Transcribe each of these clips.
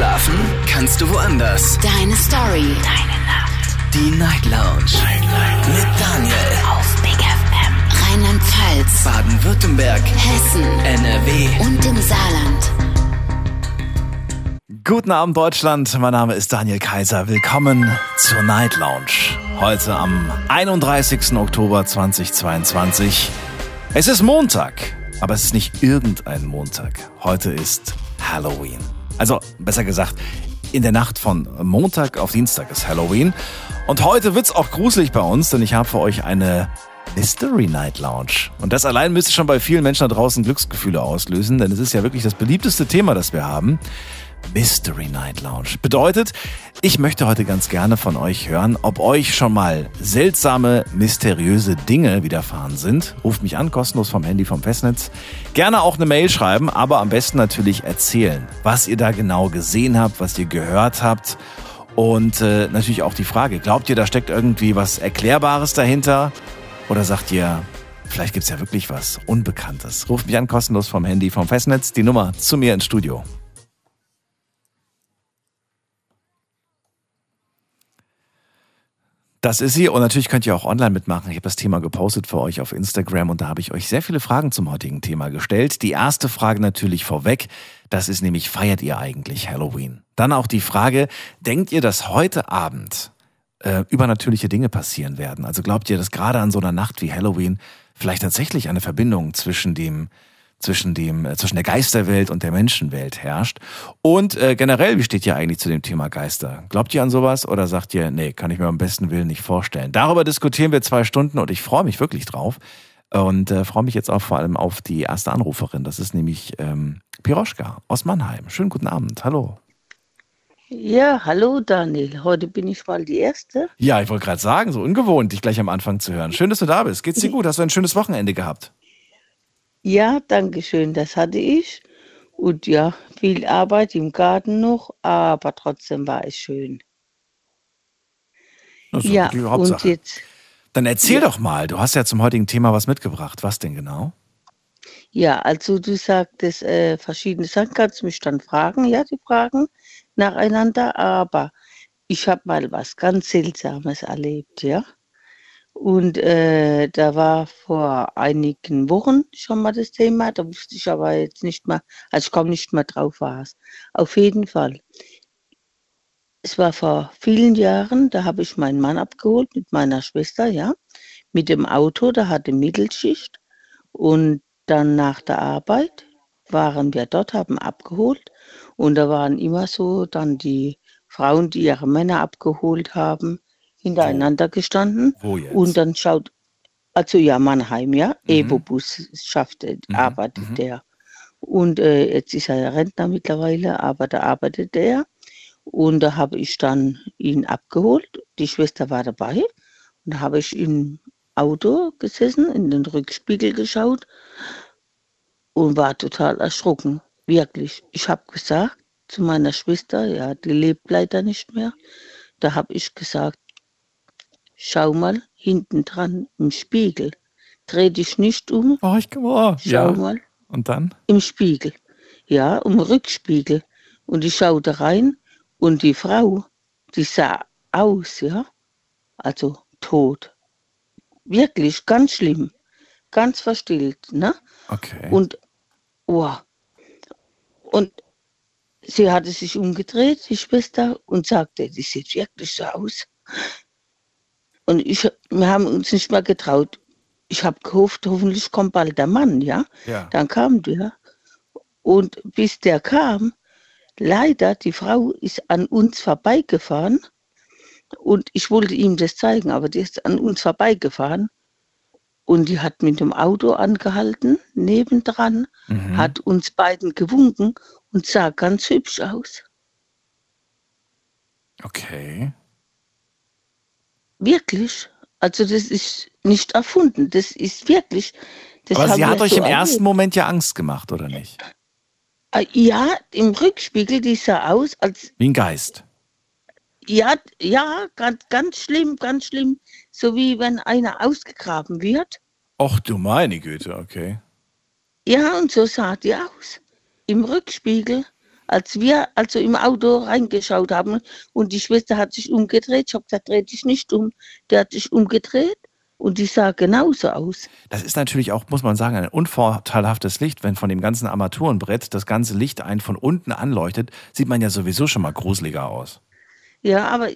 Schlafen kannst du woanders. Deine Story. Deine Nacht. Die Night Lounge. Night, Night. Mit Daniel. Auf Big FM. Rheinland-Pfalz. Baden-Württemberg. Hessen. NRW. Und im Saarland. Guten Abend Deutschland, mein Name ist Daniel Kaiser. Willkommen zur Night Lounge. Heute am 31. Oktober 2022. Es ist Montag, aber es ist nicht irgendein Montag. Heute ist Halloween. Also besser gesagt, in der Nacht von Montag auf Dienstag ist Halloween. Und heute wird's auch gruselig bei uns, denn ich habe für euch eine Mystery Night Lounge. Und das allein müsste schon bei vielen Menschen da draußen Glücksgefühle auslösen, denn es ist ja wirklich das beliebteste Thema, das wir haben. Mystery Night Lounge. Bedeutet, ich möchte heute ganz gerne von euch hören, ob euch schon mal seltsame, mysteriöse Dinge widerfahren sind. Ruft mich an, kostenlos vom Handy vom Festnetz. Gerne auch eine Mail schreiben, aber am besten natürlich erzählen, was ihr da genau gesehen habt, was ihr gehört habt. Und äh, natürlich auch die Frage, glaubt ihr, da steckt irgendwie was Erklärbares dahinter? Oder sagt ihr, vielleicht gibt's ja wirklich was Unbekanntes? Ruft mich an, kostenlos vom Handy vom Festnetz. Die Nummer zu mir ins Studio. Das ist sie und natürlich könnt ihr auch online mitmachen. Ich habe das Thema gepostet für euch auf Instagram und da habe ich euch sehr viele Fragen zum heutigen Thema gestellt. Die erste Frage natürlich vorweg, das ist nämlich, feiert ihr eigentlich Halloween? Dann auch die Frage, denkt ihr, dass heute Abend äh, übernatürliche Dinge passieren werden? Also glaubt ihr, dass gerade an so einer Nacht wie Halloween vielleicht tatsächlich eine Verbindung zwischen dem zwischen dem äh, zwischen der Geisterwelt und der Menschenwelt herrscht. Und äh, generell, wie steht ihr eigentlich zu dem Thema Geister? Glaubt ihr an sowas oder sagt ihr, nee, kann ich mir am besten Willen nicht vorstellen? Darüber diskutieren wir zwei Stunden und ich freue mich wirklich drauf und äh, freue mich jetzt auch vor allem auf die erste Anruferin. Das ist nämlich ähm, Piroschka aus Mannheim. Schönen guten Abend. Hallo. Ja, hallo Daniel. Heute bin ich mal die Erste. Ja, ich wollte gerade sagen, so ungewohnt, dich gleich am Anfang zu hören. Schön, dass du da bist. Geht's dir gut? Hast du ein schönes Wochenende gehabt? Ja, danke schön, das hatte ich. Und ja, viel Arbeit im Garten noch, aber trotzdem war es schön. Das ist Ja, die Hauptsache. und jetzt, Dann erzähl doch mal, du hast ja zum heutigen Thema was mitgebracht. Was denn genau? ja, also du sagtest äh, verschiedene Sachen, kannst du mich dann fragen, ja, die Fragen nacheinander, aber ich habe mal was ganz Seltsames erlebt, ja. Und äh, da war vor einigen Wochen schon mal das Thema, da wusste ich aber jetzt nicht mehr, also ich komme nicht mehr drauf, was. Auf jeden Fall. Es war vor vielen Jahren, da habe ich meinen Mann abgeholt mit meiner Schwester, ja, mit dem Auto, da hatte Mittelschicht. Und dann nach der Arbeit waren wir dort, haben abgeholt. Und da waren immer so dann die Frauen, die ihre Männer abgeholt haben, hintereinander gestanden. Wo jetzt? Und dann schaut, also ja, Mannheim, ja, Mhm. Ebobus schafft, er, Mhm, arbeitet mhm. der. Und äh, jetzt ist er ja Rentner mittlerweile, aber da arbeitet er. Und da habe ich dann ihn abgeholt. Die Schwester war dabei. Und da habe ich im Auto gesessen, in den Rückspiegel geschaut und war total erschrocken. Wirklich. Ich habe gesagt zu meiner Schwester, ja, die lebt leider nicht mehr. Da habe ich gesagt, schau mal hinten dran im Spiegel. Dreh dich nicht um, Oh, ich oh, schau ja. mal Und dann? im Spiegel. Ja, im Rückspiegel. Und ich schaute rein und die Frau, die sah aus, ja, also tot. Wirklich ganz schlimm, ganz verstillt, ne? Okay. Und, oh, und sie hatte sich umgedreht, die Schwester, und sagte, die sieht wirklich so aus. Und ich, wir haben uns nicht mehr getraut. Ich habe gehofft, hoffentlich kommt bald der Mann, ja? ja. Dann kam der. Und bis der kam, leider, die Frau ist an uns vorbeigefahren. Und ich wollte ihm das zeigen, aber die ist an uns vorbeigefahren. Und die hat mit dem Auto angehalten, nebendran, Mhm. hat uns beiden gewunken und sah ganz hübsch aus. Okay. Wirklich. Also das ist nicht erfunden. Das ist wirklich. Das Aber sie hat euch so im ersten erlebt. Moment ja Angst gemacht, oder nicht? Äh, Ja, im Rückspiegel, die sah aus, als Wie ein Geist. Ja, ja, ganz, ganz schlimm, ganz schlimm. So wie wenn einer ausgegraben wird. Och du meine Güte, okay. Ja, und so sah die aus. Im Rückspiegel. Als wir also im Auto reingeschaut haben und die Schwester hat sich umgedreht, ich habe gesagt, dreh dich nicht um, der hat sich umgedreht und die sah genauso aus. Das ist natürlich auch, muss man sagen, ein unvorteilhaftes Licht. Wenn von dem ganzen Armaturenbrett das ganze Licht einen von unten anleuchtet, sieht man ja sowieso schon mal gruseliger aus. Ja, aber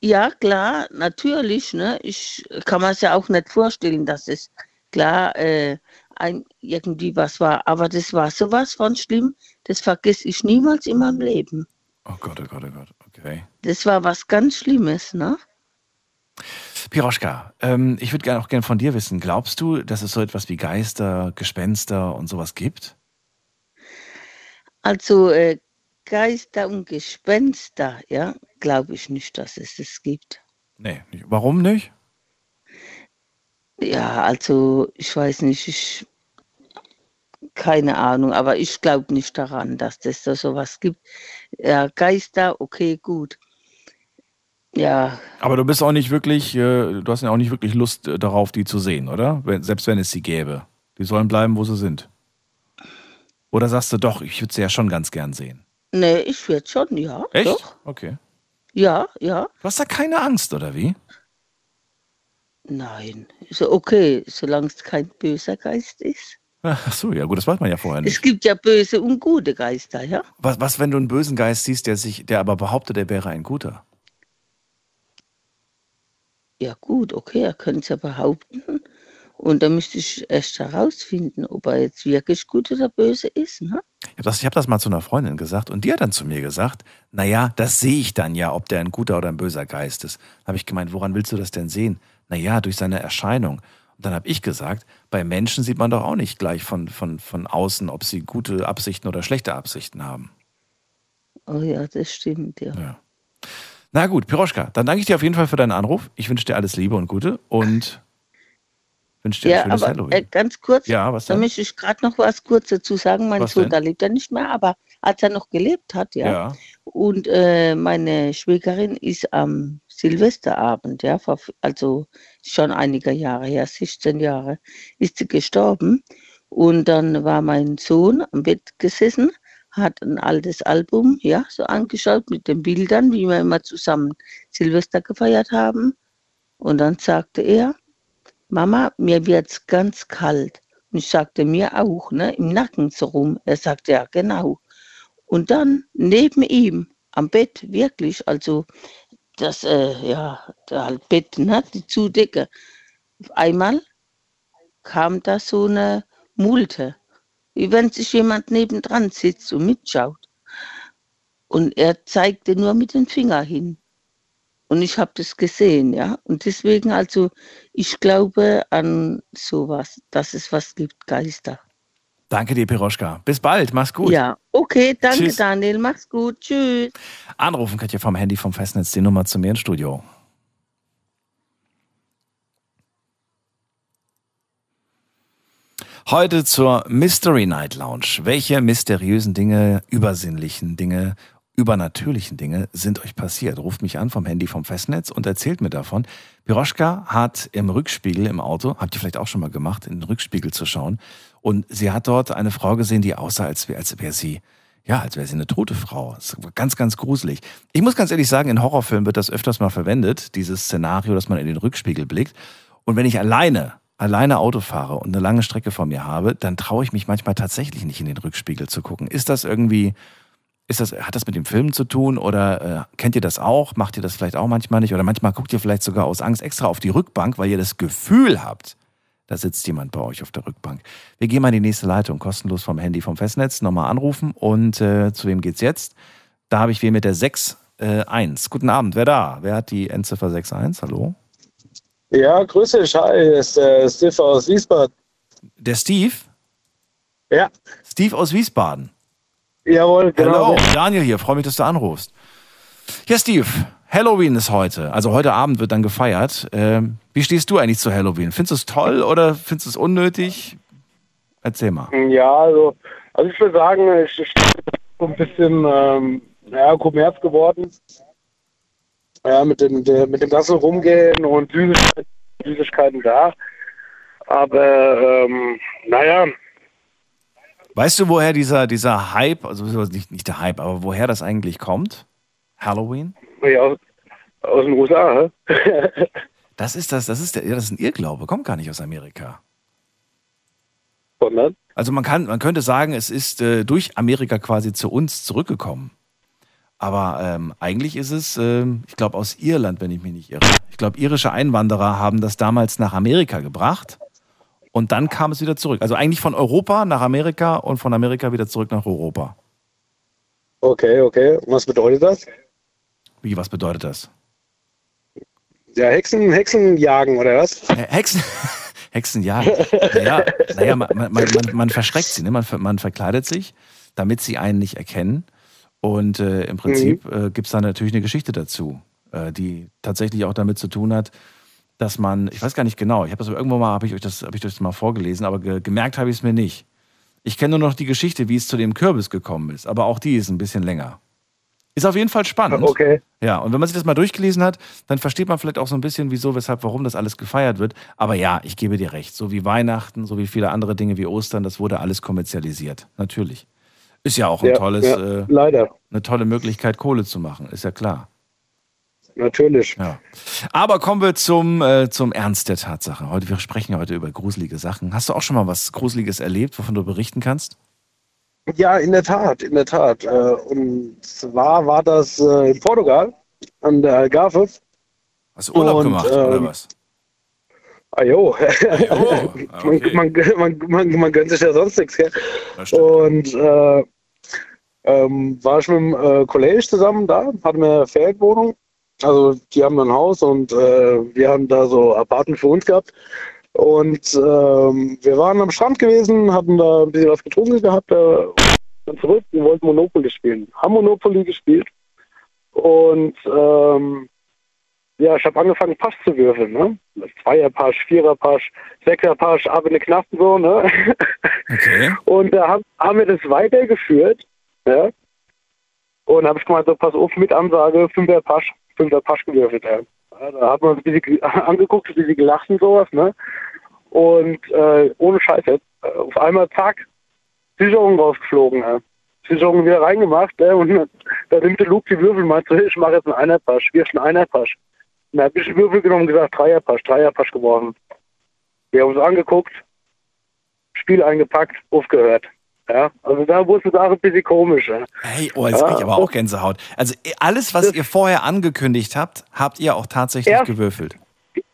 ja, klar, natürlich. Ne? Ich kann mir es ja auch nicht vorstellen, dass es klar äh, ein, irgendwie was war. Aber das war sowas von schlimm, das vergesse ich niemals in meinem Leben. Oh Gott, oh Gott, oh Gott, okay. Das war was ganz Schlimmes, ne? Piroschka, ähm, ich würde gerne auch gerne von dir wissen, glaubst du, dass es so etwas wie Geister, Gespenster und sowas gibt? Also äh, Geister und Gespenster, ja, glaube ich nicht, dass es das gibt. Nee, nicht. warum nicht? Ja, also ich weiß nicht, ich keine Ahnung, aber ich glaube nicht daran, dass das da sowas gibt. Ja, Geister, okay, gut. Ja. Aber du bist auch nicht wirklich, äh, du hast ja auch nicht wirklich Lust äh, darauf, die zu sehen, oder? Selbst wenn es sie gäbe. Die sollen bleiben, wo sie sind. Oder sagst du doch, ich würde sie ja schon ganz gern sehen? Nee, ich würde schon, ja. Echt? Doch. Okay. Ja, ja. Du hast da keine Angst, oder wie? Nein. So, okay, solange es kein böser Geist ist. Ach so, ja gut, das weiß man ja vorher nicht. Es gibt ja böse und gute Geister, ja? Was, was, wenn du einen bösen Geist siehst, der sich, der aber behauptet, er wäre ein guter? Ja gut, okay, er könnte es ja behaupten. Und dann müsste ich erst herausfinden, ob er jetzt wirklich gut oder böse ist. Ne? Ich habe das, hab das mal zu einer Freundin gesagt und die hat dann zu mir gesagt, naja, das sehe ich dann ja, ob der ein guter oder ein böser Geist ist. Da habe ich gemeint, woran willst du das denn sehen? Naja, durch seine Erscheinung. Und dann habe ich gesagt, bei Menschen sieht man doch auch nicht gleich von, von, von außen, ob sie gute Absichten oder schlechte Absichten haben. Oh ja, das stimmt, ja. ja. Na gut, Piroschka, dann danke ich dir auf jeden Fall für deinen Anruf. Ich wünsche dir alles Liebe und Gute und wünsche dir ja, ein schönes aber, Halloween. Äh, ganz kurz, ja, was da denn? möchte ich gerade noch was kurz dazu sagen. Mein Was Sohn, da lebt er nicht mehr, aber als er noch gelebt hat, ja. Ja. Und äh, meine Schwägerin ist am Silvesterabend, ja, vor, also schon einige Jahre her, 16 Jahre, ist sie gestorben. Und dann war mein Sohn am Bett gesessen, hat ein altes Album, ja, so angeschaut mit den Bildern, wie wir immer zusammen Silvester gefeiert haben. Und dann sagte er, Mama, mir wird's ganz kalt. Und ich sagte mir auch, ne, im Nacken so rum. Er sagte, ja, genau. Und dann neben ihm am Bett, wirklich, also das, äh, ja, das Bett, ne, die Zudecke. Einmal kam da so eine Multe, wie wenn sich jemand nebendran sitzt und mitschaut. Und er zeigte nur mit dem Finger hin. Und ich habe das gesehen, ja. Und deswegen, also, ich glaube an sowas, dass es was gibt, Geister. Danke dir, Piroschka. Bis bald, mach's gut. Ja, okay, danke Tschüss. Daniel, mach's gut, tschüss. Anrufen könnt ihr vom Handy vom Festnetz die Nummer zu mir ins Studio. Heute zur Mystery Night Lounge. Welche mysteriösen Dinge, übersinnlichen Dinge, übernatürlichen Dinge sind euch passiert? Ruft mich an vom Handy vom Festnetz und erzählt mir davon. Piroschka hat im Rückspiegel im Auto, habt ihr vielleicht auch schon mal gemacht, in den Rückspiegel zu schauen. Und sie hat dort eine Frau gesehen, die aussah, als wäre als wär sie, ja, als wäre sie eine tote Frau. Das war ganz, ganz gruselig. Ich muss ganz ehrlich sagen, in Horrorfilmen wird das öfters mal verwendet, dieses Szenario, dass man in den Rückspiegel blickt. Und wenn ich alleine, alleine Auto fahre und eine lange Strecke vor mir habe, dann traue ich mich manchmal tatsächlich nicht in den Rückspiegel zu gucken. Ist das irgendwie, ist das, hat das mit dem Film zu tun oder äh, kennt ihr das auch? Macht ihr das vielleicht auch manchmal nicht? Oder manchmal guckt ihr vielleicht sogar aus Angst extra auf die Rückbank, weil ihr das Gefühl habt, da sitzt jemand bei euch auf der Rückbank. Wir gehen mal in die nächste Leitung, kostenlos vom Handy vom Festnetz, nochmal anrufen und äh, zu wem geht's jetzt? Da habe ich wen mit der 6 äh, 1. Guten Abend, wer da? Wer hat die Endziffer 61? Hallo? Ja, grüße dich. Hi, ist äh, Steve aus Wiesbaden. Der Steve? Ja, Steve aus Wiesbaden. jawohl, genau. Hallo, Daniel hier, freue mich, dass du anrufst. Ja, Steve, Halloween ist heute. Also heute Abend wird dann gefeiert. Ähm, wie stehst du eigentlich zu Halloween? Findest du es toll oder findest du es unnötig? Erzähl mal. Ja, also, also ich würde sagen, ich, ich so ein bisschen ähm, ja, Kommerz geworden. Ja, mit dem, mit dem ganzen Rumgehen und Süßigkeiten, Süßigkeiten da. Aber ähm, naja, Weißt du, woher dieser, dieser Hype, also nicht, nicht der Hype, aber woher das eigentlich kommt? Halloween? Ja, aus, aus den USA, hä? Das ist das, das ist der, das ist ein Irrglaube, kommt gar nicht aus Amerika. Sondern? Also man kann, man könnte sagen, es ist äh, durch Amerika quasi zu uns zurückgekommen. Aber ähm, eigentlich ist es, ähm, ich glaube, aus Irland, wenn ich mich nicht irre. Ich glaube, irische Einwanderer haben das damals nach Amerika gebracht und dann kam es wieder zurück. Also eigentlich von Europa nach Amerika und von Amerika wieder zurück nach Europa. Okay, okay. Und was bedeutet das? Wie, was bedeutet das? Ja, Hexen, Hexen jagen oder was? Hexen, Hexen jagen. Naja, naja man, man, man, man verschreckt sie, ne? man, man verkleidet sich, damit sie einen nicht erkennen. Und äh, im Prinzip äh, gibt es da natürlich eine Geschichte dazu, äh, die tatsächlich auch damit zu tun hat, dass man, ich weiß gar nicht genau, ich habe das irgendwo mal, habe ich euch das, habe ich euch das mal vorgelesen, aber ge gemerkt habe ich es mir nicht. Ich kenne nur noch die Geschichte, wie es zu dem Kürbis gekommen ist, aber auch die ist ein bisschen länger. Ist auf jeden Fall spannend. Okay. Ja, und wenn man sich das mal durchgelesen hat, dann versteht man vielleicht auch so ein bisschen, wieso, weshalb, warum das alles gefeiert wird. Aber ja, ich gebe dir recht. So wie Weihnachten, so wie viele andere Dinge wie Ostern, das wurde alles kommerzialisiert. Natürlich. Ist ja auch ein Ja, tolles, ja, äh, leider. eine tolle Möglichkeit, Kohle zu machen. Ist ja klar. Natürlich. Ja. Aber kommen wir zum, äh, zum Ernst der Tatsache. Heute, wir sprechen ja heute über gruselige Sachen. Hast du auch schon mal was Gruseliges erlebt, wovon du berichten kannst? Ja, in der Tat, in der Tat. Äh, Und zwar war das äh, in Portugal an der Algarve. Hast du Urlaub Und, gemacht, ähm, oder was? Ah jo, jo, okay. man, man, man, man, man gönnt sich ja sonst nichts, gell? Und äh, ähm, war ich mit dem äh, Kollege zusammen da, hatten wir eine Ferienwohnung. Also die haben ein Haus und äh, wir haben da so Apartment für uns gehabt. Und ähm, wir waren am Strand gewesen, hatten da ein bisschen was getrunken gehabt, äh, dann zurück, wir wollten Monopoly spielen. Haben Monopoly gespielt. Und ähm, ja, ich habe angefangen, Pasch zu würfeln, ne? Zweier-Pasch, Vierer-Pasch, Sechser-Pasch, ab in den Knast und so, ne? Okay. Und da haben, haben wir das weitergeführt. Ja? Und habe ich gemeint, so pass auf mit Ansage, Fünfer Pasch, Fünfer Pasch gewürfelt. Ja. Da hat man ein angeguckt, ein bisschen gelacht und sowas. Ne? Und äh, ohne Scheiß jetzt, äh, auf einmal zack, Sicherung rausgeflogen. Ja. Sicherung wieder reingemacht. Ja, und da nimmt der Luke die Würfel und meint so, ich mache jetzt einen Einerpasch, wirf einen Einerpasch. Und da habe ich die Würfel genommen und gesagt, Dreierpasch, Dreierpasch geworfen. Wir haben uns angeguckt, Spiel eingepackt, aufgehört. Ja, also da wurde es auch ein bisschen komisch. Ja. Hey, oh, jetzt krieg ich aber auch Gänsehaut. Also eh, alles, was ihr vorher angekündigt habt, habt ihr auch tatsächlich Erst- gewürfelt.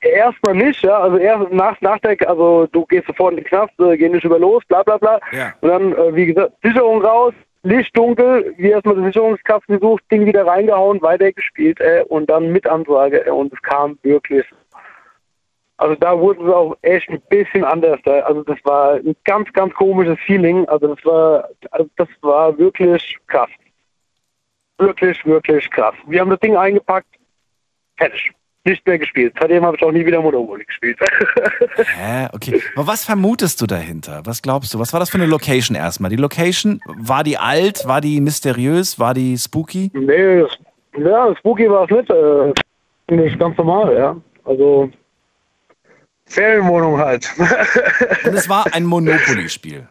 Erstmal nicht, ja, also erst nach, nach der, also du gehst sofort in den Knast, äh, geh nicht über los, bla bla bla. Ja. Und dann, äh, wie gesagt, Sicherung raus, Licht dunkel, wir erstmal den Sicherungskasten gesucht, Ding wieder reingehauen, weitergespielt, äh, und dann mit Ansage, äh, und es kam wirklich. Also da wurde es auch echt ein bisschen anders. Also das war ein ganz, ganz komisches Feeling. Also das war, also das war wirklich krass. Wirklich, wirklich krass. Wir haben das Ding eingepackt, fertig. Nicht mehr gespielt. Seitdem habe ich auch nie wieder Monopoly gespielt. Hä? Okay. Aber was vermutest du dahinter? Was glaubst du? Was war das für eine Location erstmal? Die Location, war die alt? War die mysteriös? War die spooky? nee, ja, Spooky war es nicht. Äh, ist ganz normal, ja. Also Ferienwohnung halt. Und es war ein Monopoly-Spiel.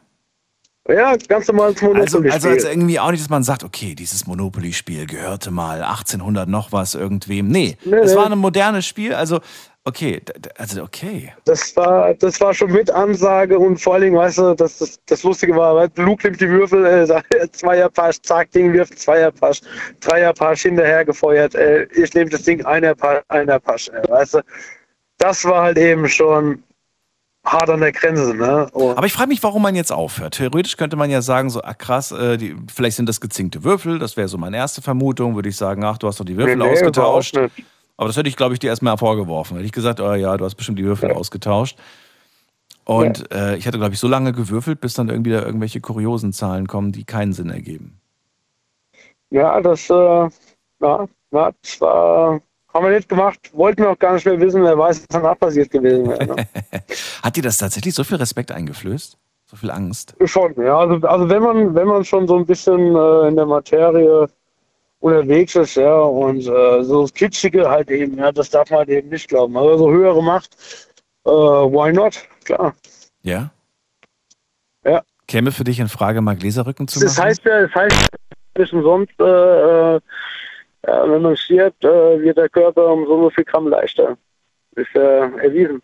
ja, ganz normales Monopoly. Also, also jetzt irgendwie auch nicht, dass man sagt, okay, dieses Monopoly-Spiel gehörte mal 1800 noch was irgendwem. Nee, Nee, es nee. war ein modernes Spiel. Also, okay, also okay. Das war, das war schon mit Ansage und vor allen Dingen, weißt du, das, das, das Lustige war, weißt, Luke nimmt die Würfel, äh, Zweierpasch, zack, Ding wirft Zweierpasch, Dreierpasch hinterher gefeuert, äh, ich nehme das Ding einer Pasch, einer Pasch, äh, weißt du. Das war halt eben schon hart an der Grenze, ne? Und Aber ich frage mich, warum man jetzt aufhört. Theoretisch könnte man ja sagen, so, ah krass, äh, die, vielleicht sind das gezinkte Würfel. Das wäre so meine erste Vermutung. Würde ich sagen, ach, du hast doch die Würfel Nee, nee, ausgetauscht. Aber das hätte ich, glaube ich, dir erstmal vorgeworfen. Hätte ich gesagt, oh ja, du hast bestimmt die Würfel ausgetauscht. Und äh, ich hatte, glaube ich, so lange gewürfelt, bis dann irgendwie da irgendwelche kuriosen Zahlen kommen, die keinen Sinn ergeben. ja, das, äh, ja, ja, das war, haben wir nicht gemacht, wollten wir auch gar nicht mehr wissen, wer weiß, was danach passiert gewesen wäre. Ne? Hat dir das tatsächlich so viel Respekt eingeflößt? So viel Angst? Schon, ja. Also, also wenn man, wenn man schon so ein bisschen äh, in der Materie unterwegs ist, ja, und äh, so das Kitschige halt eben, ja, das darf man halt eben nicht glauben. Also so höhere Macht, äh, why not? Klar. Ja? Ja. Käme für dich in Frage, mal Gläserrücken zu machen? Das heißt ja, das heißt nicht umsonst, äh, äh, man stirbt, äh, wird der Körper um so, so viel Gramm leichter. Ist ja erwiesen.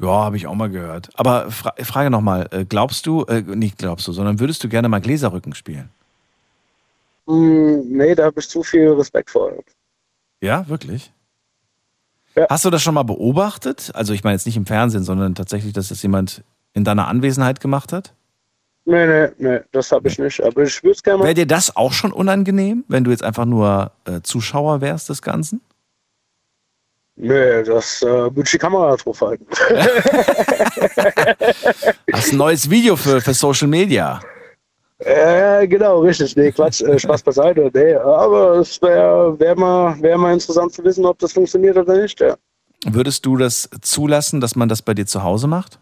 Ja, habe ich auch mal gehört. Aber fra Frage nochmal, äh, glaubst du, äh, nicht glaubst du, sondern würdest du gerne mal Gläserrücken spielen? Hm, nee, da habe ich zu viel Respekt vor. Ja, wirklich? Ja. Hast du das schon mal beobachtet? Also ich meine jetzt nicht im Fernsehen, sondern tatsächlich, dass das jemand in deiner Anwesenheit gemacht hat? Nee, nee, nee, das habe ich nicht. Aber ich es gerne mal. Wäre dir das auch schon unangenehm, wenn du jetzt einfach nur äh, Zuschauer wärst des Ganzen? Nee, das äh, würde ich die Kamera drauf halten. Hast ein neues Video für, für Social Media. äh, genau, richtig. Nee, Quatsch, äh, Spaß beiseite. Nee, aber es wäre wär mal, wär mal interessant zu wissen, ob das funktioniert oder nicht. Ja. Würdest du das zulassen, dass man das bei dir zu Hause macht?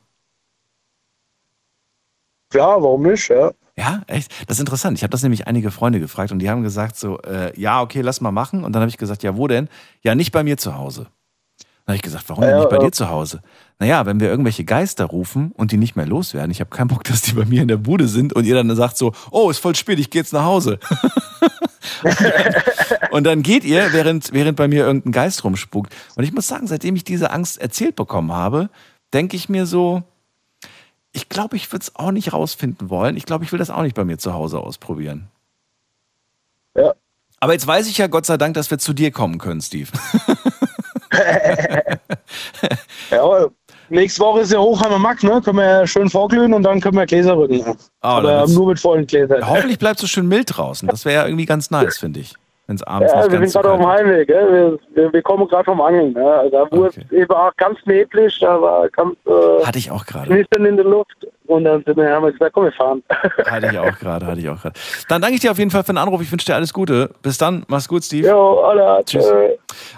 Klar, warum nicht? Ja. Ja, echt? Das ist interessant. Ich habe das nämlich einige Freunde gefragt und die haben gesagt so, äh, ja, okay, lass mal machen. Und dann habe ich gesagt, ja, wo denn? Ja, nicht bei mir zu Hause. Dann habe ich gesagt, warum denn Ja, nicht bei ja. dir zu Hause? Naja, wenn wir irgendwelche Geister rufen und die nicht mehr loswerden, ich habe keinen Bock, dass die bei mir in der Bude sind und ihr dann sagt so, oh, ist voll spät, ich gehe jetzt nach Hause. und dann geht ihr, während, während bei mir irgendein Geist rumspukt. Und ich muss sagen, seitdem ich diese Angst erzählt bekommen habe, denke ich mir so, ich glaube, ich würde es auch nicht rausfinden wollen. Ich glaube, ich will das auch nicht bei mir zu Hause ausprobieren. Ja. Aber jetzt weiß ich ja Gott sei Dank, dass wir zu dir kommen können, Steve. Ja, nächste Woche ist ja Hochheimer Mack, ne? Können wir ja schön vorglühen und dann können wir Gläser rücken. Oh, Aber nur mit vollen Gläsern. Hoffentlich bleibt so schön mild draußen. Das wäre ja irgendwie ganz nice, finde ich. Wenn es abends Ja, nicht wir ganz sind so gerade auf dem. Heimweg. Wir, wir, wir kommen gerade vom Angeln. Ja. Da wurde Okay. es eben auch ganz neblig, da war ganz äh, Hatte ich auch gerade. knistern in der Luft. Und dann sind wir, haben wir gesagt, komm, wir fahren. Hatte ich auch gerade, hatte ich auch gerade. Dann danke ich dir auf jeden Fall für den Anruf. Ich wünsche dir alles Gute. Bis dann. Mach's gut, Steve. jo, alle. Tschüss.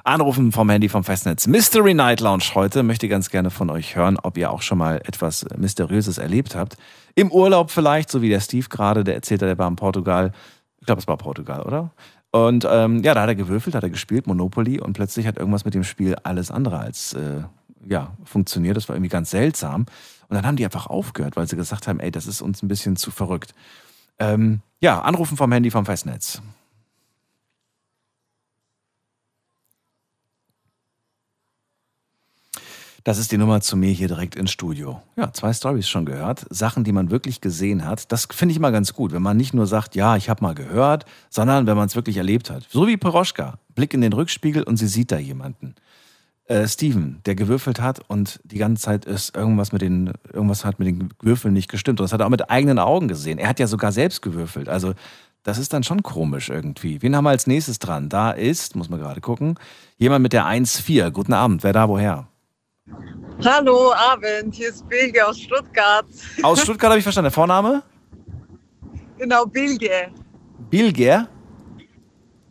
Anrufen vom Handy vom Festnetz. Mystery Night Lounge heute. Möchte ganz gerne von euch hören, ob ihr auch schon mal etwas Mysteriöses erlebt habt. Im Urlaub vielleicht, so wie der Steve gerade, der erzählte, der war in Portugal. Ich glaube, es war Portugal, oder? Und ähm, ja, da hat er gewürfelt, hat er gespielt, Monopoly, und plötzlich hat irgendwas mit dem Spiel alles andere als äh, ja, funktioniert. Das war irgendwie ganz seltsam. Und dann haben die einfach aufgehört, weil sie gesagt haben, ey, das ist uns ein bisschen zu verrückt. Ähm, ja, anrufen vom Handy vom Festnetz. Das ist die Nummer zu mir hier direkt ins Studio. Ja, zwei Stories schon gehört. Sachen, die man wirklich gesehen hat. Das finde ich immer ganz gut, wenn man nicht nur sagt, ja, ich habe mal gehört, sondern wenn man es wirklich erlebt hat. So wie Peroschka. Blick in den Rückspiegel und sie sieht da jemanden. Äh, Steven, der gewürfelt hat und die ganze Zeit ist irgendwas mit den, irgendwas hat mit den Würfeln nicht gestimmt. Und das hat er auch mit eigenen Augen gesehen. Er hat ja sogar selbst gewürfelt. Also, das ist dann schon komisch irgendwie. Wen haben wir als nächstes dran? Da ist, muss man gerade gucken, jemand mit der 1-4. Guten Abend. Wer da woher? Hallo, Abend, hier ist Bilge aus Stuttgart. Aus Stuttgart habe ich verstanden. Der Vorname? Genau, Bilge. Bilger.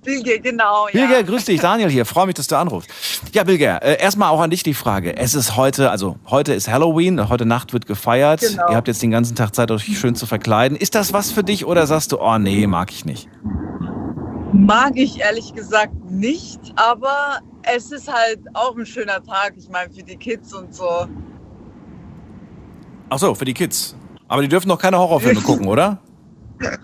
Bilge, genau. Bilger, ja. grüß dich, Daniel hier. Freue mich, dass du anrufst. Ja, Bilger, äh, erstmal auch an dich die Frage. Es ist heute, also heute ist Halloween, heute Nacht wird gefeiert. Genau. Ihr habt jetzt den ganzen Tag Zeit, euch schön zu verkleiden. Ist das was für dich oder sagst du, oh nee, mag ich nicht? Mag ich ehrlich gesagt nicht, aber es ist halt auch ein schöner Tag. Ich meine, für die Kids und so. Ach so, für die Kids. Aber die dürfen noch keine Horrorfilme gucken, oder?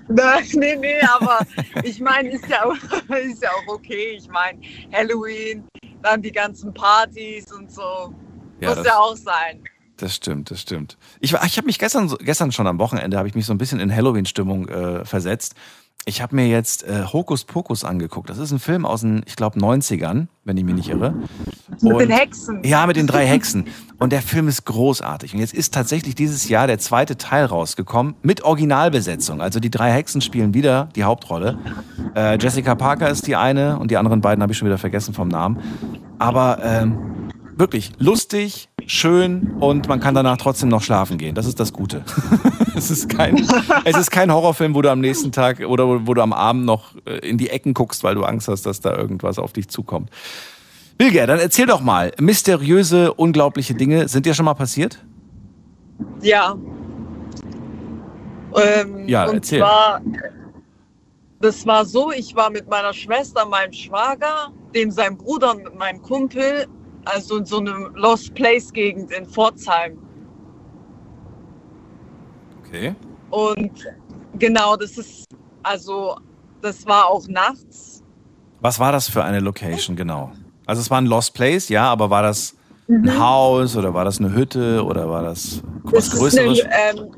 Nein, nee, nee, aber ich meine, ist ja, auch- ist ja auch okay. Ich meine, Halloween, dann die ganzen Partys und so. Muss das- ja auch sein. Das stimmt, das stimmt. Ich, war- ich habe mich gestern, gestern schon am Wochenende, habe ich mich so ein bisschen in Halloween-Stimmung äh, versetzt. Ich habe mir jetzt äh, Hokus Pokus angeguckt. Das ist ein Film aus den, ich glaube, 90ern, wenn ich mich nicht irre. Mit Und- den Hexen. Ja, mit den drei Hexen. Und der Film ist großartig. Und jetzt ist tatsächlich dieses Jahr der zweite Teil rausgekommen mit Originalbesetzung. Also die drei Hexen spielen wieder die Hauptrolle. Äh, Jessica Parker ist die eine und die anderen beiden habe ich schon wieder vergessen vom Namen. Aber ähm, wirklich lustig, schön und man kann danach trotzdem noch schlafen gehen. Das ist das Gute. es, ist kein, es ist kein Horrorfilm, wo du am nächsten Tag oder wo, wo du am Abend noch äh, in die Ecken guckst, weil du Angst hast, dass da irgendwas auf dich zukommt. Bilger, dann erzähl doch mal, mysteriöse, unglaubliche Dinge, sind dir schon mal passiert? Ja. Ähm, Ja, und erzähl. zwar, das war so, ich war mit meiner Schwester, meinem Schwager, dem sein Bruder und mit meinem Kumpel, also in so einem Lost Place Gegend in Pforzheim. Okay. Und genau, das ist, also, das war auch nachts. Was war das für eine Location genau? Also es war ein Lost Place, ja, aber war das ein Haus oder war das eine Hütte oder war das was Das ist Größeres? eine, ähm,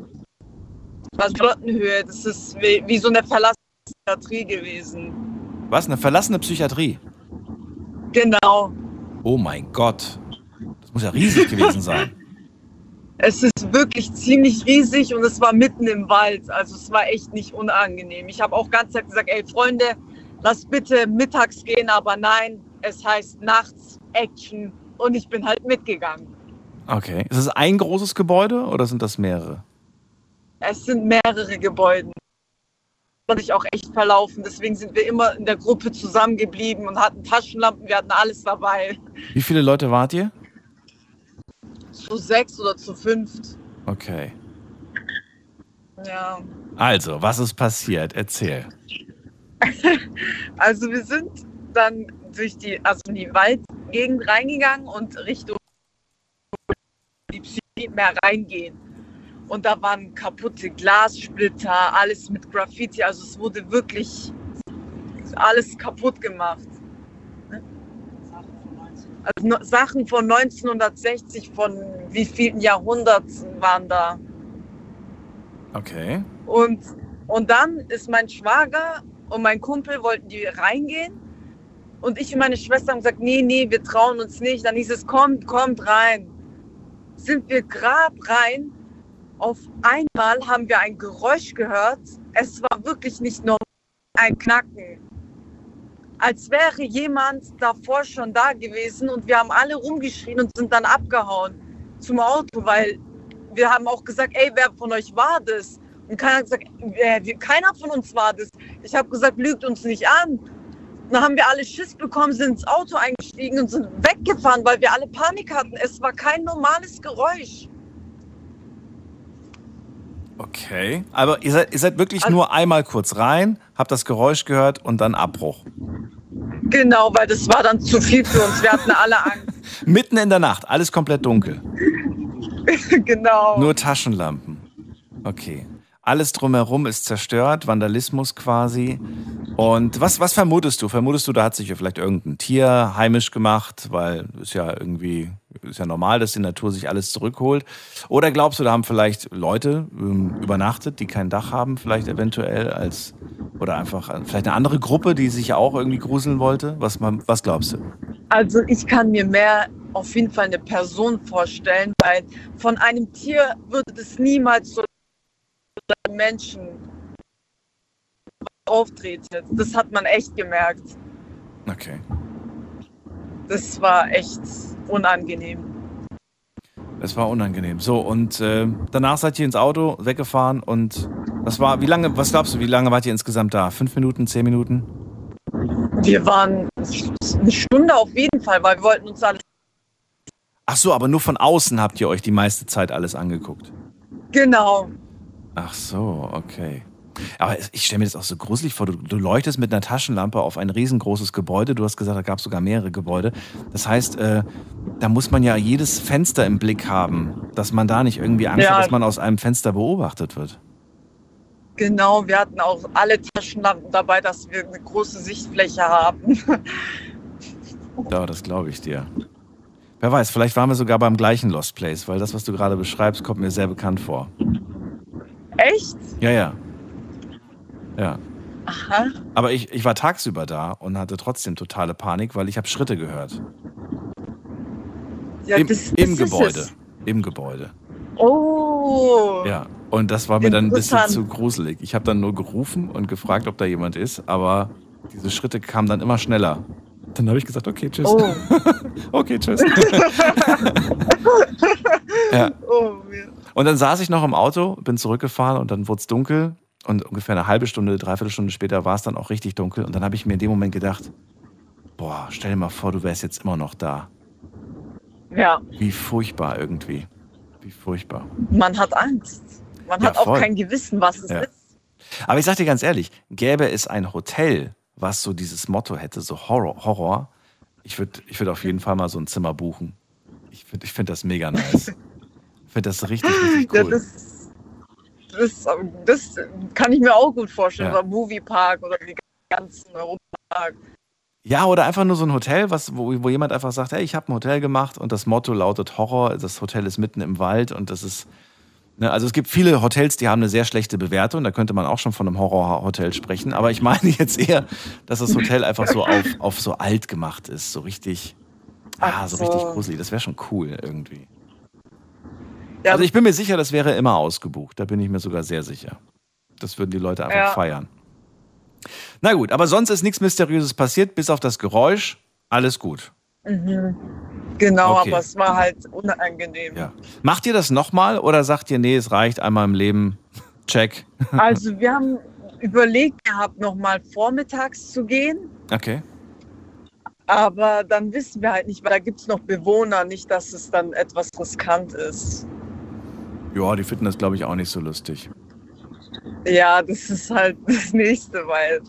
was Flottenhöhe, das ist wie, wie so eine verlassene Psychiatrie gewesen. Was, eine verlassene Psychiatrie? Genau. Oh mein Gott. Das muss ja riesig gewesen sein. Es ist wirklich ziemlich riesig und es war mitten im Wald. Also es war echt nicht unangenehm. Ich habe auch ganz Zeit gesagt, ey Freunde, lasst bitte mittags gehen, aber nein, es heißt nachts Action und ich bin halt mitgegangen. Okay. Ist es ein großes Gebäude oder sind das mehrere? Es sind mehrere Gebäude. Man sich auch echt verlaufen. Deswegen sind wir immer in der Gruppe zusammengeblieben und hatten Taschenlampen, wir hatten alles dabei. Wie viele Leute wart ihr? Zu sechs oder zu fünft. Okay. Ja. Also, was ist passiert? Erzähl. Also wir sind dann durch die, also in die Waldgegend reingegangen und Richtung die Psyche mehr reingehen. Und da waren kaputte Glassplitter, alles mit Graffiti. Also es wurde wirklich alles kaputt gemacht. Also no- Sachen von 1960, von wie vielen Jahrhunderten waren da. Okay. Und, und dann ist mein Schwager und mein Kumpel wollten die reingehen. Und ich und meine Schwester haben gesagt, nee, nee, wir trauen uns nicht. Dann hieß es, kommt, kommt rein. Sind wir grad rein. Auf einmal haben wir ein Geräusch gehört. Es war wirklich nicht normal, ein Knacken. Als wäre jemand davor schon da gewesen und wir haben alle rumgeschrien und sind dann abgehauen zum Auto, weil wir haben auch gesagt, ey, wer von euch war das? Und keiner hat gesagt, äh, keiner von uns war das. Ich habe gesagt, lügt uns nicht an. Dann haben wir alle Schiss bekommen, sind ins Auto eingestiegen und sind weggefahren, weil wir alle Panik hatten. Es war kein normales Geräusch. Okay. Aber ihr seid, ihr seid wirklich Also- nur einmal kurz rein, habt das Geräusch gehört und dann Abbruch. Genau, weil das war dann zu viel für uns. Wir hatten alle Angst. Mitten in der Nacht, alles komplett dunkel. genau. Nur Taschenlampen. Okay. Alles drumherum ist zerstört, Vandalismus quasi. Und was, was vermutest du? Vermutest du, da hat sich ja vielleicht irgendein Tier heimisch gemacht, weil ist ja irgendwie, ist ja normal, dass die Natur sich alles zurückholt. Oder glaubst du, da haben vielleicht Leute ähm, übernachtet, die kein Dach haben, vielleicht eventuell als, oder einfach äh, vielleicht eine andere Gruppe, die sich auch irgendwie gruseln wollte? Was, was glaubst du? Also ich kann mir mehr auf jeden Fall eine Person vorstellen, weil von einem Tier würde es niemals so einem Menschen auftreten. Das hat man echt gemerkt. Okay. Das war echt unangenehm. Es war unangenehm. So, und äh, danach seid ihr ins Auto weggefahren und was war, wie lange, was glaubst du, wie lange wart ihr insgesamt da? Fünf Minuten, zehn Minuten? Wir waren eine Stunde auf jeden Fall, weil wir wollten uns alles Ach so, aber nur von außen habt ihr euch die meiste Zeit alles angeguckt. genau. Ach so, okay. Aber ich stelle mir das auch so gruselig vor. Du, du leuchtest mit einer Taschenlampe auf ein riesengroßes Gebäude. Du hast gesagt, da gab es sogar mehrere Gebäude. Das heißt, äh, da muss man ja jedes Fenster im Blick haben, dass man da nicht irgendwie Angst Ja. hat, dass man aus einem Fenster beobachtet wird. Genau, wir hatten auch alle Taschenlampen dabei, dass wir eine große Sichtfläche haben. Ja, das glaube ich dir. Wer weiß, vielleicht waren wir sogar beim gleichen Lost Place, weil das, was du gerade beschreibst, kommt mir sehr bekannt vor. Echt? Ja, ja. Ja. Aha. Aber ich, ich war tagsüber da und hatte trotzdem totale Panik, weil ich habe Schritte gehört. Ja, Im, das, im das ist Gebäude. es. Im Gebäude. Oh. Ja. Und das war mir dann ein bisschen zu gruselig. Ich habe dann nur gerufen und gefragt, ob da jemand ist, aber diese Schritte kamen dann immer schneller. Dann habe ich gesagt, okay, tschüss. Oh. Okay, tschüss. ja. oh. ja. Und dann saß ich noch im Auto, bin zurückgefahren und dann wurde es dunkel. Und ungefähr eine halbe Stunde, dreiviertel Stunde später war es dann auch richtig dunkel. Und dann habe ich mir in dem Moment gedacht, boah, stell dir mal vor, du wärst jetzt immer noch da. Ja, Wie furchtbar irgendwie. Wie furchtbar. man hat Angst. Man Ja, hat auch voll. kein Gewissen, was es Ja. ist. Aber ich sag dir ganz ehrlich, gäbe es ein Hotel, was so dieses Motto hätte, so Horror, Horror ich würde ich würd auf jeden Fall mal so ein Zimmer buchen. Ich finde ich find das mega nice. Ich finde das richtig, richtig cool. das, das, das kann ich mir auch gut vorstellen. Ja. Oder Moviepark oder die ganzen Europapark. Ja, oder einfach nur so ein Hotel, was, wo, wo jemand einfach sagt, hey, ich habe ein Hotel gemacht und das Motto lautet Horror, das Hotel ist mitten im Wald und das ist, ne, also es gibt viele Hotels, die haben eine sehr schlechte Bewertung, da könnte man auch schon von einem Horrorhotel sprechen, aber ich meine jetzt eher, dass das Hotel einfach so auf, auf so alt gemacht ist, so richtig, ah, so so. richtig gruselig, das wäre schon cool irgendwie. Ja, Also ich bin mir sicher, das wäre immer ausgebucht, da bin ich mir sogar sehr sicher. Das würden die Leute einfach Ja. feiern. Na gut, aber sonst ist nichts Mysteriöses passiert, bis auf das Geräusch. Alles gut. genau, Okay. aber es war halt unangenehm. Ja. Macht ihr das nochmal oder sagt ihr, nee, es reicht einmal im Leben? Check. Also wir haben überlegt gehabt, nochmal vormittags zu gehen. Okay. Aber dann wissen wir halt nicht, weil da gibt es noch Bewohner, nicht, dass es dann etwas riskant ist. Ja, die finden das, glaube ich, auch nicht so lustig. Ja, das ist halt das Nächste, weil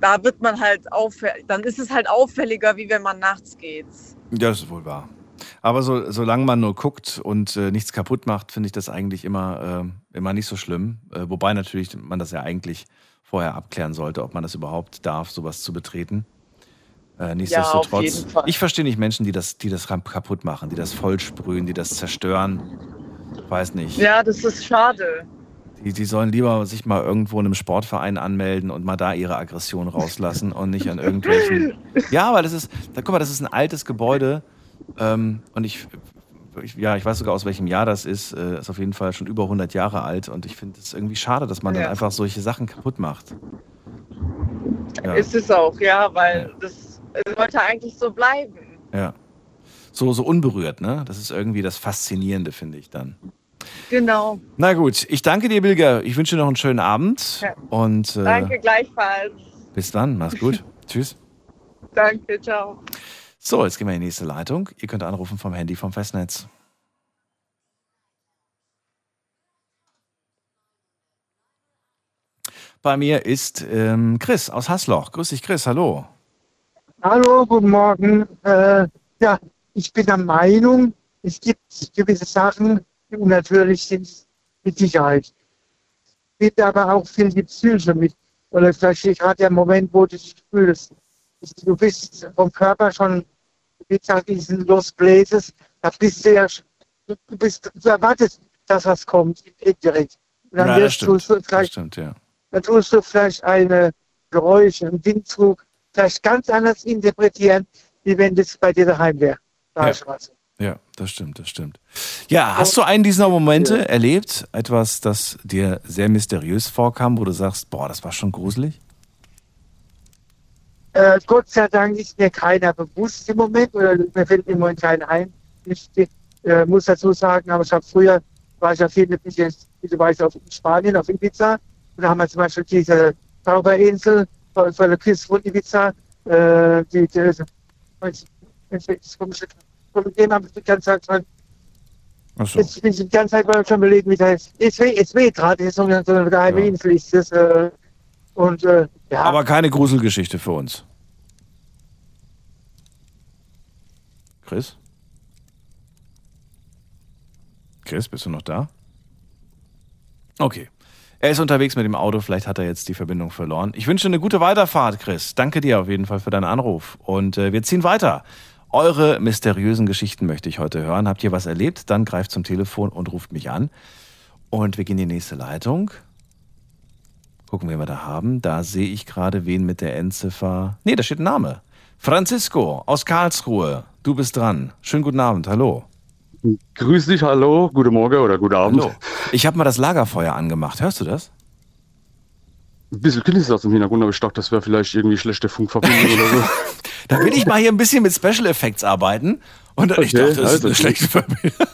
da wird man halt auffällig, dann ist es halt auffälliger, wie wenn man nachts geht. Ja, das ist wohl wahr. Aber so, solange man nur guckt und äh, nichts kaputt macht, finde ich das eigentlich immer, äh, immer nicht so schlimm. Äh, wobei natürlich man das ja eigentlich vorher abklären sollte, ob man das überhaupt darf, sowas zu betreten. Äh, nichtsdestotrotz. jeden Fall. ich verstehe nicht Menschen, die das, die das kaputt machen, die das vollsprühen, die das zerstören. Weiß nicht. Ja, das ist schade. Die, die sollen lieber sich mal irgendwo in einem Sportverein anmelden und mal da ihre Aggression rauslassen und nicht an irgendwelchen. Ja, weil das ist, da, guck mal, das ist ein altes Gebäude ähm, und ich, ich, ja, ich weiß sogar aus welchem Jahr das ist. Äh, ist auf jeden Fall schon über 100 Jahre alt und ich finde es irgendwie schade, dass man dann Ja. einfach solche Sachen kaputt macht. Ja, Ist es auch, ja, weil das sollte eigentlich so bleiben. ja. So, so unberührt, ne? Das ist irgendwie das Faszinierende, finde ich dann. Genau. Na gut, ich danke dir, Bilger. Ich wünsche dir noch einen schönen Abend Ja. und äh, Danke gleichfalls. bis dann. Mach's gut. Tschüss. Danke, ciao. So, jetzt gehen wir in die nächste Leitung. Ihr könnt anrufen vom Handy vom Festnetz. Bei mir ist ähm, Chris aus Hasloch. Grüß dich, Chris. Hallo. Hallo, guten Morgen. Äh, ja, ich bin der Meinung, es gibt gewisse Sachen, die unnatürlich sind, mit Sicherheit. Geht aber auch viel die Psyche mit. Oder vielleicht gerade der Moment, wo du dich fühlst. Du bist vom Körper schon, wie gesagt, diesen Lost Places, da bist du ja, du bist, du erwartest, dass was kommt, indirekt. Und dann Ja, wirst du vielleicht stimmt, ja. dann tust du vielleicht eine Geräusche, einen Windzug vielleicht ganz anders interpretieren, wie wenn das bei dir daheim wäre. Da Ja. Ja, das stimmt, das stimmt. Ja, hast du einen dieser Momente erlebt? Etwas, das dir sehr mysteriös vorkam, wo du sagst, boah, das war schon gruselig? Äh, Gott sei Dank ist mir keiner bewusst im Moment, oder mir fällt im Moment keiner ein. Ich äh, muss dazu sagen, aber ich habe früher, war ich ja wie du weißt, auf Spanien, auf Ibiza. Und da haben wir zum Beispiel diese Zauberinsel vor vor der Küste von Ibiza, äh, die, die, von dem habe ich die ganze Zeit dran Achso. Jetzt bin ich die ganze Zeit schon überlegen, wie das heißt. Es weh, es weh gerade, es ist so eine, so geheime Ja. Ist das. Äh, und äh, ja, Aber keine Gruselgeschichte für uns. Chris? Chris, bist du noch da? Okay. Er ist unterwegs mit dem Auto, vielleicht hat er jetzt die Verbindung verloren. Ich wünsche eine gute Weiterfahrt, Chris. Danke dir auf jeden Fall für deinen Anruf. Und äh, wir ziehen weiter. Eure mysteriösen Geschichten möchte ich heute hören. Habt ihr was erlebt? Dann greift zum Telefon und ruft mich an. Und wir gehen in die nächste Leitung. Gucken, wen wir da haben. Da sehe ich gerade wen mit der Endziffer. Nee, da steht ein Name. Francisco aus Karlsruhe. Du bist dran. Schönen guten Abend. Hallo. Grüß dich, hallo, guten Morgen oder guten Abend. Hallo. Ich habe mal das Lagerfeuer angemacht. Hörst du das? Ein bisschen Knisters im Hintergrund, aber ich dachte, das wäre vielleicht irgendwie schlechte Funkverbindung oder so. Da will ich mal hier ein bisschen mit Special Effects arbeiten. Und ich Okay, dachte, das ist also eine gut. schlechte Verbindung.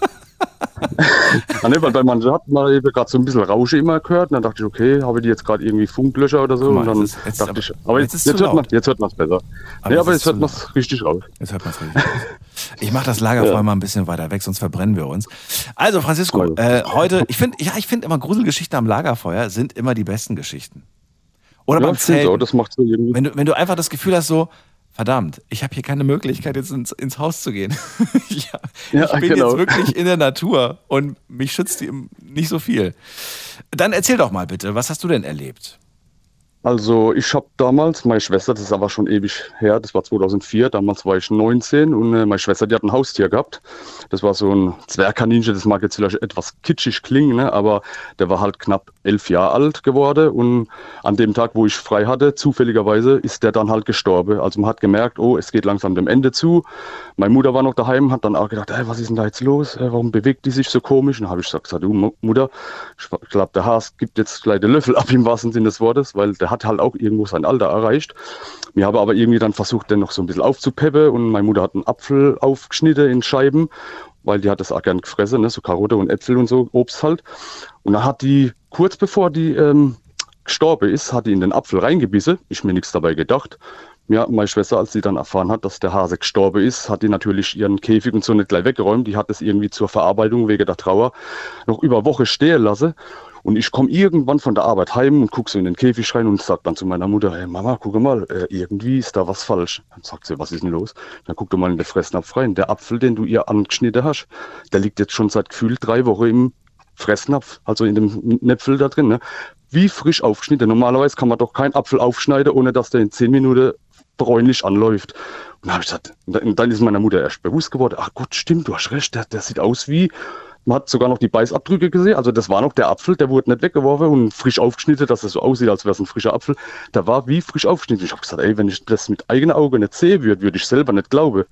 Ah, ne, weil bei manchen hat man eben gerade so ein bisschen Rausche immer gehört. Und dann dachte ich, okay, habe die jetzt gerade irgendwie Funklöcher oder so? Mal, und dann jetzt ist- jetzt- dachte aber- ich, aber jetzt jetzt, ist jetzt, hört man jetzt hört man es besser. Aber nee, aber ist jetzt hört man es richtig raus. Jetzt hört man es richtig. Ich mache das Lagerfeuer mal ein bisschen weiter weg, sonst verbrennen wir uns. Also, Francisco, Cool. äh, heute, ich finde, ja, ich finde immer Gruselgeschichten am Lagerfeuer sind immer die besten Geschichten. Oder Ja, beim Zelten. auch, das macht so irgendwie. Wenn du, wenn du einfach das Gefühl hast, so, verdammt, ich habe hier keine Möglichkeit, jetzt ins, ins Haus zu gehen. ich, Ja, ich bin genau. jetzt wirklich in der Natur und mich schützt die nicht so viel. Dann erzähl doch mal bitte, was hast du denn erlebt? Also ich habe damals, meine Schwester, das ist aber schon ewig her, das war 2004, damals war ich 19 und äh, meine Schwester, die hat ein Haustier gehabt. Das war so ein Zwergkaninchen, das mag jetzt vielleicht etwas kitschig klingen, ne? aber der war halt knapp elf Jahre alt geworden und an dem Tag, wo ich frei hatte, zufälligerweise ist der dann halt gestorben. Also man hat gemerkt, oh, es geht langsam dem Ende zu. Meine Mutter war noch daheim, hat dann auch gedacht, hey, was ist denn da jetzt los? Äh, Warum bewegt die sich so komisch? Und habe ich gesagt, du Mu- Mutter, ich glaube, der Haas gibt jetzt gleich den Löffel ab im wahrsten Sinne des Wortes, weil der hat halt auch irgendwo sein Alter erreicht. Wir haben aber irgendwie dann versucht, den noch so ein bisschen aufzupeppen und meine Mutter hat einen Apfel aufgeschnitten in Scheiben, weil die hat das auch gern gefressen, ne? so Karotte und Äpfel und so, Obst halt. Und dann hat die, kurz bevor die ähm, gestorben ist, hat die in den Apfel reingebissen. Ich mir nichts dabei gedacht. Ja, meine Schwester, als sie dann erfahren hat, dass der Hase gestorben ist, hat die natürlich ihren Käfig und so nicht gleich weggeräumt. Die hat es irgendwie zur Verarbeitung wegen der Trauer noch über Woche stehen lassen. Und ich komme irgendwann von der Arbeit heim und gucke so in den Käfig rein und sag dann zu meiner Mutter, hey Mama, guck mal, äh, irgendwie ist da was falsch. Dann sagt sie, was ist denn los? Dann guck doch mal in den Fressnapf rein. Der Apfel, den du ihr angeschnitten hast, der liegt jetzt schon seit gefühlt drei Wochen im Fressnapf, also in dem Näpfel da drin. Ne? Wie frisch aufgeschnitten. Normalerweise kann man doch keinen Apfel aufschneiden, ohne dass der in zehn Minuten bräunlich anläuft. Und dann gesagt, dann ist meiner Mutter erst bewusst geworden, ach Gott, stimmt, du hast recht, der, der sieht aus wie, man hat sogar noch die Beißabdrücke gesehen, also das war noch der Apfel, der wurde nicht weggeworfen und frisch aufgeschnitten, dass es so aussieht, als wäre es ein frischer Apfel. Der war wie frisch aufgeschnitten. Ich habe gesagt, ey, wenn ich das mit eigenen Augen nicht sehen würde, würde ich selber nicht glauben.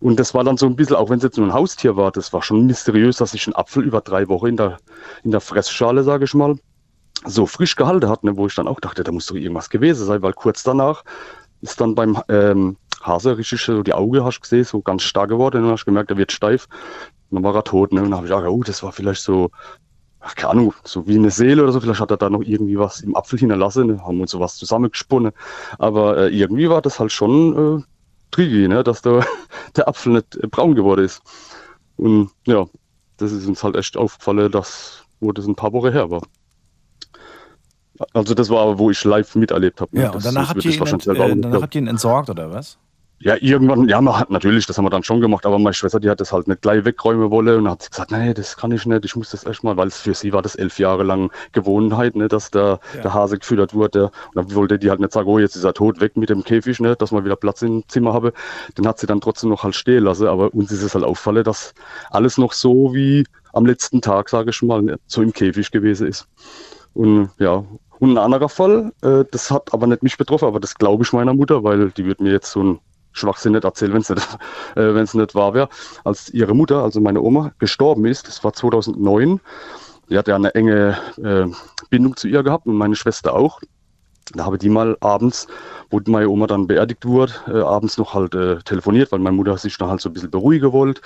Und das war dann so ein bisschen, auch wenn es jetzt nur ein Haustier war, das war schon mysteriös, dass sich ein Apfel über drei Wochen in der, in der Fressschale, sage ich mal, so frisch gehalten hat, ne, wo ich dann auch dachte, da muss doch irgendwas gewesen sein, weil kurz danach ist dann beim ähm, Hase richtig so die Augen, hast du gesehen, so ganz stark geworden. Und dann hast gemerkt, er wird steif. Dann war er tot. Ne? Und dann habe ich gedacht, oh, das war vielleicht so, ach, keine Ahnung, so wie eine Seele oder so. Vielleicht hat er da noch irgendwie was im Apfel hinterlassen. Ne? Haben uns sowas zusammengesponnen. Aber äh, irgendwie war das halt schon äh, tricky, ne? dass der, der Apfel nicht äh, braun geworden ist. Und ja, das ist uns halt echt aufgefallen, dass, wo das ein paar Wochen her war. Also das war, wo ich live miterlebt habe. ne? Ja, und danach habt, ihr ich ihn, auch äh, danach habt ihr ihn entsorgt oder was? Ja, irgendwann, ja, man hat natürlich, das haben wir dann schon gemacht, aber meine Schwester, die hat das halt nicht gleich wegräumen wollen und hat gesagt, nee, das kann ich nicht, ich muss das erst mal, weil es für sie war das elf Jahre lang Gewohnheit, ne, dass der, Ja. der Hase gefüttert wurde. Und dann wollte die halt nicht sagen, oh, jetzt ist er tot, weg mit dem Käfig, ne, dass man wieder Platz im Zimmer habe. Den hat sie dann trotzdem noch halt stehen lassen, aber uns ist es halt auffallen, dass alles noch so wie am letzten Tag, sage ich mal, ne, so im Käfig gewesen ist. Und ja, und ein anderer Fall, äh, das hat aber nicht mich betroffen, aber das glaube ich meiner Mutter, weil die wird mir jetzt so ein Schwachsinn nicht erzählen, wenn es nicht, äh, nicht wahr wäre. Als ihre Mutter, also meine Oma, gestorben ist, das war 2009, die hat ja eine enge äh, Bindung zu ihr gehabt und meine Schwester auch. Da habe die mal abends, wo meine Oma dann beerdigt wurde, äh, abends noch halt äh, telefoniert, weil meine Mutter sich dann halt so ein bisschen beruhigen wollte.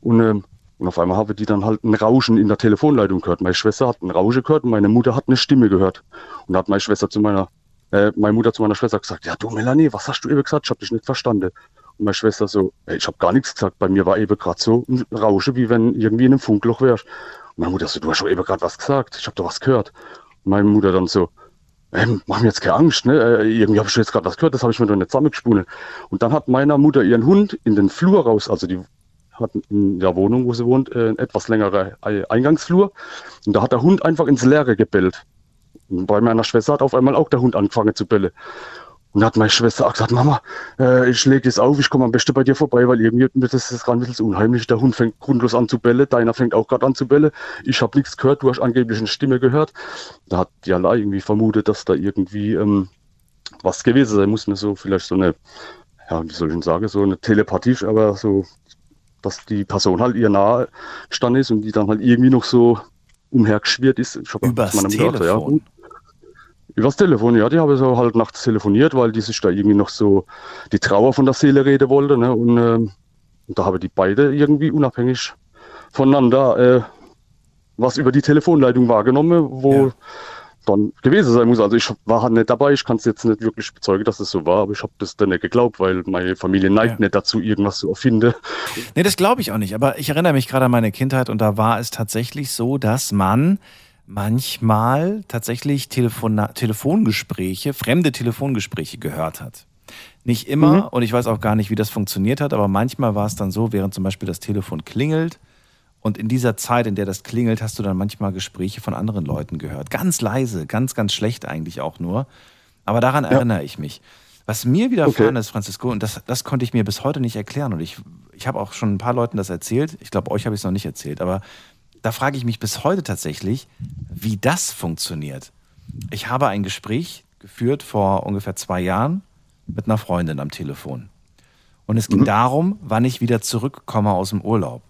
Und, ähm, und auf einmal habe die dann halt ein Rauschen in der Telefonleitung gehört. Meine Schwester hat ein Rauschen gehört und meine Mutter hat eine Stimme gehört. Und da hat meine Schwester zu meiner, äh, meine Mutter zu meiner Schwester gesagt, ja du Melanie, was hast du eben gesagt? Ich habe dich nicht verstanden. Und meine Schwester so, ey, ich habe gar nichts gesagt. Bei mir war eben gerade so ein Rauschen, wie wenn irgendwie in einem Funkloch wärst. Und meine Mutter so, du hast schon eben gerade was gesagt. Ich habe doch was gehört. Und meine Mutter dann so, ähm, mach mir jetzt keine Angst, ne? Äh, irgendwie habe ich jetzt gerade was gehört, das habe ich mir doch nicht zusammengesponnen. Und dann hat meiner Mutter ihren Hund in den Flur raus, also die hat in der Wohnung, wo sie wohnt, äh, einen etwas längere Ei- Eingangsflur. Und da hat der Hund einfach ins Leere gebellt. Und bei meiner Schwester hat auf einmal auch der Hund angefangen zu bellen. Und hat meine Schwester auch gesagt, Mama, äh, ich lege jetzt auf, ich komme am besten bei dir vorbei, weil irgendwie das ist gerade ein bisschen unheimlich. Der Hund fängt grundlos an zu bellen, deiner fängt auch gerade an zu bellen. Ich habe nichts gehört, du hast angeblich eine Stimme gehört. Da hat die Allah irgendwie vermutet, dass da irgendwie ähm, was gewesen sein muss, ne? so vielleicht so eine, ja, wie soll ich denn sagen, so eine Telepathie, aber so, dass die Person halt ihr nahe gestanden ist und die dann halt irgendwie noch so umhergeschwirrt ist. Ich hab Übers zu meiner Mutter gesagt, Telefon. Ja, Übers Telefon, ja, die haben so halt nachts telefoniert, weil die sich da irgendwie noch so die Trauer von der Seele reden wollte. Ne? Und, ähm, und da haben die beide irgendwie unabhängig voneinander äh, was über die Telefonleitung wahrgenommen, wo Ja. dann gewesen sein muss. Also ich war halt nicht dabei, ich kann es jetzt nicht wirklich bezeugen, dass es so war, aber ich habe das dann nicht geglaubt, weil meine Familie neigt Ja. nicht dazu, irgendwas zu erfinden. Nee, das glaube ich auch nicht. Aber ich erinnere mich gerade an meine Kindheit und da war es tatsächlich so, dass man manchmal tatsächlich Telefona Telefongespräche, fremde Telefongespräche gehört hat. Nicht immer Mhm. und ich weiß auch gar nicht, wie das funktioniert hat, aber manchmal war es dann so, während zum Beispiel das Telefon klingelt und in dieser Zeit, in der das klingelt, hast du dann manchmal Gespräche von anderen Leuten gehört. Ganz leise, ganz, ganz schlecht eigentlich auch nur. Aber daran erinnere ich mich. Was mir widerfahren Okay. ist, Francisco, und das, das konnte ich mir bis heute nicht erklären und ich, ich habe auch schon ein paar Leuten das erzählt. Ich glaube, euch habe ich es noch nicht erzählt, aber da frage ich mich bis heute tatsächlich, wie das funktioniert. Ich habe ein Gespräch geführt vor ungefähr zwei Jahren mit einer Freundin am Telefon. Und es ging darum, wann ich wieder zurückkomme aus dem Urlaub.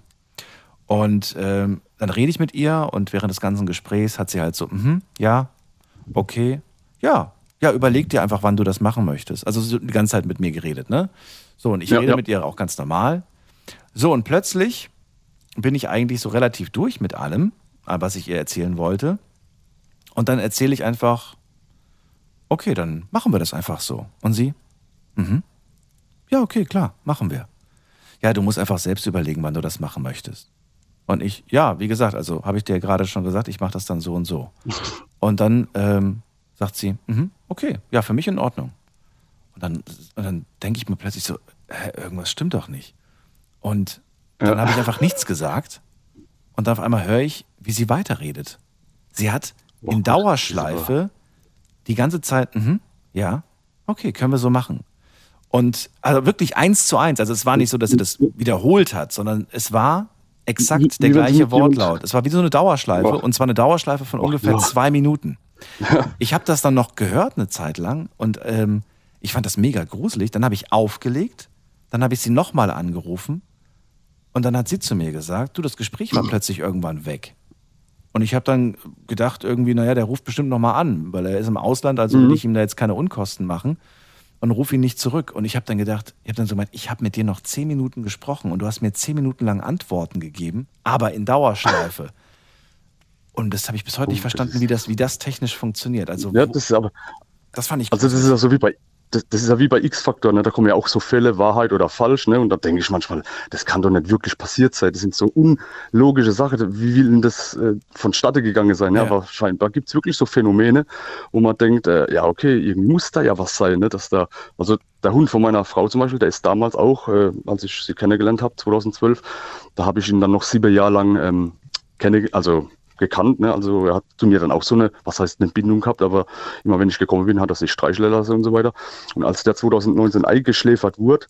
Und ähm, dann rede ich mit ihr und während des ganzen Gesprächs hat sie halt so, mhm, ja, okay, ja, ja, überleg dir einfach, wann du das machen möchtest. Also so die ganze Zeit mit mir geredet, ne? So, und ich Ja, rede ja. mit ihr auch ganz normal. So, und plötzlich bin ich eigentlich so relativ durch mit allem, äh, was ich ihr erzählen wollte. Und dann erzähle ich einfach, okay, dann machen wir das einfach so. Und sie, mhm. Ja, okay, klar, machen wir. Ja, du musst einfach selbst überlegen, wann du das machen möchtest. Und ich, ja, wie gesagt, also habe ich dir gerade schon gesagt, ich mache das dann so und so. Und dann ähm, sagt sie, mhm, okay, ja, für mich in Ordnung. Und dann, und dann denke ich mir plötzlich so, hä, irgendwas stimmt doch nicht. Und dann Ja. habe ich einfach nichts gesagt. Und dann auf einmal höre ich, wie sie weiterredet. Sie hat Oh in Dauerschleife die ganze Zeit, mhm, ja, okay, können wir so machen. Und also wirklich eins zu eins. Also es war nicht so, dass sie das wiederholt hat, sondern es war exakt wie der gleiche Wortlaut. Es war wie so eine Dauerschleife Boah. und zwar eine Dauerschleife von ungefähr ja. zwei Minuten. Ich habe das dann noch gehört eine Zeit lang und ähm, ich fand das mega gruselig. Dann habe ich aufgelegt, dann habe ich sie nochmal angerufen und dann hat sie zu mir gesagt, du, das Gespräch war plötzlich irgendwann weg. Und ich habe dann gedacht, irgendwie, naja, der ruft bestimmt nochmal an, weil er ist im Ausland, also will ich ihm da jetzt keine Unkosten machen und rufe ihn nicht zurück. Und ich habe dann gedacht, ich habe dann so gemeint, ich habe mit dir noch zehn Minuten gesprochen und du hast mir zehn Minuten lang Antworten gegeben, aber in Dauerschleife. Und das habe ich bis heute nicht verstanden, wie das, wie das technisch funktioniert. Also Ja, das ist aber, das fand ich also das ist ja so wie bei, das, das ist ja wie bei X-Factor, ne? Da kommen ja auch so Fälle, Wahrheit oder falsch, ne? Und da denke ich manchmal, das kann doch nicht wirklich passiert sein. Das sind so unlogische Sachen. Wie will denn das äh, vonstatte gegangen sein? Ja, Ja. aber scheinbar gibt es wirklich so Phänomene, wo man denkt, äh, ja, okay, irgendwie muss da ja was sein, ne? Dass da, also der Hund von meiner Frau zum Beispiel, der ist damals auch, äh, als ich sie kennengelernt habe, 2012, da habe ich ihn dann noch sieben Jahre lang ähm, kenne, also gekannt, ne? Also er hat zu mir dann auch so eine, was heißt eine Bindung gehabt, aber immer wenn ich gekommen bin, hat er sich streicheln lassen und so weiter. Und als der 2019 eingeschläfert wurde,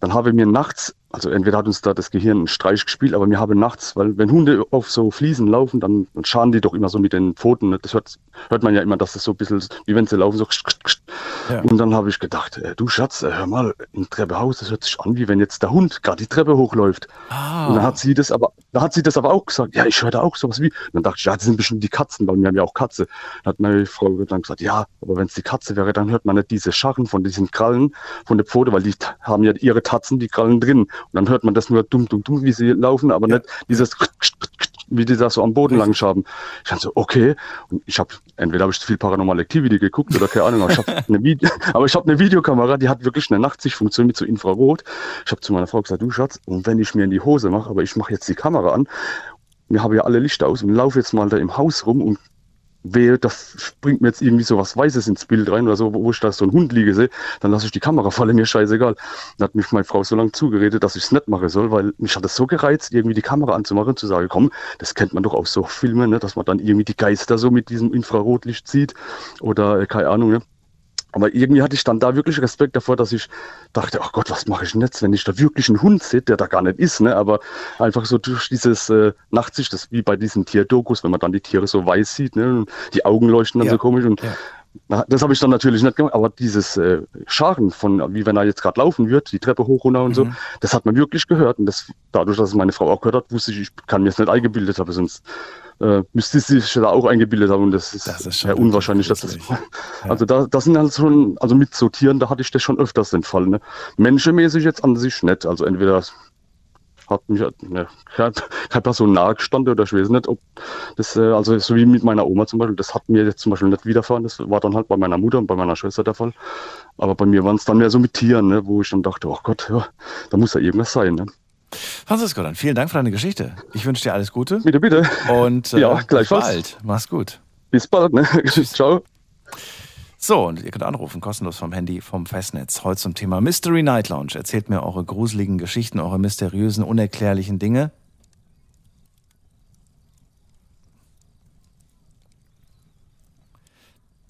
dann habe ich mir nachts, also entweder hat uns da das Gehirn einen Streich gespielt, aber mir habe nachts, weil wenn Hunde auf so Fliesen laufen, dann, scharen die doch immer so mit den Pfoten. Ne? Das hört, hört man ja immer, dass das so ein bisschen, wie wenn sie laufen, so. Ja. Und dann habe ich gedacht, äh, du Schatz, äh, hör mal, ein Treppehaus, das hört sich an, wie wenn jetzt der Hund gerade die Treppe hochläuft. Ah. Und dann hat sie das aber, da hat sie das aber auch gesagt, ja, ich höre da auch sowas wie. Und dann dachte ich, ja, das sind bestimmt die Katzen, weil wir haben ja auch Katze. Dann hat meine Frau dann gesagt, ja, aber wenn es die Katze wäre, dann hört man nicht diese Scharren von diesen Krallen von der Pfote, weil die haben ja ihre Tatzen, die Krallen drin. Und dann hört man das nur dumm, dumm, dumm, wie sie laufen, aber Ja. nicht dieses wie die da so am Boden lang schaben. Ich dachte so, okay. Und ich habe, entweder habe ich zu viel Paranormal Activity geguckt oder keine Ahnung, aber ich habe eine, Vide hab eine Videokamera, die hat wirklich eine Nachtsichtfunktion mit so Infrarot. Ich habe zu meiner Frau gesagt, du Schatz, und wenn ich mir in die Hose mache, aber ich mache jetzt die Kamera an, wir haben ja alle Lichter aus und laufe jetzt mal da im Haus rum und wehe, da springt mir jetzt irgendwie so was Weißes ins Bild rein oder so, wo ich da so einen Hund liege sehe, dann lasse ich die Kamera fallen, mir scheißegal. Dann hat mich meine Frau so lange zugeredet, dass ich es nicht machen soll, weil mich hat es so gereizt, irgendwie die Kamera anzumachen zu sagen, komm, das kennt man doch aus so Filmen, ne, dass man dann irgendwie die Geister so mit diesem Infrarotlicht sieht oder äh, keine Ahnung, ne. Aber irgendwie hatte ich dann da wirklich Respekt davor, dass ich dachte, ach Gott, was mache ich denn jetzt, wenn ich da wirklich einen Hund sehe, der da gar nicht ist, ne? Aber einfach so durch dieses äh, Nachtsicht, das wie bei diesen Tierdokus, wenn man dann die Tiere so weiß sieht, ne? Und die Augen leuchten dann Ja. so komisch und Ja. das habe ich dann natürlich nicht gemacht, aber dieses äh, Scharen von, wie wenn er jetzt gerade laufen wird, die Treppe hoch, runter und so, Mhm. das hat man wirklich gehört. Und das, dadurch, dass es meine Frau auch gehört hat, wusste ich, ich kann mir es nicht eingebildet haben, sonst äh, sich da auch eingebildet haben. Und das ist, Das ist schon ja unwahrscheinlich, dass das. Ja. Also da, das sind halt schon, also mit Sortieren, da hatte ich das schon öfters den Fall. Ne? Menschenmäßig jetzt an sich nicht. Also entweder hat mich halt, ne, keine keine Person nahe gestanden oder ich weiß nicht, ob das, äh, also so wie mit meiner Oma zum Beispiel, das hat mir jetzt zum Beispiel nicht widerfahren, das war dann halt bei meiner Mutter und bei meiner Schwester der Fall. Aber bei mir waren es dann mehr so mit Tieren, ne, wo ich dann dachte, oh Gott, ja, da muss ja irgendwas sein. Ne? Francisco, dann vielen Dank für deine Geschichte. Ich wünsche dir alles Gute Bitte, bitte. und äh, Ja, bis bald. Mach's gut. Bis bald, ne? Ciao. So, und ihr könnt anrufen, kostenlos vom Handy, vom Festnetz. Heute zum Thema Mystery Night Lounge. Erzählt mir eure gruseligen Geschichten, eure mysteriösen, unerklärlichen Dinge.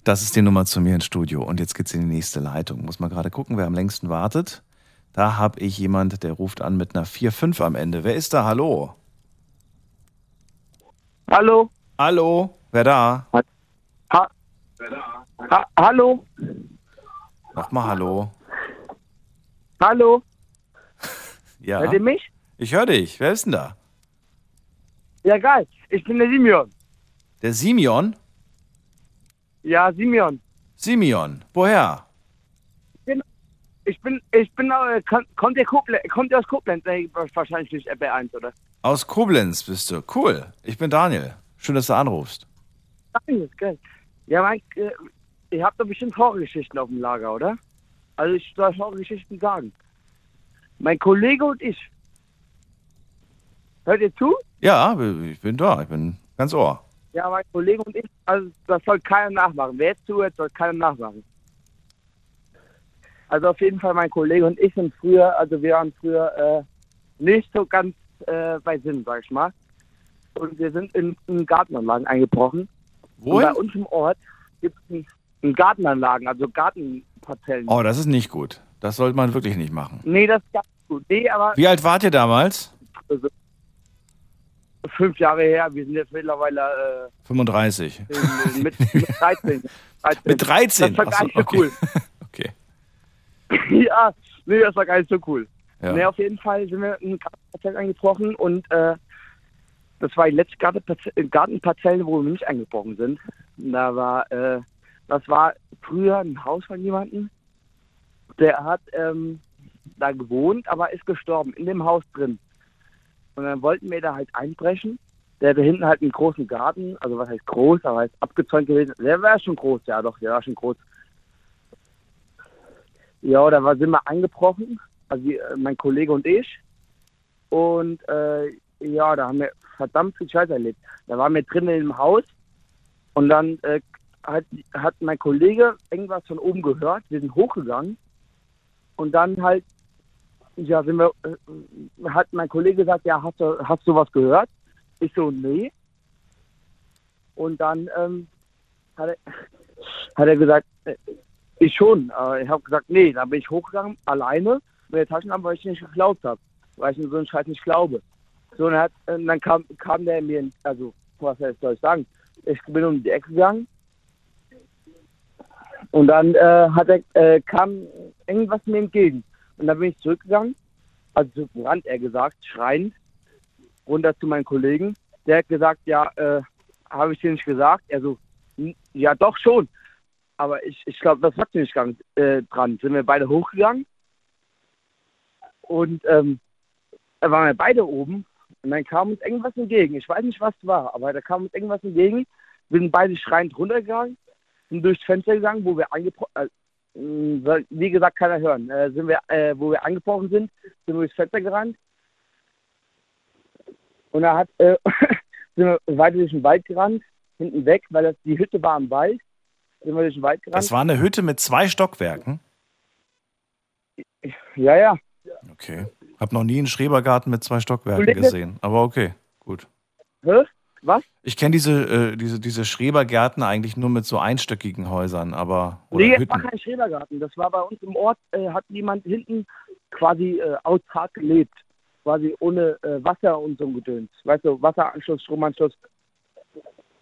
Das ist die Nummer zu mir ins Studio. Und jetzt geht's in die nächste Leitung. Muss mal gerade gucken, wer am längsten wartet. Da habe ich jemand, der ruft an mit einer 4-5 am Ende. Wer ist da? Hallo? Hallo? Hallo? Wer da? Ha ha hallo? Nochmal Hallo. Hallo? Ja. Hört ihr mich? Ich höre dich. Wer ist denn da? Ja, geil. Ich bin der Simeon. Der Simeon? Ja, Simeon. Simeon. Woher? Ich bin, ich bin, äh, kommt, ihr Koblenz, kommt ihr aus Koblenz? Nee, wahrscheinlich nicht RB1, oder? Aus Koblenz bist du. Cool. Ich bin Daniel. Schön, dass du anrufst. Ist geil. Ja, mein, äh, ihr habt doch bestimmt Horrorgeschichten auf dem Lager, oder? Also ich soll Horrorgeschichten sagen. Mein Kollege und ich. Hört ihr zu? Ja, ich bin da. Ich bin ganz Ohr. Ja, mein Kollege und ich, also das soll keiner nachmachen. Wer jetzt zuhört, soll keiner nachmachen. Also auf jeden Fall mein Kollege und ich sind früher, also wir waren früher äh, nicht so ganz äh, bei Sinn, sag ich mal. Und wir sind in, in Gartenanlagen eingebrochen. Wohin? bei uns im Ort gibt es in Gartenanlagen, also Gartenparzellen. Oh, das ist nicht gut. Das sollte man wirklich nicht machen. Nee, das ist ganz gut. Nee, aber Wie alt wart ihr damals? also, fünf Jahre her, wir sind jetzt mittlerweile 35. äh, in, mit, mit 13. 13. Mit 13? Das war gar Ach nicht so okay. cool. Okay. ja, nee, das war gar nicht so cool. Ja. Nee, auf jeden Fall sind wir in ein Gartenparzell eingebrochen und äh, das war die letzte Gartenparzelle, Gartenparzelle, wo wir nicht eingebrochen sind. Und Da war, äh, das war früher ein Haus von jemandem, der hat ähm, da gewohnt, aber ist gestorben, in dem Haus drin. Und dann wollten wir da halt einbrechen. Der hatte hinten halt einen großen Garten, also was heißt groß, aber ist abgezäunt gewesen. Der war schon groß, ja doch, der war schon groß. Ja, da war, sind wir eingebrochen, also äh, mein Kollege und ich. Und äh, ja, da haben wir verdammt viel Scheiß erlebt. Da waren wir drinnen im Haus und dann äh, hat, hat mein Kollege irgendwas von oben gehört. Wir sind hochgegangen und dann halt, ja, sind wir, äh, hat mein Kollege gesagt, ja, hast du, hast du was gehört? Ich so, nee. Und dann ähm, hat, er, hat er gesagt, äh, ich schon. Aber ich habe gesagt, nee, da bin ich hochgegangen, alleine, mit der Taschenlampe, weil ich nicht geglaubt habe. Weil ich in so einen Scheiß nicht glaube. So, und dann, dann kam, kam der mir, also, was soll ich sagen? Ich bin um die Ecke gegangen. Und dann äh, hat er, äh, kam irgendwas mir entgegen. Und dann bin ich zurückgegangen, also zurückgerannt, er gesagt, schreiend, runter zu meinen Kollegen. Der hat gesagt, ja, äh, habe ich dir nicht gesagt? Er so, "N- ja, doch schon. Aber ich, ich glaube, das hat nicht gang, äh, dran. Sind wir beide hochgegangen und ähm, waren wir beide oben und dann kam uns irgendwas entgegen. Ich weiß nicht, was es war, aber da kam uns irgendwas entgegen. Wir sind beide schreiend runtergegangen, sind durchs Fenster gegangen, wo wir eingebrochen, äh, soll, wie gesagt, keiner hören. Äh, sind wir, äh, wo wir eingebrochen sind, sind wir durchs Fenster gerannt. Und da hat, äh, sind wir weiter durch den Wald gerannt, hinten weg, weil das, die Hütte war im Wald. Sind wir durch den Wald gerannt. Das war eine Hütte mit zwei Stockwerken. ja, ja. Okay. Hab noch nie einen Schrebergarten mit zwei Stockwerken gesehen. Aber okay, gut. Hä? Was? Ich kenne diese, äh, diese, diese Schrebergärten eigentlich nur mit so einstöckigen Häusern, aber. Oder nee, es war kein Schrebergarten. Das war bei uns im Ort, äh, hat jemand hinten quasi äh, autark gelebt. Quasi ohne äh, Wasser und so ein Gedöns. Weißt du, Wasseranschluss, Stromanschluss.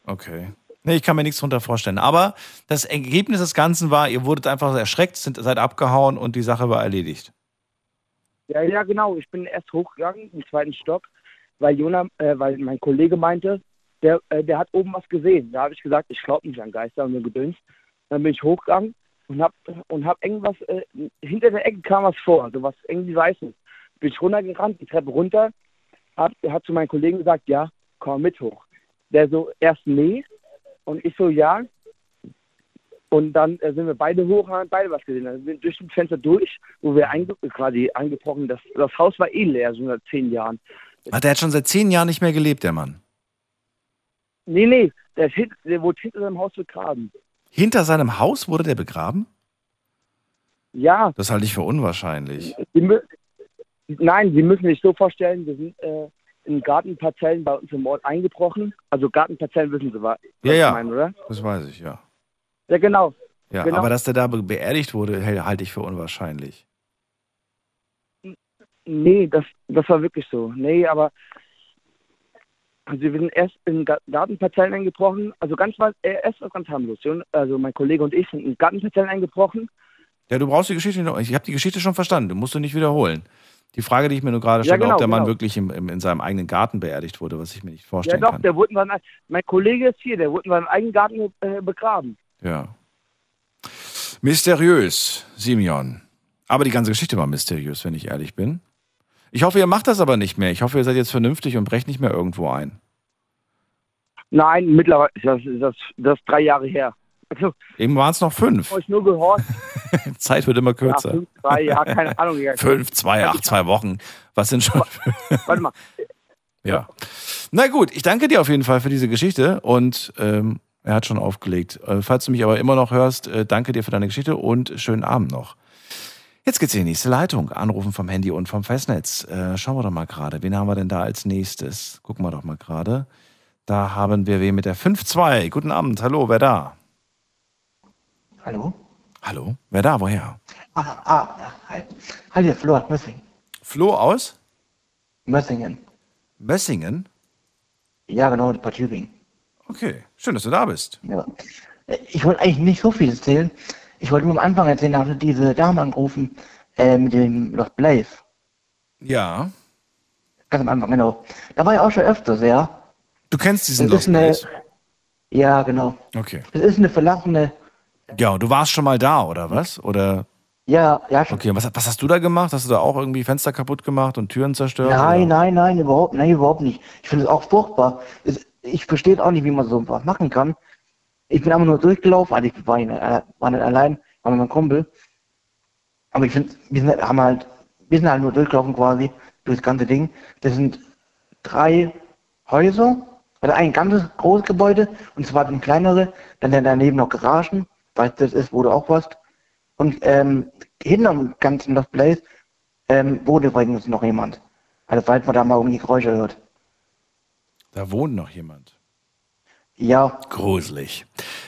Okay. Nee, ich kann mir nichts drunter vorstellen. Aber das Ergebnis des Ganzen war, ihr wurdet einfach erschreckt, sind, seid abgehauen und die Sache war erledigt. Ja, ja, genau. Ich bin erst hochgegangen, im zweiten Stock, weil Jonah, äh, weil mein Kollege meinte, der, äh, der hat oben was gesehen. Da habe ich gesagt, ich glaube nicht an Geister und so Gedöns. Dann bin ich hochgegangen und hab und hab irgendwas, äh, hinter der Ecke kam was vor, so was irgendwie Weißes. Bin ich runtergerannt, die Treppe runter, hab, hat zu meinem Kollegen gesagt, ja, komm mit hoch. Der so, erst nee, und ich so, ja. Und dann äh, sind wir beide hoch und haben beide was gesehen. Dann sind wir durch das Fenster durch, wo wir einge quasi eingebrochen, das, das Haus war eh leer, so seit zehn Jahren. Ach, der hat schon seit zehn Jahren nicht mehr gelebt, der Mann. Nee, nee, der, ist der wurde hinter seinem Haus begraben. Hinter seinem Haus wurde der begraben? Ja, Das halte ich für unwahrscheinlich. Sie mü Nein, Sie müssen sich so vorstellen, wir sind äh, in Gartenparzellen bei uns im Ort eingebrochen. Also Gartenparzellen wissen Sie, wa- was Ja, ja. ich meine, oder? Das weiß ich, ja. Ja, genau. Ja, Genau. aber dass der da be beerdigt wurde, halte ich für unwahrscheinlich. Nee, das, das war wirklich so. Nee, aber also wir sind erst in Ga- Gartenparzellen eingebrochen. Also ganz was, äh, erst was ganz harmlos. Also mein Kollege und ich sind in Gartenparzellen eingebrochen. Ja, du brauchst die Geschichte noch. Ich habe die Geschichte schon verstanden. Du musst du nicht wiederholen. Die Frage, die ich mir nur gerade Ja, stelle, genau, ob der Mann genau. wirklich im, im, in seinem eigenen Garten beerdigt wurde, was ich mir nicht Ja vorstellen doch, kann. der wurde in seinem, mein Kollege ist hier, der wurde in seinem eigenen Garten äh, begraben. Ja. Mysteriös, Simeon. Aber die ganze Geschichte war mysteriös, wenn ich ehrlich bin. Ich hoffe, ihr macht das aber nicht mehr. Ich hoffe, ihr seid jetzt vernünftig und brecht nicht mehr irgendwo ein. Nein, mittlerweile, das, das, das ist drei Jahre her. Also, Eben waren es noch fünf. euch nur gehört. Zeit wird immer Ja, kürzer. fünf, drei, ja, keine Ahnung. Ja. Fünf, zwei, acht, zwei Wochen. Was sind schon? Warte mal. Ja. Na gut, ich danke dir auf jeden Fall für diese Geschichte und ähm, er hat schon aufgelegt. Äh, falls du mich aber immer noch hörst, äh, danke dir für deine Geschichte und schönen Abend noch. Jetzt geht's in die nächste Leitung. Anrufen vom Handy und vom Festnetz. Äh, schauen wir doch mal gerade. Wen haben wir denn da als nächstes? Gucken wir doch mal gerade. Da haben wir wen mit der 5-2. Guten Abend. Hallo, wer da? Hallo? Hallo? Wer da? Woher? Ah, ah, hi. Hi, hier, Flo aus Mössingen. Flo aus Mössingen. Mössingen? Ja, genau, bei Thüringen. Okay, schön, dass du da bist. Ja. Ich wollte eigentlich nicht so viel erzählen. Ich wollte nur am Anfang erzählen, da hatte diese Dame angerufen, äh, mit dem Lost Blaze. Ja. Ganz am Anfang, genau. Da war ich auch schon öfters, ja. Du kennst diesen Das Lost Place? ja, genau. Okay. Das ist eine verlassene, Ja, du warst schon mal da, oder was? Oder ja, ja, schon. Okay, was, was hast du da gemacht? Hast du da auch irgendwie Fenster kaputt gemacht und Türen zerstört? Nein, oder? nein, nein, überhaupt, nein, überhaupt nicht. Ich finde es auch furchtbar. Ich verstehe auch nicht, wie man so was machen kann. Ich bin einfach nur durchgelaufen, also ich war nicht, äh, war nicht allein, war mit meinem Kumpel. Aber ich finde, wir sind, haben halt, wir sind halt nur durchgelaufen quasi durch das ganze Ding. Das sind drei Häuser, oder ein ganzes großes Gebäude und zwar ein kleinere, dann daneben noch Garagen, weil das ist, wo du auch warst. Und ähm, hinterm ganzen Lost Place ähm, wohnt übrigens noch jemand. Also falls man da mal irgendwie Geräusche hört. Da wohnt noch jemand. Ja, Gruselig.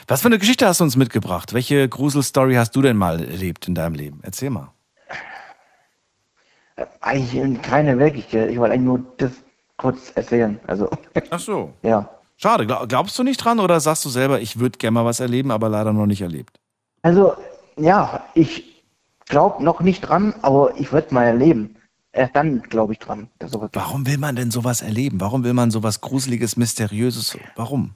Was für eine Geschichte hast du uns mitgebracht? Welche Gruselstory hast du denn mal erlebt in deinem Leben? Erzähl mal. eigentlich keine wirkliche. Ich wollte eigentlich nur das kurz erzählen. Also, Ach so. ja. Schade. Gla- Glaubst du nicht dran oder sagst du selber, ich würde gerne mal was erleben, aber leider noch nicht erlebt? Also, ja, ich glaube noch nicht dran, aber ich würde mal erleben. Erst dann glaube ich dran. Dass sowas gibt. Warum will man denn sowas erleben? Warum will man sowas Gruseliges, Mysteriöses? Warum?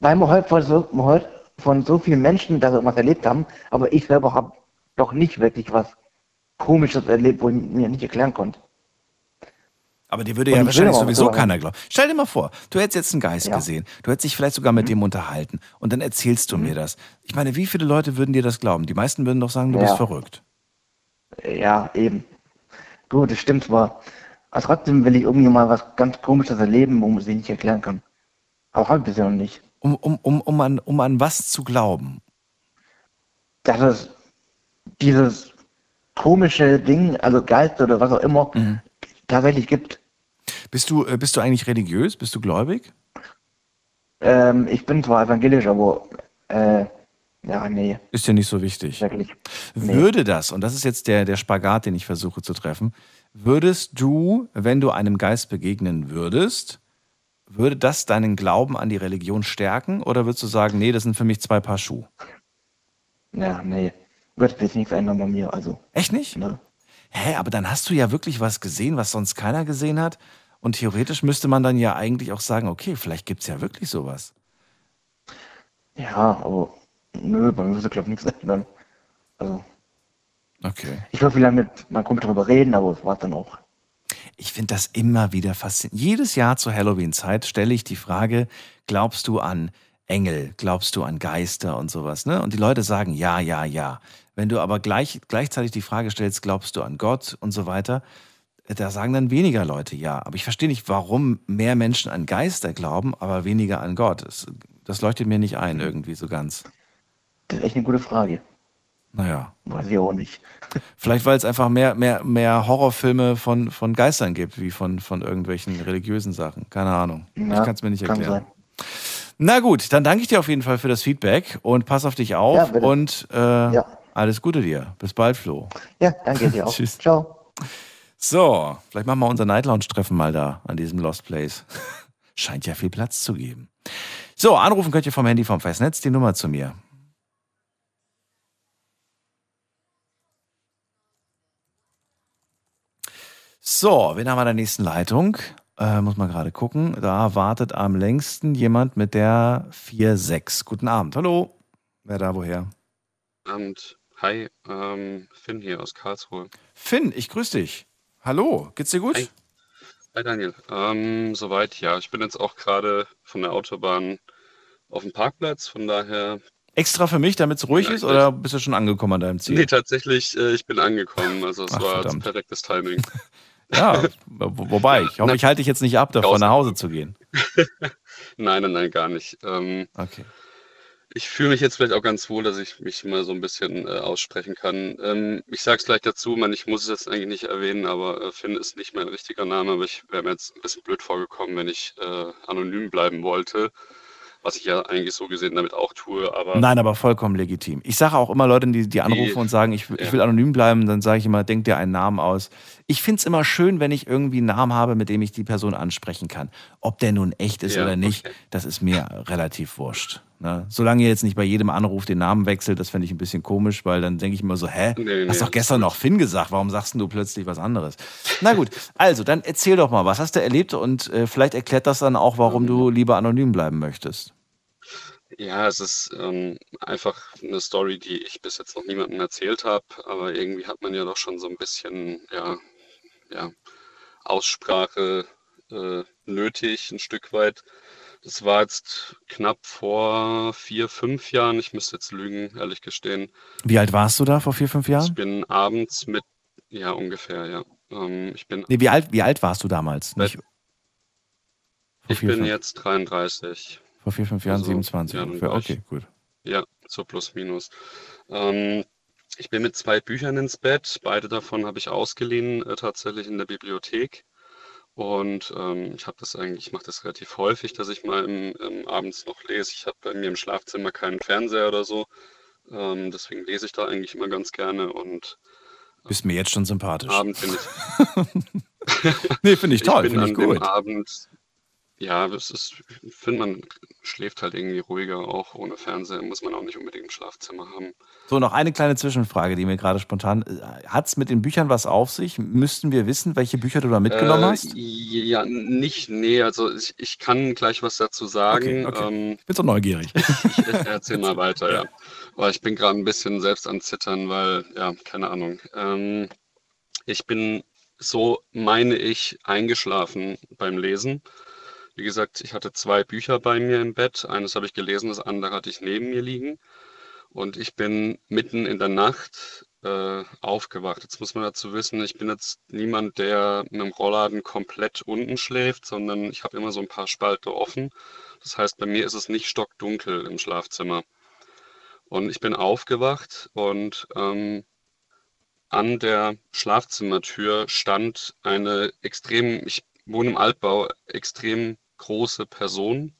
Weil man heute von so, man hört von so vielen Menschen, dass sie irgendwas erlebt haben, aber ich selber habe doch nicht wirklich was Komisches erlebt, wo ich mir nicht erklären konnte. Aber dir würde Und ja wahrscheinlich sowieso so keiner glauben. Stell dir mal vor, du hättest jetzt einen Geist Ja. gesehen. Du hättest dich vielleicht sogar mit dem unterhalten. Und dann erzählst du mir das. Ich meine, wie viele Leute würden dir das glauben? Die meisten würden doch sagen, du Ja. bist verrückt. Ja, eben. Gut, das stimmt zwar. Aber trotzdem will ich irgendwie mal was ganz Komisches erleben, wo man sich nicht erklären kann. Aber ich bisher noch nicht. Um, um, um, um, an, um an was zu glauben? Dass es dieses komische Ding, also Geist oder was auch immer, Mhm. Tatsächlich gibt. Bist du, äh, bist du eigentlich religiös? Bist du gläubig? Ähm, ich bin zwar evangelisch, aber äh, ja, nee, Ist dir nicht so wichtig. wirklich. Nee. Würde das, und das ist jetzt der, der Spagat, den ich versuche zu treffen, würdest du, wenn du einem Geist begegnen würdest, würde das deinen Glauben an die Religion stärken? Oder würdest du sagen, nee, das sind für mich zwei Paar Schuhe? Ja, nee. Wird sich nichts ändern bei mir, also. Echt nicht? Ne? Hä, aber dann hast du ja wirklich was gesehen, was sonst keiner gesehen hat. Und theoretisch müsste man dann ja eigentlich auch sagen, okay, vielleicht gibt es ja wirklich sowas. Ja, aber nö, bei mir sich, glaube ich, nichts ändern. Also, Okay. ich will vielleicht mit meinem Kumpel drüber reden, aber das war's dann auch. Ich finde das immer wieder faszinierend. Jedes Jahr zur Halloween-Zeit stelle ich die Frage, glaubst du an Engel, glaubst du an Geister und sowas, ne? Und die Leute sagen ja, ja, ja. Wenn du aber gleich, gleichzeitig die Frage stellst, glaubst du an Gott und so weiter, da sagen dann weniger Leute ja. Aber ich verstehe nicht, warum mehr Menschen an Geister glauben, aber weniger an Gott. Das Das leuchtet mir nicht ein, irgendwie so ganz. Das ist echt eine gute Frage. Naja. Weiß ich auch nicht. Vielleicht, weil es einfach mehr, mehr, mehr Horrorfilme von, von Geistern gibt, wie von, von irgendwelchen religiösen Sachen. Keine Ahnung. ich Ja, kann es mir nicht erklären. Na gut, dann danke ich dir auf jeden Fall für das Feedback und pass auf dich auf Ja, bitte. und äh, alles Gute dir. Bis bald, Flo. Ja, danke dir auch. Tschüss. Ciao. So, vielleicht machen wir unser Night Lounge Treffen mal da an diesem Lost Place. Scheint ja viel Platz zu geben. So, anrufen könnt ihr vom Handy vom Festnetz die Nummer zu mir. So, wen haben wir in der nächsten Leitung? Äh, muss man gerade gucken. Da wartet am längsten jemand mit der 4-6. Guten Abend. Hallo. Wer da woher? Abend. Hi, ähm, Finn hier aus Karlsruhe. Finn, ich grüße dich. Hallo, geht's dir gut? Hi. Hi Daniel. Ähm, soweit, ja. Ich bin jetzt auch gerade von der Autobahn auf dem Parkplatz, von daher. Extra für mich, damit es ruhig ist, oder bist du schon angekommen an deinem Ziel? Nee, tatsächlich, äh, ich bin angekommen. Also es Ach, war verdammt. perfektes Timing. Ja, wo- wobei, ich hoffe, Na, ich halte dich jetzt nicht ab, davon nach Hause zu gehen. Nein, nein, nein, gar nicht. Ähm, okay. Ich fühle mich jetzt vielleicht auch ganz wohl, dass ich mich mal so ein bisschen äh, aussprechen kann. Ähm, ich sage es gleich dazu, man, ich muss es jetzt eigentlich nicht erwähnen, aber äh, Finn ist nicht mein richtiger Name, aber ich wäre mir jetzt ein bisschen blöd vorgekommen, wenn ich äh, anonym bleiben wollte, was ich ja eigentlich so gesehen damit auch tue, aber Nein, aber vollkommen legitim. Ich sage auch immer Leuten, die, die anrufen Die- und sagen, ich, ich ja. will anonym bleiben, dann sage ich immer, denk dir einen Namen aus. Ich finde es immer schön, wenn ich irgendwie einen Namen habe, mit dem ich die Person ansprechen kann. Ob der nun echt ist Ja, oder nicht, das ist mir relativ wurscht. Ne? Solange ihr jetzt nicht bei jedem Anruf den Namen wechselt, das fände ich ein bisschen komisch, weil dann denke ich immer so, hä, Nee, hast doch gestern noch Finn gesagt, warum sagst du plötzlich was anderes? Na gut, also dann erzähl doch mal, was hast du erlebt und äh, vielleicht erklärt das dann auch, warum du lieber anonym bleiben möchtest. Ja, es ist ähm, einfach eine Story, die ich bis jetzt noch niemandem erzählt habe, aber irgendwie hat man ja doch schon so ein bisschen, ja, ja, Aussprache äh, nötig, ein Stück weit. Das war jetzt knapp vor vier, fünf Jahren. Ich müsste jetzt lügen, ehrlich gestehen. Wie alt warst du da vor vier, fünf Ich Jahren? bin abends mit, ja, ungefähr, ja. Ähm, ich bin, Nee, wie alt, wie alt warst du damals? Nicht, ich vier, bin fünf- jetzt 33. Vor vier, fünf Jahren Also, 27 ja, ungefähr. ich- Okay, gut. Ja, so plus minus. Ähm, ich bin mit zwei Büchern ins Bett. Beide davon habe ich ausgeliehen, äh, tatsächlich in der Bibliothek. Und ähm, ich habe das eigentlich, ich mache das relativ häufig, dass ich mal im, im abends noch lese. Ich habe bei mir im Schlafzimmer keinen Fernseher oder so. Ähm, deswegen lese ich da eigentlich immer ganz gerne und Bist mir jetzt schon sympathisch. Abend bin ich. Nee, finde ich toll, finde ich gut. Abend, ja, das ist, ich finde, man schläft halt irgendwie ruhiger auch ohne Fernseher, muss man auch nicht unbedingt im Schlafzimmer haben. So, noch eine kleine Zwischenfrage, die mir gerade spontan. Hat es mit den Büchern was auf sich? Müssten wir wissen, welche Bücher du da mitgenommen Äh, hast? Ja, nicht, nee, also ich, ich kann gleich was dazu sagen. Okay, okay. Ähm, Ich bin so neugierig. ich, ich erzähl mal weiter, ja. Aber ich bin gerade ein bisschen selbst am Zittern, weil, ja, keine Ahnung. Ähm, ich bin, so meine ich, eingeschlafen beim Lesen. Wie gesagt, ich hatte zwei Bücher bei mir im Bett. Eines habe ich gelesen, das andere hatte ich neben mir liegen. Und ich bin mitten in der Nacht äh, aufgewacht. Jetzt muss man dazu wissen, ich bin jetzt niemand, der mit dem Rollladen komplett unten schläft, sondern ich habe immer so ein paar Spalte offen. Das heißt, bei mir ist es nicht stockdunkel im Schlafzimmer. Und ich bin aufgewacht und ähm, an der Schlafzimmertür stand eine extrem, ich wohne im Altbau, extrem große Person.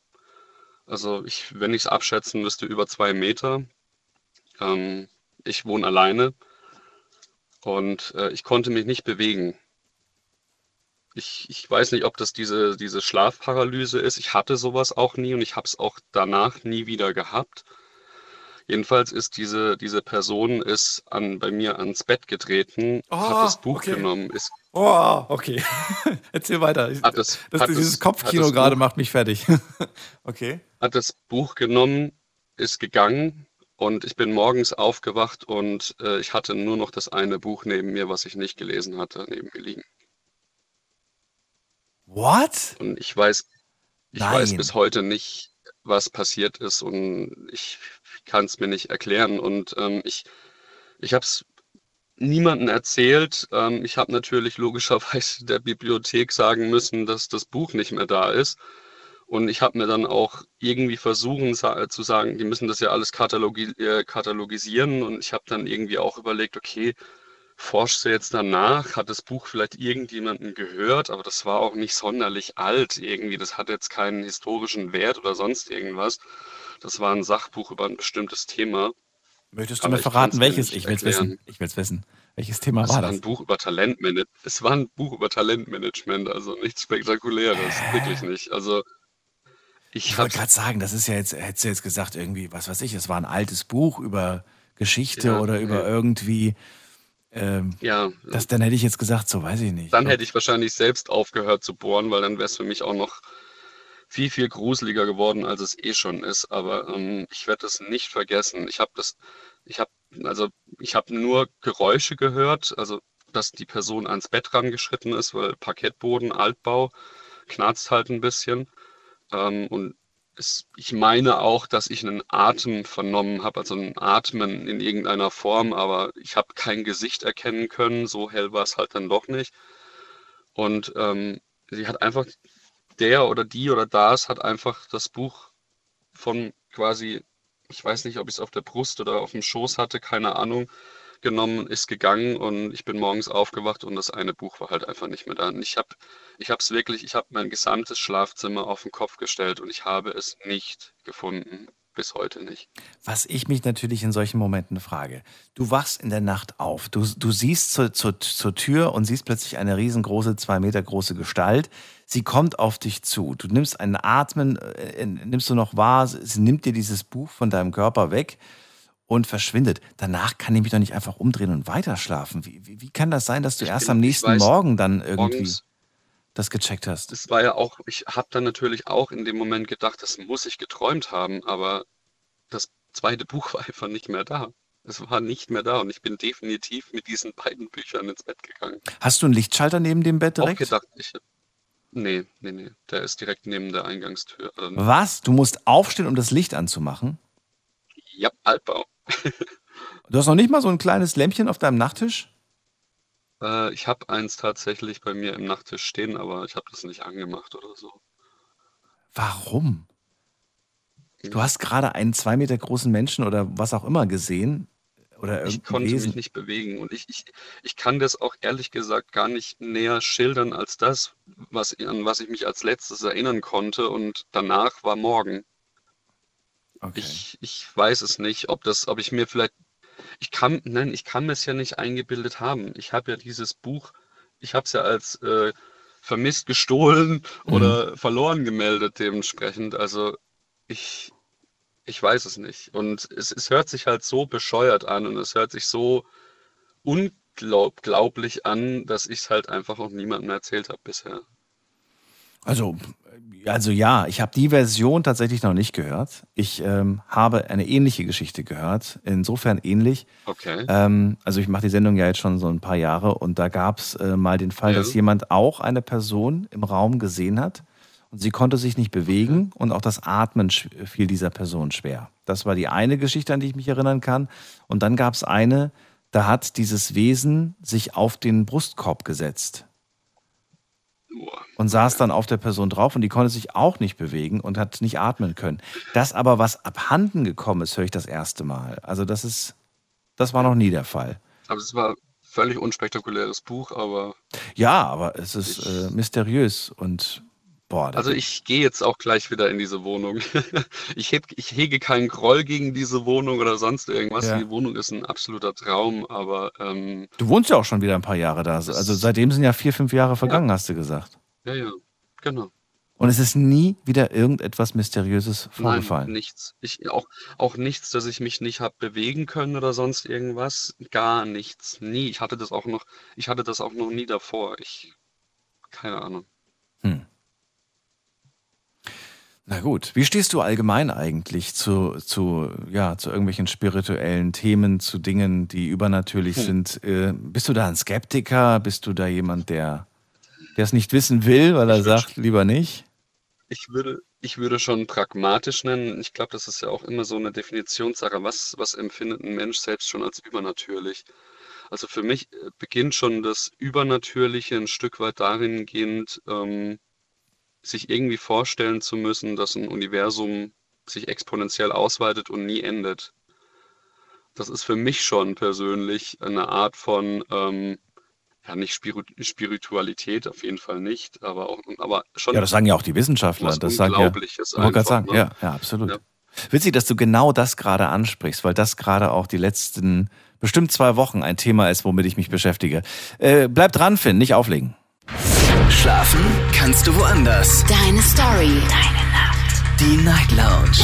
Also ich, wenn ich es abschätzen müsste, über zwei Meter. Ähm, ich wohne alleine und äh, ich konnte mich nicht bewegen. Ich, ich weiß nicht, ob das diese, diese Schlafparalyse ist. Ich hatte sowas auch nie und ich habe es auch danach nie wieder gehabt. Jedenfalls ist diese, diese Person ist an, bei mir ans Bett getreten, Oh, hat das Buch okay. genommen, ist, Oh, okay. Erzähl weiter. Ich- Hat es- das, hat dieses es- Kopfkino gerade Buch- macht mich fertig. okay. hat das Buch genommen, ist gegangen und ich bin morgens aufgewacht und äh, ich hatte nur noch das eine Buch neben mir, was ich nicht gelesen hatte, neben mir liegen. What? Und ich weiß, ich Nein. weiß bis heute nicht, was passiert ist und ich kann es mir nicht erklären. Und ähm, ich, ich habe es niemandem erzählt. Ähm, ich habe natürlich logischerweise der Bibliothek sagen müssen, dass das Buch nicht mehr da ist. Und ich habe mir dann auch irgendwie versuchen sa zu sagen, die müssen das ja alles katalogi äh, katalogisieren. Und ich habe dann irgendwie auch überlegt, okay, forschst du jetzt danach? Hat das Buch vielleicht irgendjemanden gehört? Aber das war auch nicht sonderlich alt irgendwie. Das hat jetzt keinen historischen Wert oder sonst irgendwas. Das war ein Sachbuch über ein bestimmtes Thema. Möchtest du mir verraten, welches? Ich will es wissen. Ich will es wissen. Welches Thema es war war das? ein Buch über Talentmanagement. Es war ein Buch über Talentmanagement, also nichts Spektakuläres, wirklich nicht. Also ich Ich wollte gerade sagen, das ist ja jetzt, hättest du jetzt gesagt, irgendwie, was weiß ich, es war ein altes Buch über Geschichte Ja, oder über ja. irgendwie, ähm, ja, das, dann hätte ich jetzt gesagt, so weiß ich nicht. dann hätte ich wahrscheinlich selbst aufgehört zu bohren, weil dann wäre es für mich auch noch viel, viel gruseliger geworden, als es eh schon ist. Aber ähm, ich werde es nicht vergessen. Ich habe das, ich habe, also ich habe nur Geräusche gehört, also dass die Person ans Bett rangeschritten ist, weil Parkettboden, Altbau, knarzt halt ein bisschen. Ähm, und es, ich meine auch, dass ich einen Atem vernommen habe, also ein Atmen in irgendeiner Form, aber ich habe kein Gesicht erkennen können. So hell war es halt dann doch nicht. Und ähm, sie hat einfach, der oder die oder das hat einfach das Buch von quasi, ich weiß nicht, ob ich es auf der Brust oder auf dem Schoß hatte, keine Ahnung, genommen, ist gegangen und ich bin morgens aufgewacht und das eine Buch war halt einfach nicht mehr da. Und ich habe ich es wirklich, ich habe mein gesamtes Schlafzimmer auf den Kopf gestellt und ich habe es nicht gefunden. Bis heute nicht. Was ich mich natürlich in solchen Momenten frage. Du wachst in der Nacht auf. Du, du siehst zur, zur, zur Tür und siehst plötzlich eine riesengroße, zwei Meter große Gestalt. Sie kommt auf dich zu. Du nimmst einen Atmen, äh, nimmst du noch wahr, sie nimmt dir dieses Buch von deinem Körper weg und verschwindet. Danach kann ich mich doch nicht einfach umdrehen und weiterschlafen. Wie, wie, wie kann das sein, dass du Ich erst bin- am nächsten weiß, Morgen dann irgendwie morgens- das gecheckt hast? Das war ja auch, ich habe dann natürlich auch in dem Moment gedacht, das muss ich geträumt haben, aber das zweite Buch war einfach nicht mehr da. Es war nicht mehr da und ich bin definitiv mit diesen beiden Büchern ins Bett gegangen. Hast du einen Lichtschalter neben dem Bett Auch direkt? gedacht, ich. Nee, nee, nee. Der ist direkt neben der Eingangstür. Also, Was? Du musst aufstehen, um das Licht anzumachen? ja, Altbau. Du hast noch nicht mal so ein kleines Lämpchen auf deinem Nachttisch? Äh, ich habe eins tatsächlich bei mir im Nachttisch stehen, aber ich habe das nicht angemacht oder so. Warum? Du hast gerade einen zwei Meter großen Menschen oder was auch immer gesehen oder Ich konnte Wesen. mich nicht bewegen und ich, ich, ich kann das auch ehrlich gesagt gar nicht näher schildern als das, was, an was ich mich als letztes erinnern konnte und danach war morgen. Okay. Ich, ich weiß es nicht, ob das, ob ich mir vielleicht, ich kann, nein, ich kann mir es ja nicht eingebildet haben. Ich habe ja dieses Buch, ich habe es ja als äh, vermisst, gestohlen Mhm. oder verloren gemeldet dementsprechend. Also ich, ich weiß es nicht. Und es, es hört sich halt so bescheuert an und es hört sich so unglaublich an, dass ich es halt einfach auch niemandem erzählt habe bisher. Also, also ja, ich habe die Version tatsächlich noch nicht gehört. Ich ähm, habe eine ähnliche Geschichte gehört, insofern ähnlich. Okay. Ähm, also ich mache die Sendung ja jetzt schon so ein paar Jahre und da gab es äh, mal den Fall, Ja. dass jemand auch eine Person im Raum gesehen hat und sie konnte sich nicht bewegen und auch das Atmen fiel dieser Person schwer. Das war die eine Geschichte, an die ich mich erinnern kann. Und dann gab es eine, da hat dieses Wesen sich auf den Brustkorb gesetzt und saß dann auf der Person drauf und die konnte sich auch nicht bewegen und hat nicht atmen können. Das aber, was abhanden gekommen ist, höre ich das erste Mal. Also das ist, das war noch nie der Fall. Aber es war völlig unspektakuläres Buch, aber Ja, aber es ist äh, mysteriös und boah, Also ich gehe jetzt auch gleich wieder in diese Wohnung. Ich, heb, ich hege keinen Groll gegen diese Wohnung oder sonst irgendwas. Ja. Die Wohnung ist ein absoluter Traum, aber ähm, du wohnst ja auch schon wieder ein paar Jahre da. Also seitdem sind ja vier, fünf Jahre vergangen, hast du gesagt. ja, ja, genau. Und es ist nie wieder irgendetwas Mysteriöses vorgefallen. Nein, nichts. Ich, auch, auch nichts, dass ich mich nicht habe bewegen können oder sonst irgendwas. Gar nichts. Nie. Ich hatte das auch noch, ich hatte das auch noch nie davor. Ich, keine Ahnung. Hm. Na gut, wie stehst du allgemein eigentlich zu, zu, ja, zu irgendwelchen spirituellen Themen, zu Dingen, die übernatürlich Hm. sind? Äh, bist du da ein Skeptiker? Bist du da jemand, der es nicht wissen will, weil er sagt, lieber nicht? Ich würde, ich würde schon pragmatisch nennen. Ich glaube, das ist ja auch immer so eine Definitionssache. Was, was empfindet ein Mensch selbst schon als übernatürlich? Also für mich äh, beginnt schon das Übernatürliche ein Stück weit dahingehend, ähm, sich irgendwie vorstellen zu müssen, dass ein Universum sich exponentiell ausweitet und nie endet. Das ist für mich schon persönlich eine Art von, ähm, ja, nicht Spiritualität, auf jeden Fall nicht, aber auch, aber schon. Ja, das sagen ja auch die Wissenschaftler. Das sagen ja, Unglaubliches ich wollte gerade einfach, sagen, ne? ja, ja, absolut. Ja. Witzig, dass du genau das gerade ansprichst, weil das gerade auch die letzten bestimmt zwei Wochen ein Thema ist, womit ich mich beschäftige. Äh, bleib dran, Finn, nicht auflegen. Schlafen kannst du woanders. Deine Story. Deine Nacht. Die Night Lounge.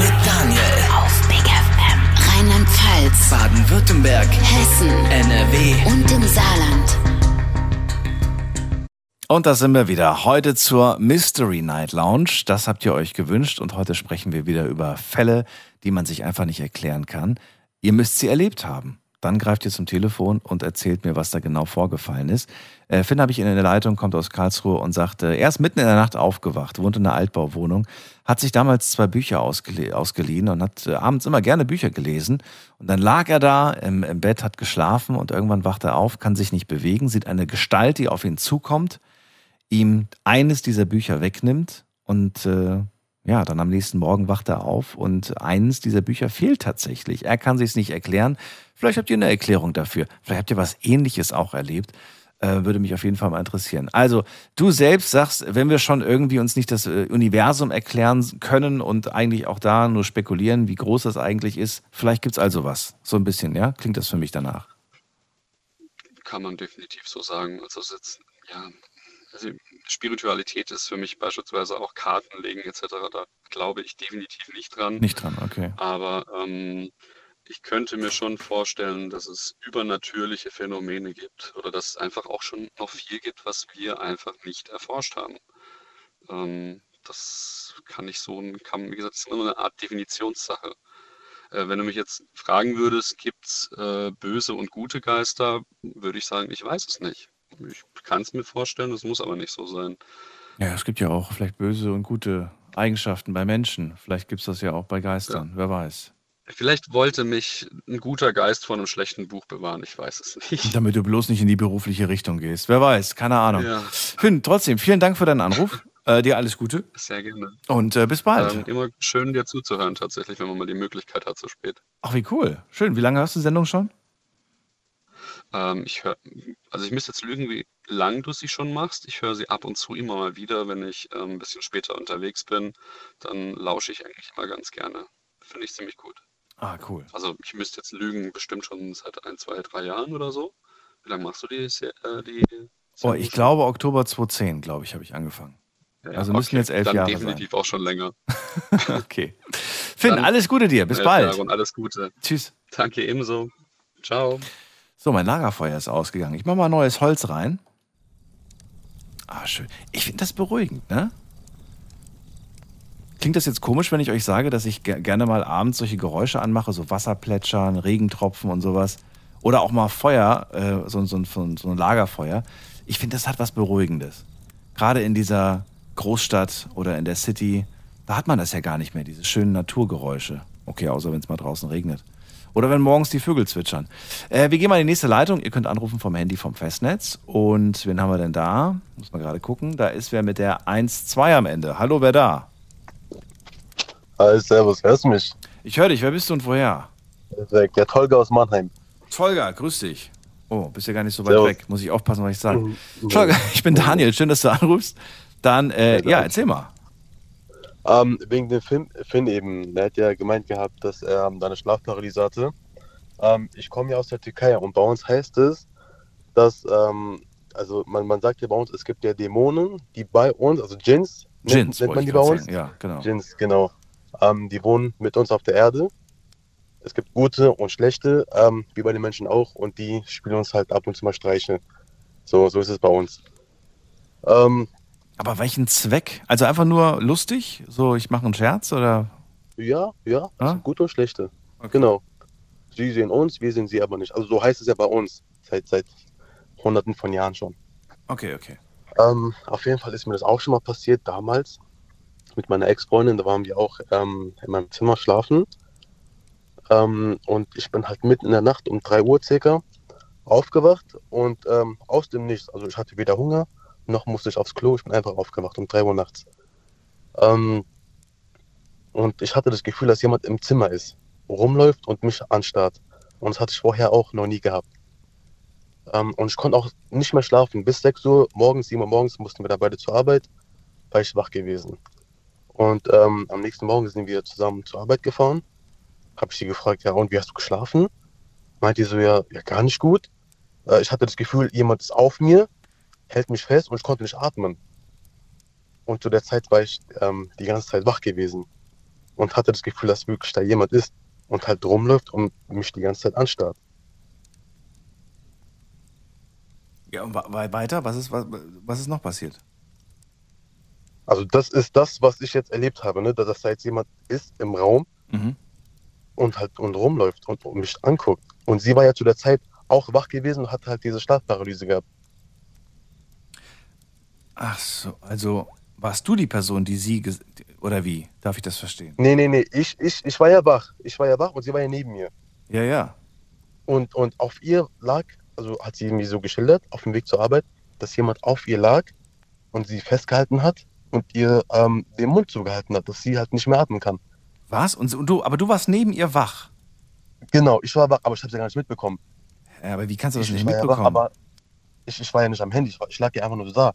Mit Daniel. Auf Big FM. Rheinland-Pfalz. Baden-Württemberg. Hessen. NRW. Und im Saarland. Und da sind wir wieder. Heute zur Mystery Night Lounge. Das habt ihr euch gewünscht und heute sprechen wir wieder über Fälle, die man sich einfach nicht erklären kann. Ihr müsst sie erlebt haben. Dann greift ihr zum Telefon und erzählt mir, was da genau vorgefallen ist. Äh, Finn habe ich in der Leitung, kommt aus Karlsruhe und sagte, er ist mitten in der Nacht aufgewacht, wohnt in einer Altbauwohnung, hat sich damals zwei Bücher ausgele ausgeliehen und hat äh, abends immer gerne Bücher gelesen. Und dann lag er da im, im Bett, hat geschlafen und irgendwann wacht er auf, kann sich nicht bewegen, sieht eine Gestalt, die auf ihn zukommt, ihm eines dieser Bücher wegnimmt und äh, ja, dann am nächsten Morgen wacht er auf und eines dieser Bücher fehlt tatsächlich. Er kann sich es nicht erklären. Vielleicht habt ihr eine Erklärung dafür. Vielleicht habt ihr was Ähnliches auch erlebt. Äh, würde mich auf jeden Fall mal interessieren. Also, du selbst sagst, wenn wir schon irgendwie uns nicht das äh, Universum erklären können und eigentlich auch da nur spekulieren, wie groß das eigentlich ist, vielleicht gibt's also was. So ein bisschen, ja? Klingt das für mich danach. Kann man definitiv so sagen. Also es jetzt, ja, also Spiritualität ist für mich beispielsweise auch Kartenlegen etc. Da glaube ich definitiv nicht dran. Nicht dran, okay. Aber ähm, ich könnte mir schon vorstellen, dass es übernatürliche Phänomene gibt oder dass es einfach auch schon noch viel gibt, was wir einfach nicht erforscht haben. Ähm, das kann ich so, kann, wie gesagt, das ist immer eine Art Definitionssache. Äh, wenn du mich jetzt fragen würdest, gibt es äh, böse und gute Geister, würde ich sagen, ich weiß es nicht. Ich kann es mir vorstellen, es muss aber nicht so sein. Ja, es gibt ja auch vielleicht böse und gute Eigenschaften bei Menschen. Vielleicht gibt's das ja auch bei Geistern. Wer weiß. Vielleicht wollte mich ein guter Geist vor einem schlechten Buch bewahren, ich weiß es nicht. Damit du bloß nicht in die berufliche Richtung gehst. Wer weiß, keine Ahnung. Ja. Finn, trotzdem, vielen Dank für deinen Anruf. Äh, dir alles Gute Sehr gerne. und äh, bis bald. Ähm, immer schön, dir zuzuhören, tatsächlich, wenn man mal die Möglichkeit hat, so spät. Ach, wie cool. Schön. Wie lange hast du die Sendung schon? Ähm, ich höre, also ich müsste jetzt lügen, wie lang du sie schon machst. Ich höre sie ab und zu immer mal wieder, wenn ich ähm, ein bisschen später unterwegs bin. Dann lausche ich eigentlich immer ganz gerne. Finde ich ziemlich gut. Ah, cool. Also ich müsste jetzt lügen, bestimmt schon seit ein, zwei, drei Jahren oder so. Wie lange machst du die? Äh, die Oh, ich glaube, Oktober 2010, glaube ich, habe ich angefangen. Ja, also müssen jetzt elf dann Jahre definitiv auch schon länger. sein. okay. Finn, Dann alles Gute dir. Bis bald. Und alles Gute. Tschüss. Danke ebenso. Ciao. So, mein Lagerfeuer ist ausgegangen. Ich mache mal neues Holz rein. Ah, schön. Ich finde das beruhigend, ne? Klingt das jetzt komisch, wenn ich euch sage, dass ich ge gerne mal abends solche Geräusche anmache, so Wasserplätschern, Regentropfen und sowas? Oder auch mal Feuer, äh, so, so, so, so ein Lagerfeuer. Ich finde, das hat was Beruhigendes. Gerade in dieser Großstadt oder in der City, da hat man das ja gar nicht mehr, diese schönen Naturgeräusche. Okay, außer wenn es mal draußen regnet. Oder wenn morgens die Vögel zwitschern. Äh, wir gehen mal in die nächste Leitung. Ihr könnt anrufen vom Handy vom Festnetz. Und wen haben wir denn da? Muss man gerade gucken. Da ist wer mit der 1-2 am Ende. Hallo, wer da? Hi, servus, hörst du mich? Ich höre dich. Wer bist du und woher? Ja, Tolga aus Mannheim. Tolga, grüß dich. Oh, bist ja gar nicht so weit Servus. weg. Muss ich aufpassen, was ich sage. Mhm. Tolga, ich bin Daniel. Schön, dass du anrufst. Dann, äh, ja, erzähl mal. Ähm, wegen dem Film, Finn eben, der hat ja gemeint gehabt, dass er ähm, da eine Schlafparalyse hatte. Ähm, ich komme ja aus der Türkei und bei uns heißt es, dass, ähm, also man, man sagt ja bei uns, es gibt ja Dämonen, die bei uns, also Djinns, Djinns, nennt, man die bei uns? sagen. Ja, genau. Djinns, genau. Ähm, die wohnen mit uns auf der Erde. Es gibt gute und schlechte, ähm, wie bei den Menschen auch, und die spielen uns halt ab und zu mal Streiche. So, so ist es bei uns. Ähm, Aber welchen Zweck? Also einfach nur lustig? So, ich mache einen Scherz oder? Ja, ja, Ah? also gute und schlechte. Genau. Sie sehen uns, wir sehen sie aber nicht. Also so heißt es ja bei uns, seit, seit hunderten von Jahren schon. Okay, okay. Ähm, auf jeden Fall ist mir das auch schon mal passiert, damals mit meiner Ex-Freundin. Da waren wir auch ähm, in meinem Zimmer schlafen. Ähm, und ich bin halt mitten in der Nacht um 3 Uhr circa aufgewacht und ähm, aus dem Nichts, also ich hatte weder Hunger noch musste ich aufs Klo. Ich bin einfach aufgewacht um 3 Uhr nachts. Ähm, und ich hatte das Gefühl, dass jemand im Zimmer ist, rumläuft und mich anstarrt. Und das hatte ich vorher auch noch nie gehabt. Ähm, und ich konnte auch nicht mehr schlafen. Bis 6 Uhr morgens, 7 Uhr morgens mussten wir dann beide zur Arbeit, war ich wach gewesen. Und ähm, am nächsten Morgen sind wir zusammen zur Arbeit gefahren. Habe ich sie gefragt, ja, und wie hast du geschlafen? Meint die so, ja, ja, gar nicht gut. Äh, ich hatte das Gefühl, jemand ist auf mir, hält mich fest und ich konnte nicht atmen. Und zu der Zeit war ich ähm, die ganze Zeit wach gewesen und hatte das Gefühl, dass wirklich da jemand ist und halt rumläuft und mich die ganze Zeit anstarrt. Ja, und weiter? Was ist, was, was ist noch passiert? Also das ist das, was ich jetzt erlebt habe, ne? dass da jetzt jemand ist im Raum Mhm. und halt und rumläuft und, und mich anguckt. Und sie war ja zu der Zeit auch wach gewesen und hat halt diese Schlafparalyse gehabt. Ach so, also warst du die Person, die sie, ges- oder wie? Darf ich das verstehen? Nee, nee, nee, ich, ich, ich war ja wach. Ich war ja wach und sie war ja neben mir. Ja, ja. Und, und auf ihr lag, also hat sie mir so geschildert, auf dem Weg zur Arbeit, dass jemand auf ihr lag und sie festgehalten hat und ihr ähm, den Mund zugehalten hat, dass sie halt nicht mehr atmen kann. Was? Und, und du, aber du warst neben ihr wach. Genau, ich war wach, aber ich habe sie gar nicht mitbekommen. Ja, aber wie kannst du das ich, nicht ich war ja wach, mitbekommen? aber ich, ich war ja nicht am Handy, ich, war, ich lag ja einfach nur so da.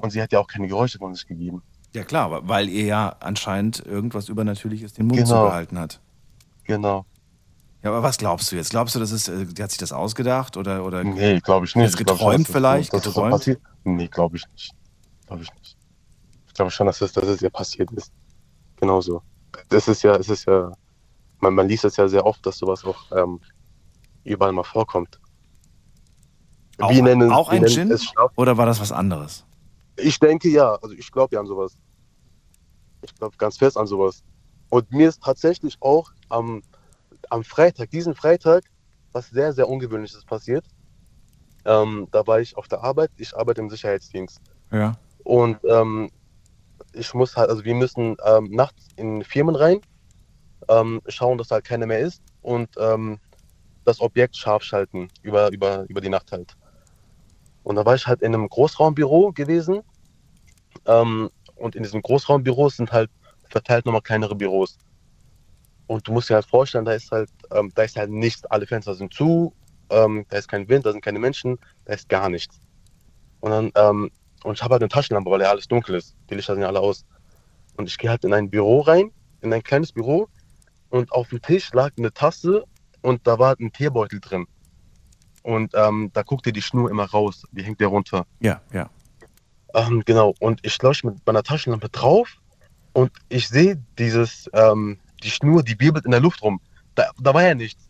Und sie hat ja auch keine Geräusche von sich gegeben. ja, klar, weil ihr ja anscheinend irgendwas Übernatürliches den Mund Genau. zugehalten hat. Genau. Ja, aber was glaubst du jetzt? Glaubst du, das ist, äh, die hat sich das ausgedacht oder, oder Nee, glaube ich nicht. Ich schon, geträumt das- vielleicht? das so Geträumt? passiert. Nee, glaube ich nicht. Glaube ich nicht. Ich glaube schon, dass das, dass es ihr passiert ist. Genauso. Das ist ja, es ist ja, man, man liest es ja sehr oft, dass sowas auch ähm, überall mal vorkommt. auch, Wir nennen- auch ein Schlaf- Oder war das was anderes? Ich denke ja, also ich glaube ja an sowas. Ich glaube ganz fest an sowas. Und mir ist tatsächlich auch am, am Freitag, diesen Freitag, was sehr, sehr Ungewöhnliches passiert. Ähm, da war ich auf der Arbeit, ich arbeite im Sicherheitsdienst. Ja. Und ähm, ich muss halt, also wir müssen ähm, nachts in Firmen rein, ähm, schauen, dass halt keiner mehr ist und ähm, das Objekt scharf schalten über, über, über die Nacht halt. Und da war ich halt in einem Großraumbüro gewesen. Ähm, und in diesem Großraumbüro sind halt verteilt nochmal kleinere Büros. Und du musst dir halt vorstellen, da ist halt, ähm, da ist halt nichts, alle Fenster sind zu, ähm, da ist kein Wind, da sind keine Menschen, da ist gar nichts. Und dann, ähm, und ich habe halt eine Taschenlampe, weil ja alles dunkel ist. Die Lichter sind ja alle aus. Und ich gehe halt in ein Büro rein, in ein kleines Büro, und auf dem Tisch lag eine Tasse und da war ein Teebeutel drin. Und ähm, da guckte die Schnur immer raus, die hängt ja runter. Ja, ja. Ähm, genau, und ich leuchte mit meiner Taschenlampe drauf und ich sehe dieses, ähm, die Schnur, die wirbelt in der Luft rum. Da, da war ja nichts.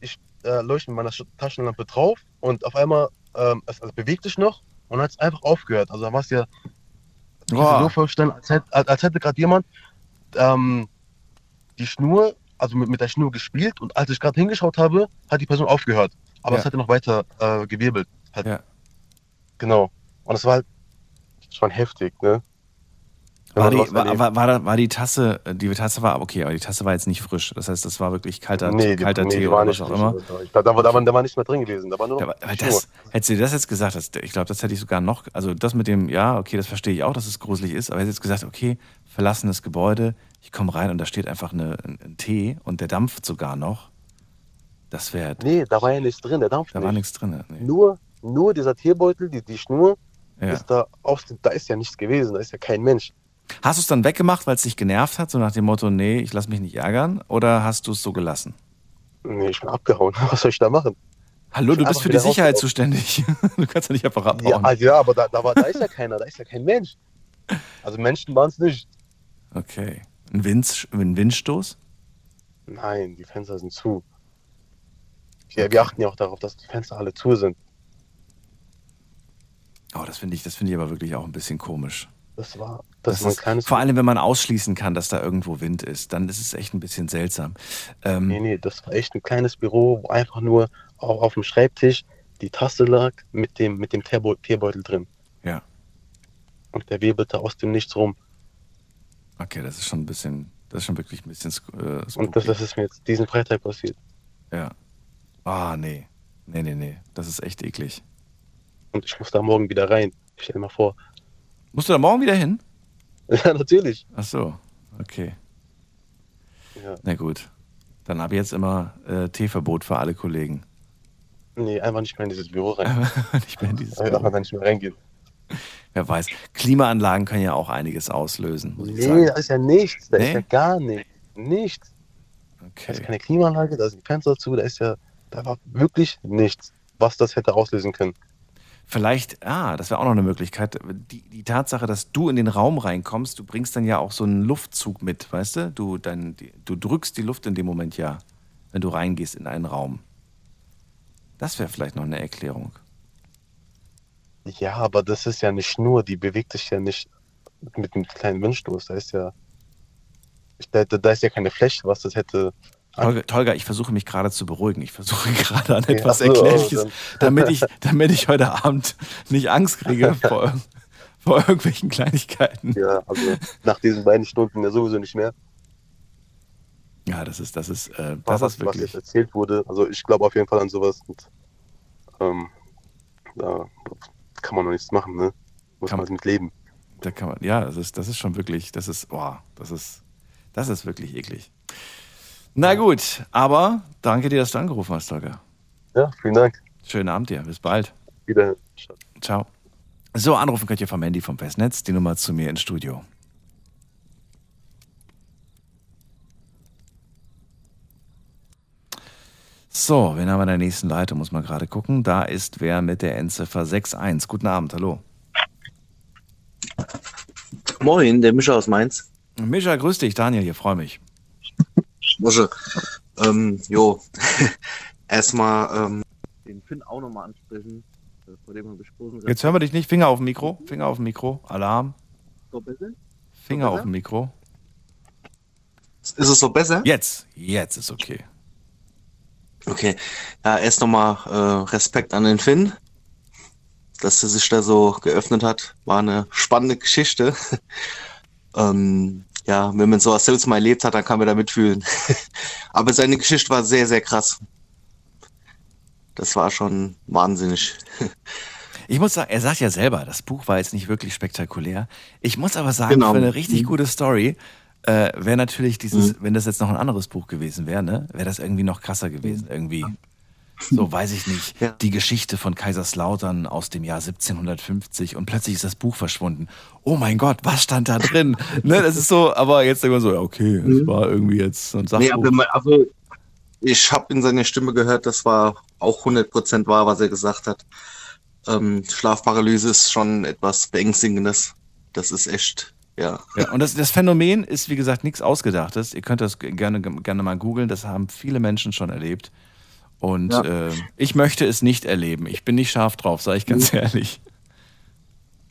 Ich äh, leuchte mit meiner Sch- Taschenlampe drauf und auf einmal, ähm, es, es bewegt sich noch und hat es einfach aufgehört. Also da war es ja, Boah. so vorstellen, als hätte, als, hätte gerade jemand ähm, die Schnur, also mit, mit der Schnur gespielt und als ich gerade hingeschaut habe, hat die Person aufgehört. Aber Ja. es hat ja noch weiter äh, gewirbelt. Halt. Ja. Genau. Und es war halt schon heftig, ne? War die, war, war, war, da- war die Tasse, die Tasse war okay, aber die Tasse war jetzt nicht frisch. Das heißt, das war wirklich kalter, nee, die, kalter nee, Tee oder was nicht auch immer. Da, da, war, da, war, da war nichts mehr drin gewesen. Da war nur Schnur. das, hättest du dir das jetzt gesagt, das, ich glaube, das hätte ich sogar noch, also das mit dem, ja, okay, das verstehe ich auch, dass es gruselig ist, aber hättest jetzt gesagt, okay, verlassenes Gebäude, ich komme rein und da steht einfach eine, ein, ein Tee und der dampft sogar noch. Das wäre, Nee, da war ja nichts drin, der Dampf da nicht. war nichts drin. Nee. Nur, nur dieser Teebeutel, die, die Schnur, Ja. ist da auf, da ist ja nichts gewesen, da ist ja kein Mensch. Hast du es dann weggemacht, weil es dich genervt hat, so nach dem Motto, nee, ich lasse mich nicht ärgern, oder hast du es so gelassen? Nee, ich bin abgehauen. Was soll ich da machen? Hallo, du bist für die Sicherheit zuständig. Du kannst ja nicht einfach Ja, abhauen. also ja aber da, da, war, da ist ja keiner, da ist ja kein Mensch. Also Menschen waren es nicht. Okay. Ein, Wind, ein Windstoß? Nein, die Fenster sind zu. Ja, wir achten ja auch darauf, dass die Fenster alle zu sind. Oh, das finde ich, das finde ich aber wirklich auch ein bisschen komisch. Das war, das, Das war ein kleines. vor allem, wenn man ausschließen kann, dass da irgendwo Wind ist, dann ist es echt ein bisschen seltsam. Ähm, Nee, nee, das war echt ein kleines Büro, wo einfach nur auf, auf dem Schreibtisch die Tasse lag mit dem, mit dem Teebeu- Teebeutel drin. Ja. Und der wirbelte aus dem Nichts rum. Okay, das ist schon ein bisschen, das ist schon wirklich ein bisschen äh, Und das, das ist mir jetzt diesen Freitag passiert. Ja. Ah, nee. Nee, nee, nee. Das ist echt eklig. Und ich muss da morgen wieder rein. Stell dir mal vor. Musst du da morgen wieder hin? Ja, natürlich. Ach so, okay. Ja. Na gut. Dann ab jetzt immer äh, Teeverbot für alle Kollegen. Nee, einfach nicht mehr in dieses Büro rein. nicht mehr in dieses Einfach Büro. da nicht mehr reingehen. Wer weiß. Klimaanlagen können ja auch einiges auslösen, muss ich Nee, sagen. da ist ja nichts. Da Nee? ist ja gar nichts. Nichts. Da ist keine Klimaanlage, da ist ein Fenster zu, da ist ja da war wirklich nichts, was das hätte auslösen können. Vielleicht, ah, das wäre auch noch eine Möglichkeit. Die, die Tatsache, dass du in den Raum reinkommst, du bringst dann ja auch so einen Luftzug mit, weißt du? Du, dein, du drückst die Luft in dem Moment ja, wenn du reingehst in einen Raum. Das wäre vielleicht noch eine Erklärung. Ja, aber das ist ja nicht nur, die bewegt sich ja nicht mit einem kleinen Windstoß. Da ist ja, da ist ja keine Fläche, was das hätte. Tolga, Tolga, ich versuche mich gerade zu beruhigen. Ich versuche gerade an etwas so, oh, Erklärliches, damit, ich, damit ich heute Abend nicht Angst kriege vor, vor irgendwelchen Kleinigkeiten. Ja, also nach diesen beiden Stunden ja sowieso nicht mehr. Ja, das ist, das ist, äh, was, das ist was wirklich. jetzt erzählt wurde. Also ich glaube auf jeden Fall an sowas. Und, ähm, da kann man noch nichts machen, ne? Muss Kann- man mit leben. Da kann man, ja, das ist, das ist schon wirklich, das ist, boah, das ist, das ist wirklich eklig. Na gut, aber danke dir, dass du angerufen hast, Tolga. Ja, vielen Dank. Schönen Abend dir, bis bald. Wieder. Ciao. So, anrufen könnt ihr vom Handy vom Festnetz, die Nummer zu mir ins Studio. So, wen haben wir in der nächsten Leitung? Muss man gerade gucken. Da ist wer mit der Endziffer 61. Guten Abend, hallo. Moin, der Mischer aus Mainz. Mischa, grüß dich. Daniel hier, freue mich. Mosche. Ähm, jo. Erstmal ähm, den Finn auch nochmal ansprechen, äh, vor dem wir gesprochen sind. Jetzt hören wir dich nicht. Finger auf dem Mikro. Finger auf dem Mikro. Alarm. So besser? Finger besser? auf dem Mikro. Ist es so besser? Jetzt. Jetzt ist okay. Okay. Ja, erst nochmal äh, Respekt an den Finn, dass er sich da so geöffnet hat. War eine spannende Geschichte. ähm, ja, wenn man sowas selbst mal erlebt hat, dann kann man da mitfühlen. Aber seine Geschichte war sehr, sehr krass. Das war schon wahnsinnig. Ich muss sagen, er sagt ja selber, das Buch war jetzt nicht wirklich spektakulär. Ich muss aber sagen, Genau. für eine richtig Mhm. gute Story äh, wäre natürlich dieses, wenn das jetzt noch ein anderes Buch gewesen wäre, ne, wäre das irgendwie noch krasser gewesen. Irgendwie, so weiß ich nicht, die Geschichte von Kaiserslautern aus dem Jahr 1750 und plötzlich ist das Buch verschwunden. Oh mein Gott, was stand da drin? ne, das ist so, aber jetzt immer so, ja, okay, es war irgendwie jetzt so ein Sachbuch. Nee, aber man- also ich habe in seiner Stimme gehört, das war auch 100% wahr, was er gesagt hat. Ähm, Schlafparalyse ist schon etwas Beängstigendes. Das ist echt, ja. Ja, und das, das Phänomen ist, wie gesagt, nichts Ausgedachtes. Ihr könnt das gerne, gerne mal googeln. Das haben viele Menschen schon erlebt. Und Ja. äh, ich möchte es nicht erleben. Ich bin nicht scharf drauf, sage ich ganz ehrlich.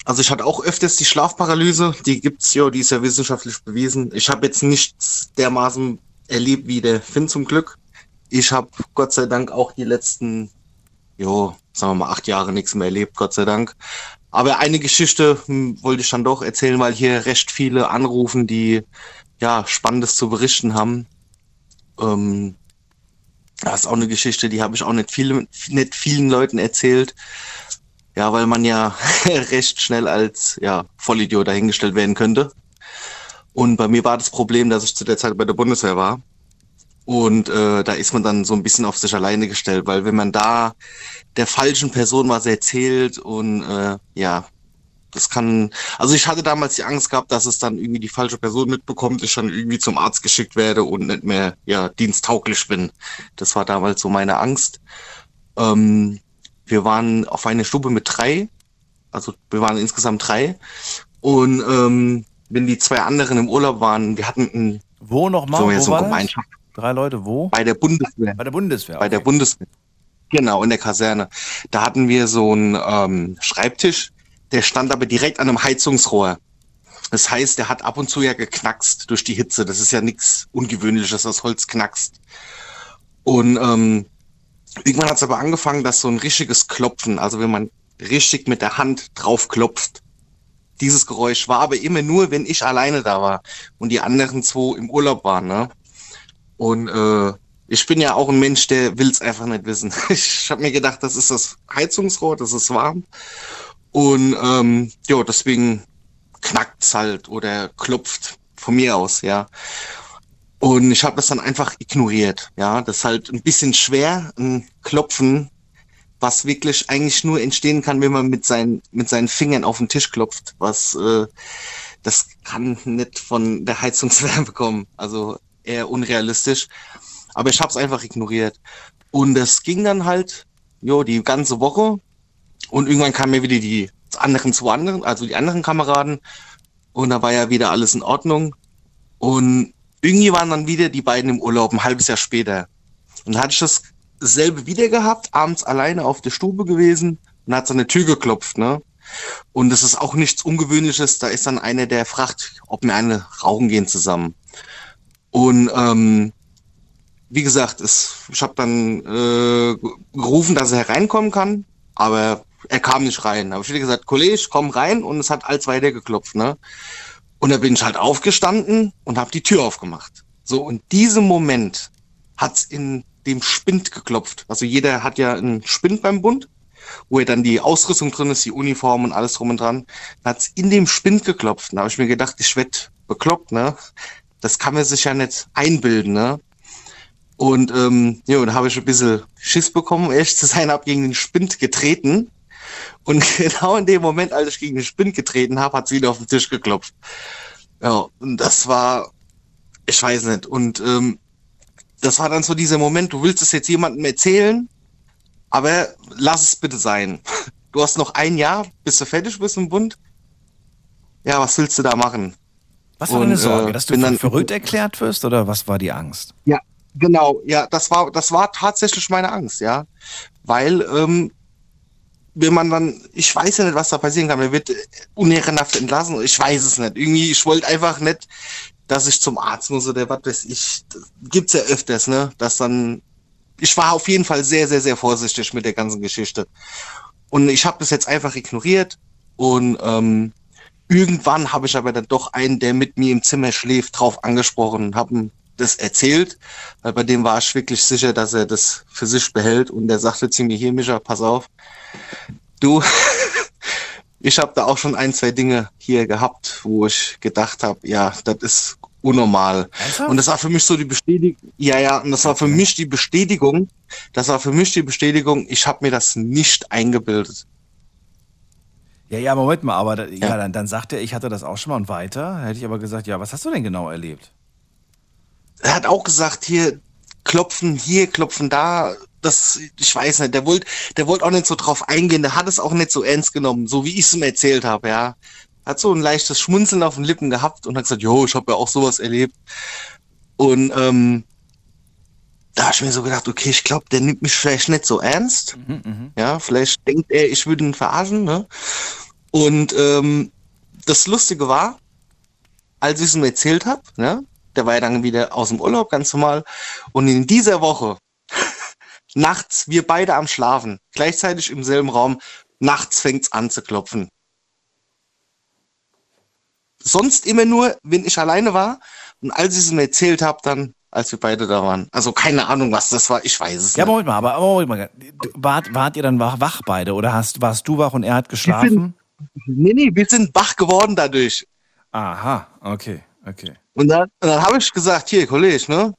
Also ich hatte auch öfters die Schlafparalyse, die gibt's ja, die ist ja wissenschaftlich bewiesen. Ich habe jetzt nichts dermaßen erlebt wie der Finn zum Glück. Ich habe Gott sei Dank auch die letzten, jo, sagen wir mal, acht Jahre nichts mehr erlebt, Gott sei Dank. Aber eine Geschichte hm, wollte ich dann doch erzählen, weil hier recht viele anrufen, die ja Spannendes zu berichten haben. Ähm, das ist auch eine Geschichte, die habe ich auch nicht, viele, nicht vielen Leuten erzählt. Ja, weil man ja recht schnell als ja, Vollidiot dahingestellt werden könnte. Und bei mir war das Problem, dass ich zu der Zeit bei der Bundeswehr war. Und äh, da ist man dann so ein bisschen auf sich alleine gestellt, weil wenn man da der falschen Person was erzählt und äh, ja, das kann, also ich hatte damals die Angst gehabt, dass es dann irgendwie die falsche Person mitbekommt, ich dann irgendwie zum Arzt geschickt werde und nicht mehr ja diensttauglich bin. Das war damals so meine Angst. Ähm, wir waren auf einer Stube mit drei, also wir waren insgesamt drei. Und ähm, wenn die zwei anderen im Urlaub waren, wir hatten ein, Wo nochmal? so, ja, so eine das? Gemeinschaft Drei Leute, wo? bei der Bundeswehr. Bei der Bundeswehr. Bei der Bundeswehr. Genau, in der Kaserne. Da hatten wir so einen ähm, Schreibtisch, der stand aber direkt an einem Heizungsrohr. Das heißt, der hat ab und zu ja geknackst durch die Hitze. Das ist ja nichts Ungewöhnliches, dass Holz knackst. Und ähm, irgendwann hat es aber angefangen, dass so ein richtiges Klopfen, also wenn man richtig mit der Hand drauf klopft, dieses Geräusch war aber immer nur, wenn ich alleine da war und die anderen zwei im Urlaub waren. Ne? Und äh, Ich bin ja auch ein Mensch, der will es einfach nicht wissen. Ich habe mir gedacht, das ist das Heizungsrohr, das ist warm. Und ähm, ja, deswegen knackt's halt oder klopft von mir aus, ja. Und ich habe das dann einfach ignoriert, ja. Das ist halt ein bisschen schwer, ein Klopfen, was wirklich eigentlich nur entstehen kann, wenn man mit seinen mit seinen Fingern auf den Tisch klopft, was äh, das kann nicht von der Heizungswärme kommen, also eher unrealistisch. Aber ich habe es einfach ignoriert. Und es ging dann halt, jo, die ganze Woche. Und irgendwann kamen mir wieder die anderen zu anderen, also die anderen Kameraden. Und da war ja wieder alles in Ordnung. Und irgendwie waren dann wieder die beiden im Urlaub, ein halbes Jahr später. Und da hatte ich dasselbe wieder gehabt, abends alleine auf der Stube gewesen und hat so eine Tür geklopft, ne? Und das ist auch nichts Ungewöhnliches. Da ist dann einer, der fragt, ob wir eine rauchen gehen zusammen. Und ähm, wie gesagt, es, ich habe dann äh, gerufen, dass er hereinkommen kann, aber er kam nicht rein. Habe ich wieder gesagt, Kollege, komm rein und es hat alles weiter geklopft. Ne? Und da bin ich halt aufgestanden und habe die Tür aufgemacht. So, und diesem Moment hat's in dem Spind geklopft. Also jeder hat ja einen Spind beim Bund, wo ja dann die Ausrüstung drin ist, die Uniform und alles drum und dran. Da hat's in dem Spind geklopft. Da habe ich mir gedacht, ich werd bekloppt, ne? Das kann man sich ja nicht einbilden, ne? Und ähm, ja, da habe ich ein bisschen Schiss bekommen, ehrlich zu sein, habe gegen den Spind getreten. Und genau in dem Moment, als ich gegen den Spind getreten habe, hat sie wieder auf den Tisch geklopft. Ja, und das war, ich weiß nicht. Und ähm, das war dann so dieser Moment, du willst es jetzt jemandem erzählen, aber lass es bitte sein. Du hast noch ein Jahr, bis du fertig bist im Bund. Ja, was willst du da machen? Was war deine Sorge, äh, dass du dann- verrückt erklärt wirst oder was war die Angst? Ja, genau. Ja, das war, das war tatsächlich meine Angst, ja. Weil, ähm, wenn man dann, ich weiß ja nicht, was da passieren kann, man wird unehrenhaft entlassen, ich weiß es nicht. Irgendwie, ich wollte einfach nicht, dass ich zum Arzt muss oder was weiß ich. Gibt's ja öfters, ne? Dass dann, ich war auf jeden Fall sehr, sehr, sehr vorsichtig mit der ganzen Geschichte. Und ich habe das jetzt einfach ignoriert und ähm, irgendwann habe ich aber dann doch einen, der mit mir im Zimmer schläft, drauf angesprochen habe ihm das erzählt, weil bei dem war ich wirklich sicher, dass er das für sich behält und der sagte zu mir, hier Micha, pass auf, du, ich habe da auch schon ein, zwei Dinge hier gehabt, wo ich gedacht habe, ja, das ist unnormal. Und das war für mich so die Bestätigung, ja, ja, und das war für mich die Bestätigung, das war für mich die Bestätigung, ich habe mir das nicht eingebildet. Ja, ja, Moment mal, aber da, ja. dann, dann sagt er, ich hatte das auch schon mal und weiter. Hätte ich aber gesagt, ja, was hast du denn genau erlebt? er hat auch gesagt, hier klopfen hier, klopfen da. Das, ich weiß nicht, der wollte, der wollte auch nicht so drauf eingehen, der hat es auch nicht so ernst genommen, so wie ich es ihm erzählt habe, ja. Hat so ein leichtes Schmunzeln auf den Lippen gehabt und hat gesagt, jo, ich habe ja auch sowas erlebt. Und ähm, da habe ich mir so gedacht, okay, ich glaube, der nimmt mich vielleicht nicht so ernst. Ja, vielleicht denkt er, ich würde ihn verarschen, ne? Und ähm, das Lustige war, als ich es ihm erzählt habe, ne, der war ja dann wieder aus dem Urlaub, ganz normal. Und in dieser Woche, nachts, wir beide am Schlafen, gleichzeitig im selben Raum, nachts fängt's an zu klopfen. Sonst immer nur, wenn ich alleine war. Und als ich es ihm erzählt habe, dann, als wir beide da waren. Also keine Ahnung, was das war, ich weiß es Ja, nicht. Moment mal, aber aber Moment mal. Wart, wart ihr dann wach, wach beide oder hast, warst du wach und er hat geschlafen? Nee, nee, wir sind wach geworden dadurch. Aha, okay, okay. Und dann, und dann habe ich gesagt, hier, Kollege, ne?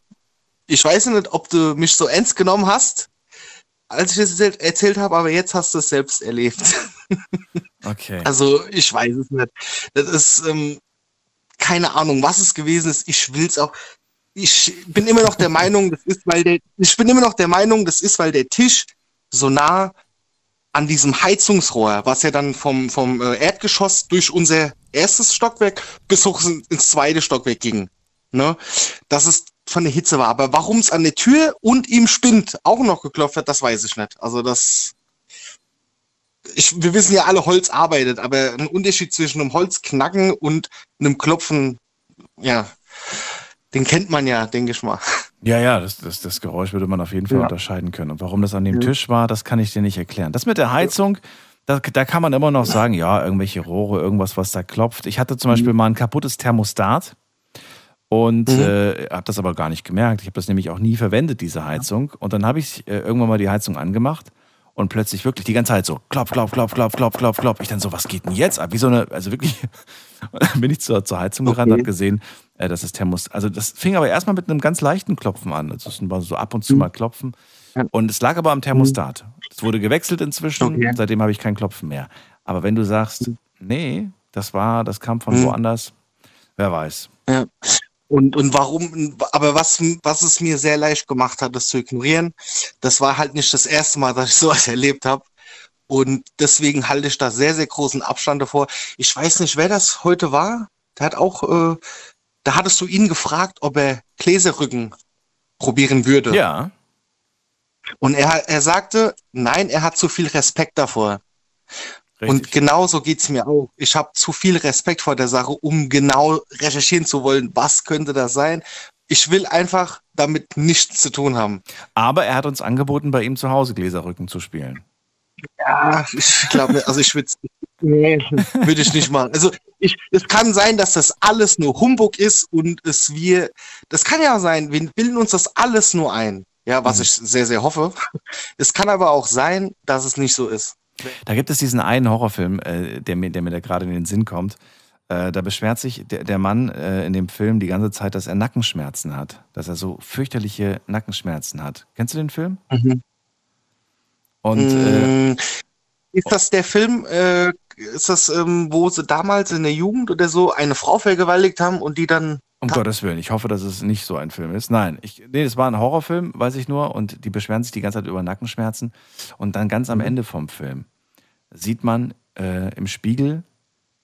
Ich weiß nicht, ob du mich so ernst genommen hast, als ich das erzählt, habe, aber jetzt hast du es selbst erlebt. Okay. Also, ich weiß es nicht. Das ist, ähm, keine Ahnung, was es gewesen ist. Ich will's auch. Ich bin immer noch der Meinung, das ist, weil der, ich bin immer noch der Meinung, das ist, weil der Tisch so nah an diesem Heizungsrohr, was ja dann vom, vom äh, Erdgeschoss durch unser erstes Stockwerk bis hoch in- ins zweite Stockwerk ging. Ne? Dass es von der Hitze war. Aber warum es an der Tür und im Spind auch noch geklopft hat, das weiß ich nicht. Also das. Ich, wir wissen ja alle, Holz arbeitet, aber ein Unterschied zwischen einem Holzknacken und einem Klopfen, ja, den kennt man ja, denke ich mal. Ja, ja, das, das, das Geräusch würde man auf jeden Fall Ja. unterscheiden können. Und warum das an dem Ja. Tisch war, das kann ich dir nicht erklären. Das mit der Heizung, da, da kann man immer noch sagen, ja, irgendwelche Rohre, irgendwas, was da klopft. Ich hatte zum Mhm. Beispiel mal ein kaputtes Thermostat. Und Mhm. äh, habe das aber gar nicht gemerkt. Ich habe das nämlich auch nie verwendet, diese Heizung. Und dann habe ich äh, irgendwann mal die Heizung angemacht und plötzlich wirklich die ganze Zeit so klopf, klopf, klopf, klopf, klopf, klopf, klopf. Ich dann so, was geht denn jetzt ab? Wie so eine, also wirklich, bin ich zur, zur Heizung gerannt und Okay. habe gesehen, äh, dass das Thermos, also das fing aber erstmal mit einem ganz leichten Klopfen an. Also es war so ab und zu mal klopfen. Und es lag aber am Thermostat. Es wurde gewechselt inzwischen, Okay. seitdem habe ich kein Klopfen mehr. Aber wenn du sagst, nee, das war, das kam von Mhm. woanders, wer weiß. Ja. Und, und warum, aber was, was es mir sehr leicht gemacht hat, das zu ignorieren, das war halt nicht das erste Mal, dass ich sowas erlebt habe. Und deswegen halte ich da sehr, sehr großen Abstand davor. Ich weiß nicht, wer das heute war. Der hat auch, äh, da hattest du ihn gefragt, ob er Gläserrücken probieren würde. Ja. Und er, er sagte, nein, er hat zu viel Respekt davor. Richtig. Und genauso geht's mir auch. Ich habe zu viel Respekt vor der Sache, um genau recherchieren zu wollen, was könnte das sein. Ich will einfach damit nichts zu tun haben. Aber er hat uns angeboten, bei ihm zu Hause Gläserrücken zu spielen. Ja, ich glaube, also ich würde nee, würde ich nicht machen. Also ich, es kann sein, dass das alles nur Humbug ist und es wir, das kann ja sein, wir bilden uns das alles nur ein. Ja, was ich sehr, sehr hoffe. Es kann aber auch sein, dass es nicht so ist. Da gibt es diesen einen Horrorfilm, äh, der, mir, der mir da gerade in den Sinn kommt. Äh, da beschwert sich der, der Mann äh, in dem Film die ganze Zeit, dass er Nackenschmerzen hat. Dass er so fürchterliche Nackenschmerzen hat. Kennst du den Film? Und äh, Mm, ist das der Film, äh, ist das, ähm, wo sie damals in der Jugend oder so eine Frau vergewaltigt haben und die dann. um Gottes Willen, ich hoffe, dass es nicht so ein Film ist. Nein, ich, nee, es war ein Horrorfilm, weiß ich nur. Und die beschweren sich die ganze Zeit über Nackenschmerzen. Und dann ganz am Ende vom Film sieht man äh, im Spiegel,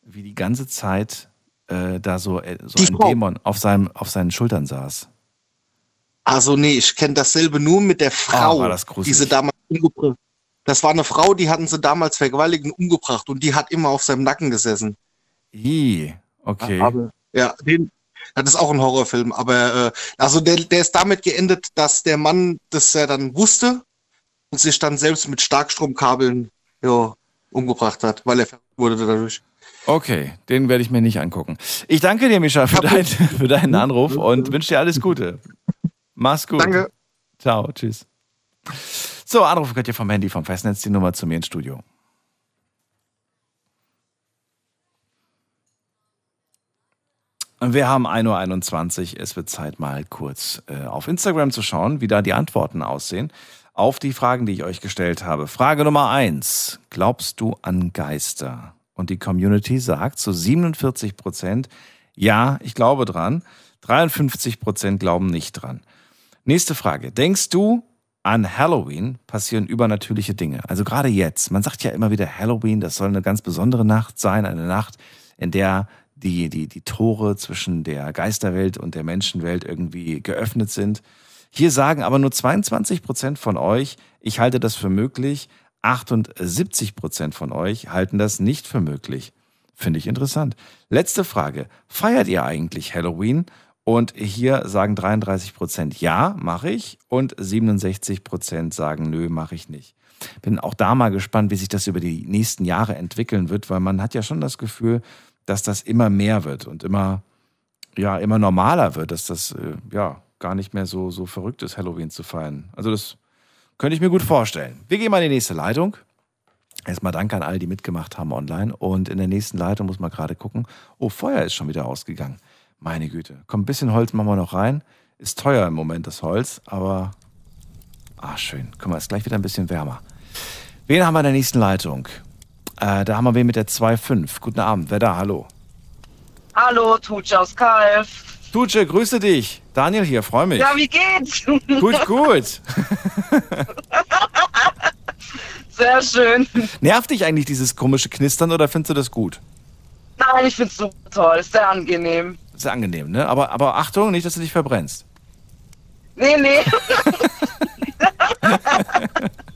wie die ganze Zeit äh, da so, äh, so ein Frau. Dämon auf, seinem, auf seinen Schultern saß. Also nee, ich kenne dasselbe nur mit der Frau, Ah, war das die gruselig. sie damals umgebracht Das war eine Frau, die hatten sie damals vergewaltigt und umgebracht und die hat immer auf seinem Nacken gesessen. I, okay. Aber, ja, den, das ist auch ein Horrorfilm, aber äh, also der, der ist damit geendet, dass der Mann das ja dann wusste und sich dann selbst mit Starkstromkabeln ja, umgebracht hat, weil er wurde dadurch. Okay, den werde ich mir nicht angucken. Ich danke dir, Mischa, für, dein, für deinen Anruf und wünsche dir alles Gute. Mach's gut. Danke. Ciao, tschüss. So, Anrufe könnt ihr vom Handy, vom Festnetz, die Nummer zu mir ins Studio. Wir haben 1.21 Uhr. Es wird Zeit, mal kurz äh, auf Instagram zu schauen, wie da die Antworten aussehen auf die Fragen, die ich euch gestellt habe. Frage Nummer eins: Glaubst du an Geister? Und die Community sagt zu 47 Prozent, ja, ich glaube dran. 53 Prozent glauben nicht dran. Nächste Frage. Denkst du, an Halloween passieren übernatürliche Dinge? Also gerade jetzt. Man sagt ja immer wieder Halloween, das soll eine ganz besondere Nacht sein. Eine Nacht, in der die, die, die Tore zwischen der Geisterwelt und der Menschenwelt irgendwie geöffnet sind. Hier sagen aber nur 22 Prozent von euch, ich halte das für möglich. 78 Prozent von euch halten das nicht für möglich. Finde ich interessant. Letzte Frage. Feiert ihr eigentlich Halloween? Und hier sagen 33 Prozent ja, mache ich. Und 67 Prozent sagen nö, mache ich nicht. Bin auch da mal gespannt, wie sich das über die nächsten Jahre entwickeln wird, weil man hat ja schon das Gefühl, dass das immer mehr wird und immer, ja, immer normaler wird, dass das, äh, ja, gar nicht mehr so, so verrückt ist, Halloween zu feiern. Also das könnte ich mir gut vorstellen. Wir gehen mal in die nächste Leitung. Erstmal danke an all, die mitgemacht haben online. Und in der nächsten Leitung muss man gerade gucken. Oh, Feuer ist schon wieder ausgegangen. Meine Güte. Komm, ein bisschen Holz machen wir noch rein. Ist teuer im Moment, das Holz, aber. Ah, schön. Guck mal, ist gleich wieder ein bisschen wärmer. Wen haben wir in der nächsten Leitung? Äh, da haben wir wen mit der 2.5. Guten Abend. Wer da? Hallo. Hallo, Tutsche aus Kalf. Tutsche, grüße dich. Daniel hier, freue mich. Ja, wie geht's? Gut, gut. Sehr schön. Nervt dich eigentlich dieses komische Knistern oder findest du das gut? Nein, ich find's super toll. Ist sehr angenehm. Ist angenehm, ne? Aber, aber Achtung, nicht, dass du dich verbrennst. Nee, nee.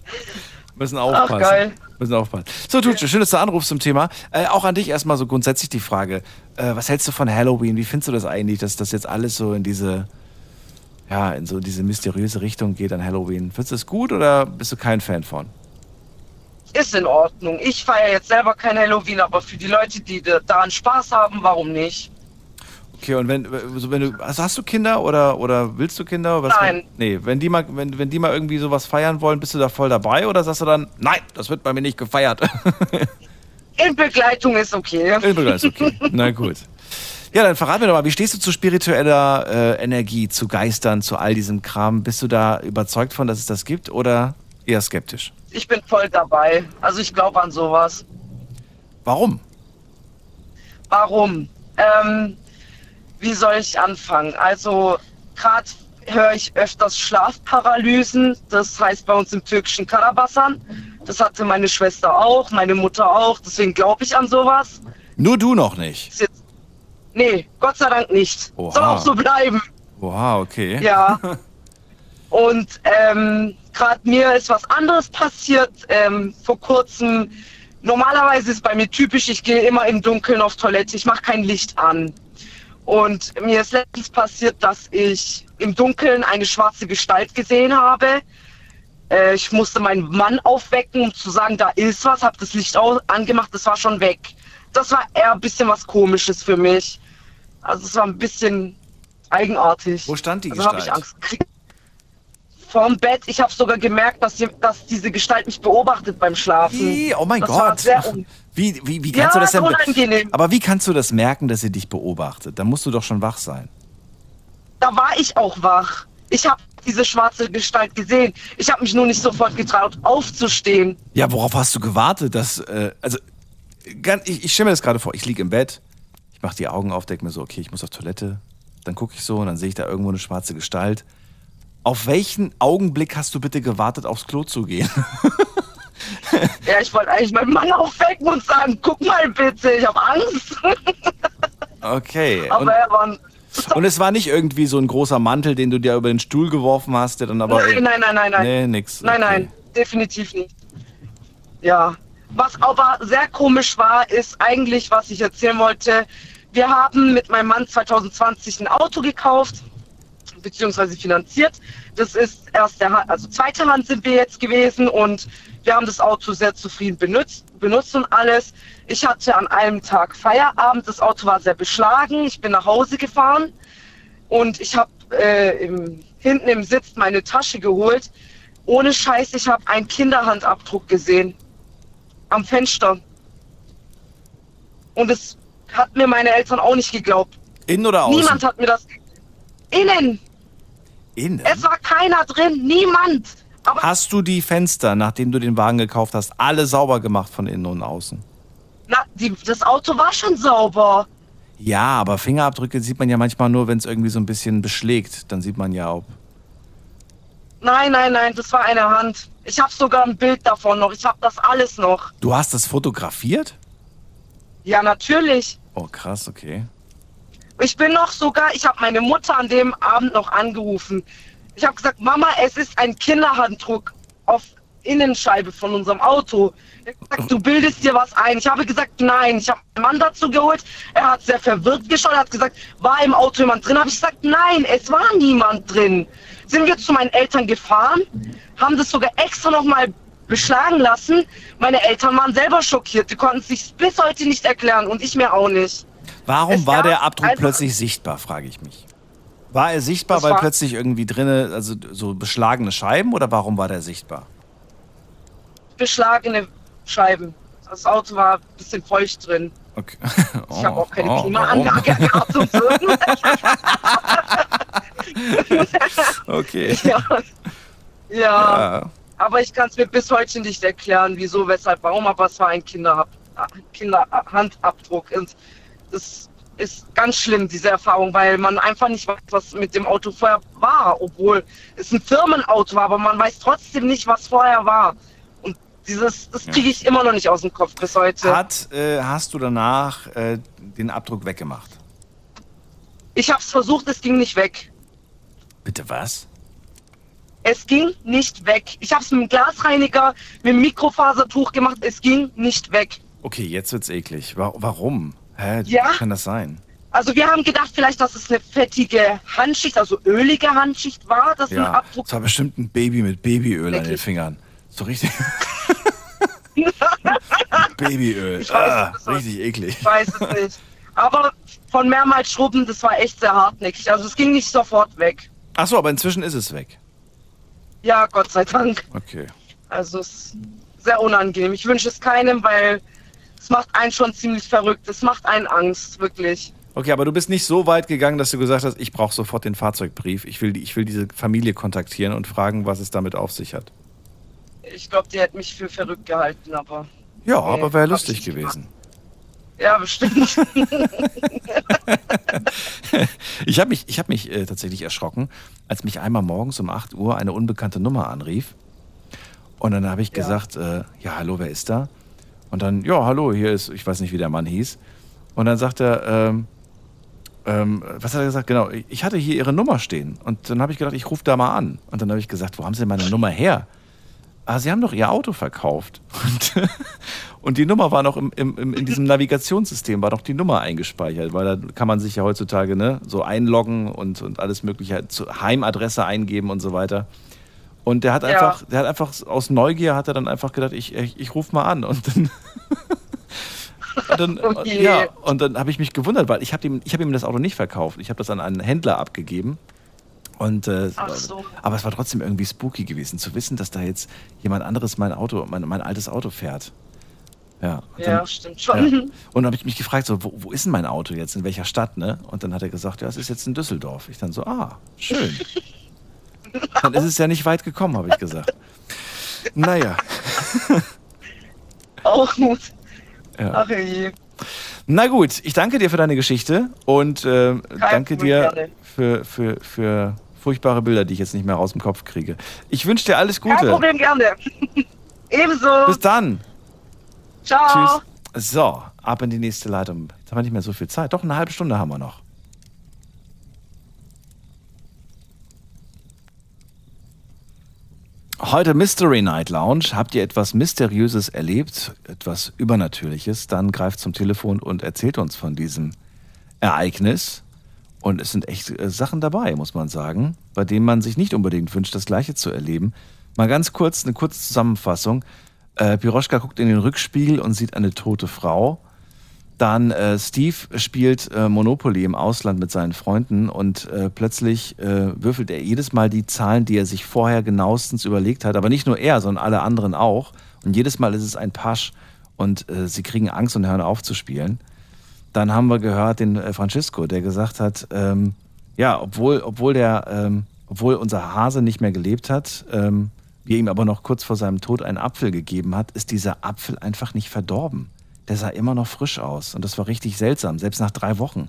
Müssen aufpassen. geil. Müssen aufpassen. So, Tutsche, schön, dass du anrufst zum Thema. Äh, auch an dich erstmal so grundsätzlich die Frage. Äh, was hältst du von Halloween? Wie findest du das eigentlich, dass das jetzt alles so in diese, ja, in so diese mysteriöse Richtung geht an Halloween? Findest du es gut oder bist du kein Fan von? Ist in Ordnung. Ich feiere jetzt selber kein Halloween, aber für die Leute, die da- daran Spaß haben, warum nicht? Okay, und wenn, so wenn du, also hast du Kinder oder, oder willst du Kinder? Was Nein. nee, wenn die, mal, wenn, wenn die mal irgendwie sowas feiern wollen, bist du da voll dabei oder sagst du dann, nein, das wird bei mir nicht gefeiert? In Begleitung ist okay. In Begleitung ist okay. Na gut. Ja, dann verrat mir doch mal, wie stehst du zu spiritueller äh, Energie, zu Geistern, zu all diesem Kram? Bist du da überzeugt von, dass es das gibt oder eher skeptisch? Ich bin voll dabei. Also ich glaube an sowas. Warum? Warum? Ähm, wie soll ich anfangen? Also gerade höre ich öfters Schlafparalysen. Das heißt bei uns im türkischen Karabasan. Das hatte meine Schwester auch, meine Mutter auch. Deswegen glaube ich an sowas. Nur du noch nicht. Jetzt, nee, Gott sei Dank nicht. Oha. Soll auch so bleiben. Oha, okay. Ja. Und ähm, gerade mir ist was anderes passiert ähm, vor kurzem. Normalerweise ist bei mir typisch, ich gehe immer im Dunkeln auf Toilette, ich mache kein Licht an. Und mir ist letztens passiert, dass ich im Dunkeln eine schwarze Gestalt gesehen habe. Äh, ich musste meinen Mann aufwecken, um zu sagen, da ist was, habe das Licht angemacht, das war schon weg. Das war eher ein bisschen was Komisches für mich. Also es war ein bisschen eigenartig. Wo stand die also habe ich Gestalt? Angst gekriegt. Vorm Bett, ich habe sogar gemerkt, dass, die, dass diese Gestalt mich beobachtet beim Schlafen. Oh mein das War Gott. sehr Wie, wie, wie Ja, kannst du das denn? unangenehm. Aber wie kannst du das merken, dass sie dich beobachtet? Da musst du doch schon wach sein. da war ich auch wach. Ich habe diese schwarze Gestalt gesehen. Ich habe mich nur nicht sofort getraut, aufzustehen. Ja, worauf hast du gewartet? Dass, äh, also, ich, ich stelle mir das gerade vor. Ich liege im Bett, ich mache die Augen auf, denke mir so, okay, ich muss auf Toilette. Dann gucke ich so und dann sehe ich da irgendwo eine schwarze Gestalt. Auf welchen Augenblick hast du bitte gewartet, aufs Klo zu gehen? Ja, ich wollte eigentlich meinen Mann aufwecken und sagen, guck mal bitte, ich habe Angst. Okay. Aber Und, er war... und es war nicht irgendwie so ein großer Mantel, den du dir über den Stuhl geworfen hast, der dann aber. nein, nein, nein, nein, nein. Nee, nix. Nein, nein, definitiv nicht. Ja. Was aber sehr komisch war, ist eigentlich, was ich erzählen wollte. Wir haben mit meinem Mann 2020 ein Auto gekauft, beziehungsweise finanziert. Das ist erste Hand, also zweite Hand sind wir jetzt gewesen und wir haben das Auto sehr zufrieden benutzt, benutzt und alles. Ich hatte an einem Tag Feierabend, das Auto war sehr beschlagen. Ich bin nach Hause gefahren und ich habe äh, im, hinten im Sitz meine Tasche geholt. Ohne Scheiß, ich habe einen Kinderhandabdruck gesehen am Fenster. Und es hat mir meine Eltern auch nicht geglaubt. Innen oder außen? Niemand hat mir das. Innen. Innen? Es war keiner drin, niemand. Hast du die Fenster, nachdem du den Wagen gekauft hast, alle sauber gemacht von innen und außen? Na, die, das Auto war schon sauber. Ja, aber Fingerabdrücke sieht man ja manchmal nur, wenn es irgendwie so ein bisschen beschlägt. Dann sieht man ja, ob. Nein, nein, nein, das war eine Hand. Ich habe sogar ein Bild davon noch. Ich habe das alles noch. Du hast das fotografiert? Ja, natürlich. Oh, krass, okay. Ich bin noch sogar, ich habe meine Mutter an dem Abend noch angerufen. Ich habe gesagt, Mama, es ist ein Kinderhanddruck auf Innenscheibe von unserem Auto. Ich hab gesagt, du bildest dir was ein. Ich habe gesagt, nein. Ich habe meinen Mann dazu geholt. Er hat sehr verwirrt geschaut. Er hat gesagt, war im Auto jemand drin? Habe ich gesagt, nein, es war niemand drin. Sind wir zu meinen Eltern gefahren, haben das sogar extra nochmal beschlagen lassen. Meine Eltern waren selber schockiert. Die konnten es sich bis heute nicht erklären und ich mir auch nicht. Warum Es war der Abdruck einfach- plötzlich sichtbar, frage ich mich. War er sichtbar, Das weil plötzlich irgendwie drinne, also so beschlagene Scheiben oder warum war der sichtbar? beschlagene Scheiben. Das Auto war ein bisschen feucht drin. Okay. Ich habe auch keine oh, Klimaanlage gehabt und so. Okay. ja. ja. Ja. Aber ich kann es mir bis heute nicht erklären, wieso, weshalb, warum, aber es war ein Kinderhab Kinderhandabdruck. Und das ist ganz schlimm, diese Erfahrung, weil man einfach nicht weiß, was mit dem Auto vorher war, obwohl es ein Firmenauto war, aber man weiß trotzdem nicht, was vorher war. Und dieses, das kriege ich immer noch nicht aus dem Kopf bis heute. Hat, äh, hast du danach äh, den Abdruck weggemacht? Ich habe es versucht, es ging nicht weg. Bitte was? Es ging nicht weg. Ich habe es mit dem Glasreiniger, mit dem Mikrofasertuch gemacht. Es ging nicht weg. Okay, jetzt wird's eklig. Wa warum? Hä? Ja? Wie kann das sein? Also wir haben gedacht, vielleicht, dass es eine fettige Handschicht, also ölige Handschicht war, ein Ja, Abdruck. war bestimmt ein Baby mit Babyöl an den? Fingern. So richtig. Babyöl. Ich weiß ah, es richtig eklig. Ich weiß es nicht. Aber von mehrmals Schrubben, das war echt sehr hartnäckig. Also es ging nicht sofort weg. Ach so, aber inzwischen ist es weg. Ja, Gott sei Dank. Okay. Also es ist sehr unangenehm. Ich wünsche es keinem, weil es macht einen schon ziemlich verrückt. Es macht einen Angst, wirklich. Okay, aber du bist nicht so weit gegangen, dass du gesagt hast, ich brauche sofort den Fahrzeugbrief. Ich will, ich will diese Familie kontaktieren und fragen, was es damit auf sich hat. Ich glaube, die hätte mich für verrückt gehalten, aber Ja, Nee, aber wäre lustig gewesen. ja, bestimmt. Ich habe mich, ich hab mich äh, tatsächlich erschrocken, als mich einmal morgens um 8 Uhr eine unbekannte Nummer anrief. Und dann habe ich gesagt, äh, ja, hallo, wer ist da? Und dann, ja, hallo, hier ist, ich weiß nicht, wie der Mann hieß. Und dann sagt er, ähm, ähm, was hat er gesagt? Genau, ich hatte hier Ihre Nummer stehen. Und dann habe ich gedacht, ich rufe da mal an. Und dann habe ich gesagt, wo haben Sie denn meine Nummer her? Ah, Sie haben doch Ihr Auto verkauft. Und, und die Nummer war noch im, im, in diesem Navigationssystem, war doch die Nummer eingespeichert, weil da kann man sich ja heutzutage ne, so einloggen und, und alles mögliche, zu Heimadresse eingeben und so weiter. Und der hat Ja. einfach, der hat einfach aus Neugier hat er dann einfach gedacht, ich, ich, ich rufe mal an. Und dann, und dann, je. ja, und dann habe ich mich gewundert, weil ich habe ihm, ich hab ihm das Auto nicht verkauft. Ich habe das an einen Händler abgegeben. Und, äh, Ach so. Aber es war trotzdem irgendwie spooky gewesen, zu wissen, dass da jetzt jemand anderes mein Auto, mein, mein altes Auto fährt. Ja, und Ja, dann- stimmt schon. Ja. Und dann habe ich mich gefragt, so, wo, wo ist denn mein Auto jetzt, in welcher Stadt, ne? Und dann hat er gesagt, ja, es ist jetzt in Düsseldorf. Ich dann so, ah, schön. Dann ist es ja nicht weit gekommen, habe ich gesagt. Naja. Auch gut. Ja. Ach je. Na gut, ich danke dir für deine Geschichte und äh, danke dir für, für, für furchtbare Bilder, die ich jetzt nicht mehr aus dem Kopf kriege. Ich wünsche dir alles Gute. Kein Problem, gerne. Ebenso. Bis dann. Ciao. Tschüss. So, ab in die nächste Leitung. Jetzt haben wir nicht mehr so viel Zeit. Doch, eine halbe Stunde haben wir noch. Heute Mystery Night Lounge. Habt ihr etwas Mysteriöses erlebt, etwas Übernatürliches, dann greift zum Telefon und erzählt uns von diesem Ereignis. Und es sind echt äh, Sachen dabei, muss man sagen, bei denen man sich nicht unbedingt wünscht, das Gleiche zu erleben. Mal ganz kurz, eine kurze Zusammenfassung. Äh, Piroschka guckt in den Rückspiegel und sieht eine tote Frau. Dann äh, Steve spielt äh, Monopoly im Ausland mit seinen Freunden und äh, plötzlich äh, würfelt er jedes Mal die Zahlen, die er sich vorher genauestens überlegt hat. Aber nicht nur er, sondern alle anderen auch. Und jedes Mal ist es ein Pasch und äh, sie kriegen Angst und hören auf zu spielen. Dann haben wir gehört den äh, Francisco, der gesagt hat, ähm, ja, obwohl, obwohl der, ähm, obwohl unser Hase nicht mehr gelebt hat, ähm, wir ihm aber noch kurz vor seinem Tod einen Apfel gegeben hat, ist dieser Apfel einfach nicht verdorben. Der sah immer noch frisch aus und das war richtig seltsam, selbst nach drei Wochen.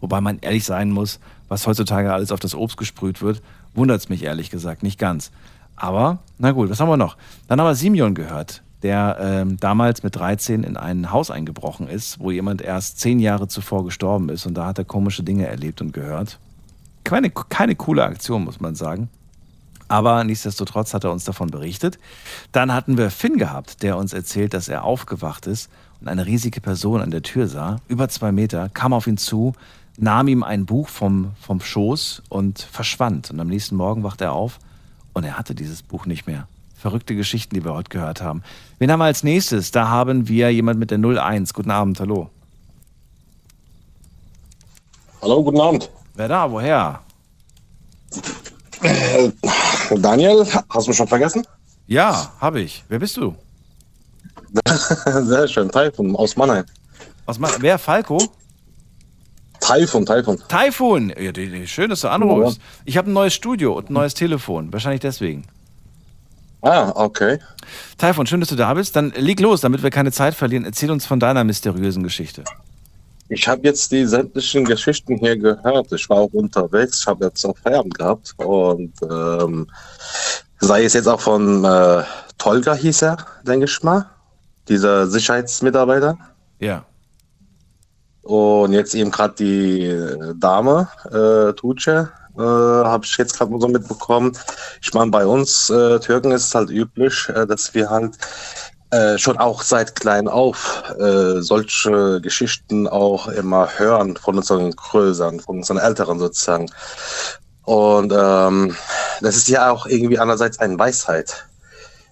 Wobei man ehrlich sein muss, was heutzutage alles auf das Obst gesprüht wird, wundert es mich ehrlich gesagt nicht ganz. Aber, na gut, was haben wir noch? Dann haben wir Simeon gehört, der ähm, damals mit 13 in ein Haus eingebrochen ist, wo jemand erst zehn Jahre zuvor gestorben ist und da hat er komische Dinge erlebt und gehört. Keine, keine coole Aktion, muss man sagen. Aber nichtsdestotrotz hat er uns davon berichtet. Dann hatten wir Finn gehabt, der uns erzählt, dass er aufgewacht ist und eine riesige Person an der Tür sah, über zwei Meter, kam auf ihn zu, nahm ihm ein Buch vom, vom Schoß und verschwand. Und am nächsten Morgen wacht er auf und er hatte dieses Buch nicht mehr. Verrückte Geschichten, die wir heute gehört haben. Wen haben wir als nächstes? Da haben wir jemand mit der 01. Guten Abend, hallo. Hallo, guten Abend. Wer da? Woher? Äh, Daniel, hast du mich schon vergessen? Ja, habe ich. Wer bist du? Sehr schön, Taifun aus Mannheim. Was Ma wer? Falco? Taifun, Taifun. Taifun! Ja, schön, dass du anrufst. Ich habe ein neues Studio und ein neues Telefon. Wahrscheinlich deswegen. Ah, okay. Taifun, schön, dass du da bist. Dann leg los, damit wir keine Zeit verlieren. Erzähl uns von deiner mysteriösen Geschichte. Ich habe jetzt die sämtlichen Geschichten hier gehört. Ich war auch unterwegs. Ich habe jetzt auch Feierabend gehabt. Und ähm, sei es jetzt auch von äh, Tolga hieß er, denke ich mal. Dieser Sicherheitsmitarbeiter. Ja. Und jetzt eben gerade die äh, Dame, äh, Tuce, äh, habe ich jetzt gerade so mitbekommen. Ich meine, bei uns äh, Türken ist es halt üblich, äh, dass wir halt äh, schon auch seit klein auf äh, solche Geschichten auch immer hören von unseren Größeren, von unseren Älteren sozusagen. Und ähm, das ist ja auch irgendwie einerseits eine Weisheit.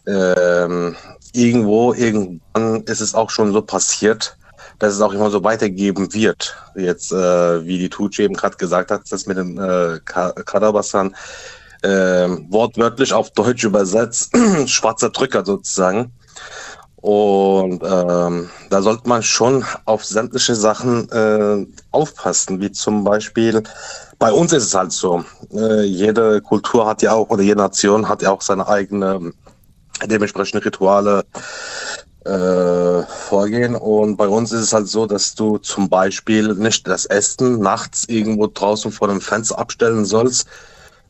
Ähm, irgendwo, irgendwann ist es auch schon so passiert, dass es auch immer so weitergeben wird. Jetzt, äh, wie die Tucci eben gerade gesagt hat, das mit dem äh, Ka- Karabasan, äh, wortwörtlich auf Deutsch übersetzt, schwarzer Drücker sozusagen. Und ähm, da sollte man schon auf sämtliche Sachen äh, aufpassen, wie zum Beispiel, bei uns ist es halt so, äh, jede Kultur hat ja auch, oder jede Nation hat ja auch seine eigene dementsprechende Rituale äh, vorgehen. Und bei uns ist es halt so, dass du zum Beispiel nicht das Essen nachts irgendwo draußen vor dem Fenster abstellen sollst.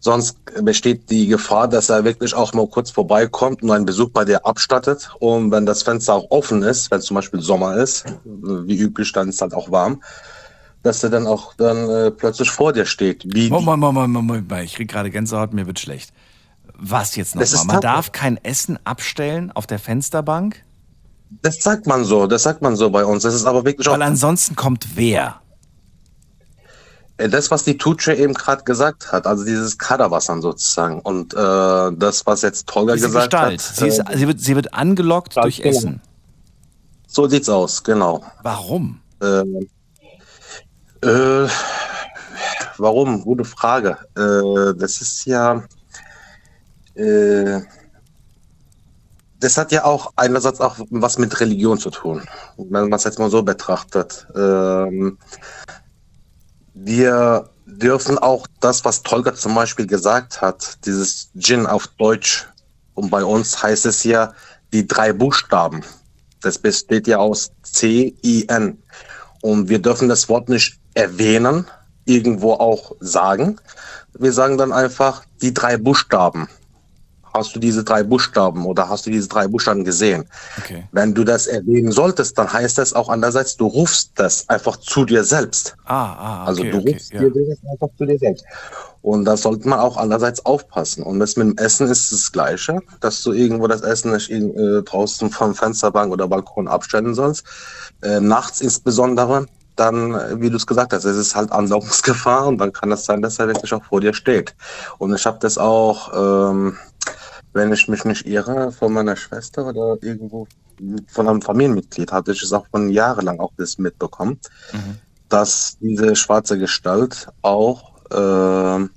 Sonst besteht die Gefahr, dass er wirklich auch mal kurz vorbeikommt und einen Besuch bei dir abstattet. Und wenn das Fenster auch offen ist, wenn es zum Beispiel Sommer ist, wie üblich, dann ist es halt auch warm, dass er dann auch dann äh, plötzlich vor dir steht. Wie, Moment, Moment, Moment, Moment, ich krieg gerade Gänsehaut, mir wird schlecht. Was jetzt nochmal? Man darf kein Essen abstellen auf der Fensterbank? Das sagt man so, das sagt man so bei uns. Das ist aber wirklich auch. Weil ansonsten kommt wer? Äh, Das, was die Tutsche eben gerade gesagt hat, also dieses Kaderwassern sozusagen. Und äh, das, was jetzt Tolga gesagt Gestalt. hat. Sie, ist, äh, sie, wird, sie wird angelockt durch genau. Essen. so sieht's aus, genau. Warum? Ähm, äh, warum? Gute Frage. Äh, das ist ja. Äh, das hat ja auch einerseits auch was mit Religion zu tun, wenn man es jetzt mal so betrachtet. Ähm, wir dürfen auch das, was Tolga zum Beispiel gesagt hat, dieses Djinn auf Deutsch, und bei uns heißt es ja die drei Buchstaben. Das besteht ja aus C-I-N. Und wir dürfen das Wort nicht erwähnen, irgendwo auch sagen. Wir sagen dann einfach die drei Buchstaben. Hast du diese drei Buchstaben oder hast du diese drei Buchstaben gesehen? Okay. Wenn du das erwähnen solltest, dann heißt das auch andererseits, du rufst das einfach zu dir selbst. Ah, ah, Also okay, du okay, rufst ja. dir das einfach zu dir selbst. Und da sollte man auch andererseits aufpassen. Und das mit dem Essen ist das Gleiche, dass du irgendwo das Essen nicht äh, draußen vom Fensterbank oder Balkon abstellen sollst. Äh, nachts insbesondere, dann, äh, wie du es gesagt hast, es ist halt Anlockungsgefahr und dann kann es sein, dass er wirklich auch vor dir steht. Und ich habe das auch, ähm, wenn ich mich nicht irre, von meiner Schwester oder irgendwo von einem Familienmitglied hatte ich es auch von jahrelang auch das mitbekommen dass diese schwarze Gestalt auch ähm,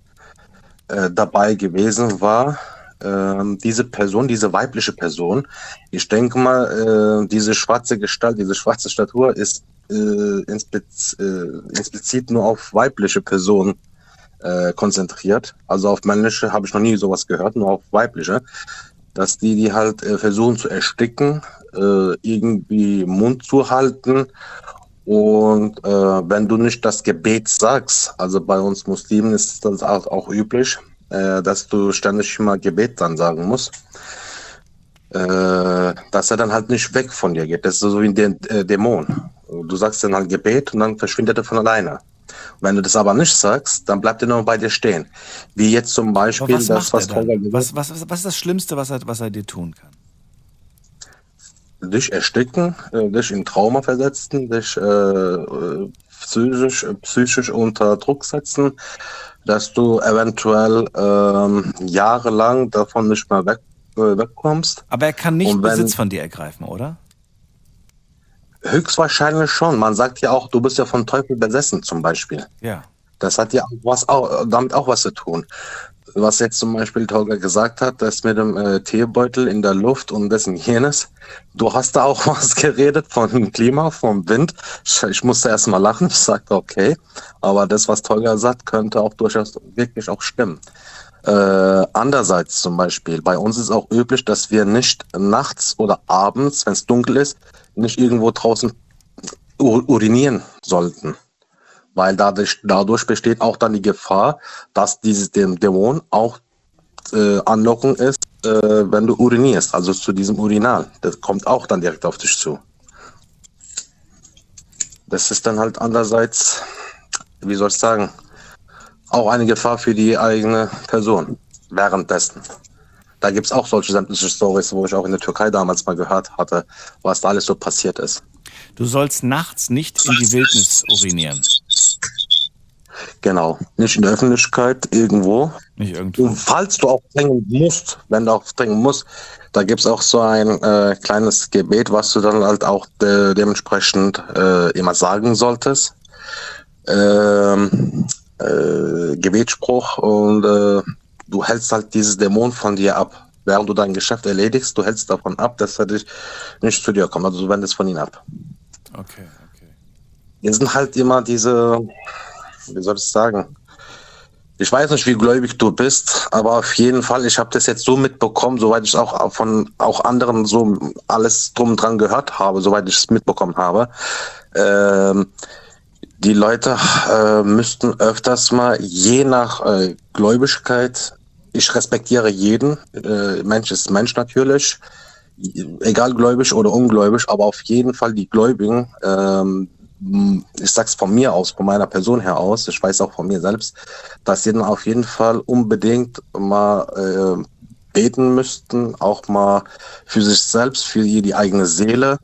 äh, dabei gewesen war. Ähm, diese Person, diese weibliche Person, ich denke mal, äh, diese schwarze Gestalt, diese schwarze Statur ist äh, äh, explizit nur auf weibliche Personen äh, konzentriert. Also auf männliche habe ich noch nie sowas gehört, nur auf weibliche. Dass die die halt äh, versuchen zu ersticken, äh, irgendwie Mund zu halten und äh, wenn du nicht das Gebet sagst, also bei uns Muslimen ist das auch, auch üblich, äh, dass du ständig immer Gebet dann sagen musst, äh, dass er dann halt nicht weg von dir geht. Das ist so wie ein Dä Dämon. Du sagst dann halt Gebet und dann verschwindet er von alleine. Wenn du das aber nicht sagst, dann bleibt er nur bei dir stehen. Wie jetzt zum Beispiel was das, macht was er gesagt Was, was, was, ist das Schlimmste, was er, was er dir tun kann? dich ersticken, äh, dich in Trauma versetzen, dich äh, psychisch, psychisch unter Druck setzen, dass du eventuell ähm, jahrelang davon nicht mehr weg, äh, wegkommst. Aber er kann nicht wenn- Besitz von dir ergreifen, oder? Höchstwahrscheinlich schon. Man sagt ja auch, du bist ja vom Teufel besessen zum Beispiel. Ja. Das hat ja auch was auch, damit auch was zu tun. Was jetzt zum Beispiel Tolga gesagt hat, das mit dem äh, Teebeutel in der Luft und dessen jenes. Du hast da auch was geredet von Klima, vom Wind. Ich, ich musste erst mal lachen. Ich sagte, okay. Aber das, was Tolga sagt, könnte auch durchaus wirklich auch stimmen. Äh, andererseits zum Beispiel, bei uns ist auch üblich, dass wir nicht nachts oder abends, wenn es dunkel ist, nicht irgendwo draußen ur urinieren sollten weil dadurch, dadurch besteht auch dann die Gefahr, dass dieses dem Dämon auch äh, Anlockung ist, äh, wenn du urinierst, also zu diesem Urinal. Das kommt auch dann direkt auf dich zu. Das ist dann halt andererseits, wie soll ich sagen, auch eine Gefahr für die eigene Person währenddessen. Da gibt es auch solche sämtliche Stories, wo ich auch in der Türkei damals mal gehört hatte, was da alles so passiert ist. Du sollst nachts nicht in die Wildnis urinieren. Genau. Nicht in der Öffentlichkeit, irgendwo. Nicht irgendwo. Und falls du auch trinken musst, wenn du auch trinken musst, da gibt es auch so ein äh, kleines Gebet, was du dann halt auch de dementsprechend äh, immer sagen solltest. Ähm, äh, Gebetsspruch und äh, du hältst halt dieses Dämon von dir ab. Während du dein Geschäft erledigst, du hältst davon ab, dass er dich nicht zu dir kommt. Also du wendest von ihm ab. Okay. Wir sind halt immer diese, wie soll ich sagen? Ich weiß nicht, wie gläubig du bist, aber auf jeden Fall, ich habe das jetzt so mitbekommen, soweit ich auch von auch anderen so alles drum dran gehört habe, soweit ich es mitbekommen habe. Ähm, die Leute äh, müssten öfters mal, je nach äh, Gläubigkeit, ich respektiere jeden, äh, Mensch ist Mensch natürlich, egal gläubig oder ungläubig, aber auf jeden Fall die Gläubigen, ähm, ich sag's von mir aus, von meiner Person her aus, ich weiß auch von mir selbst, dass sie dann auf jeden Fall unbedingt mal äh, beten müssten, auch mal für sich selbst, für die, die eigene Seele,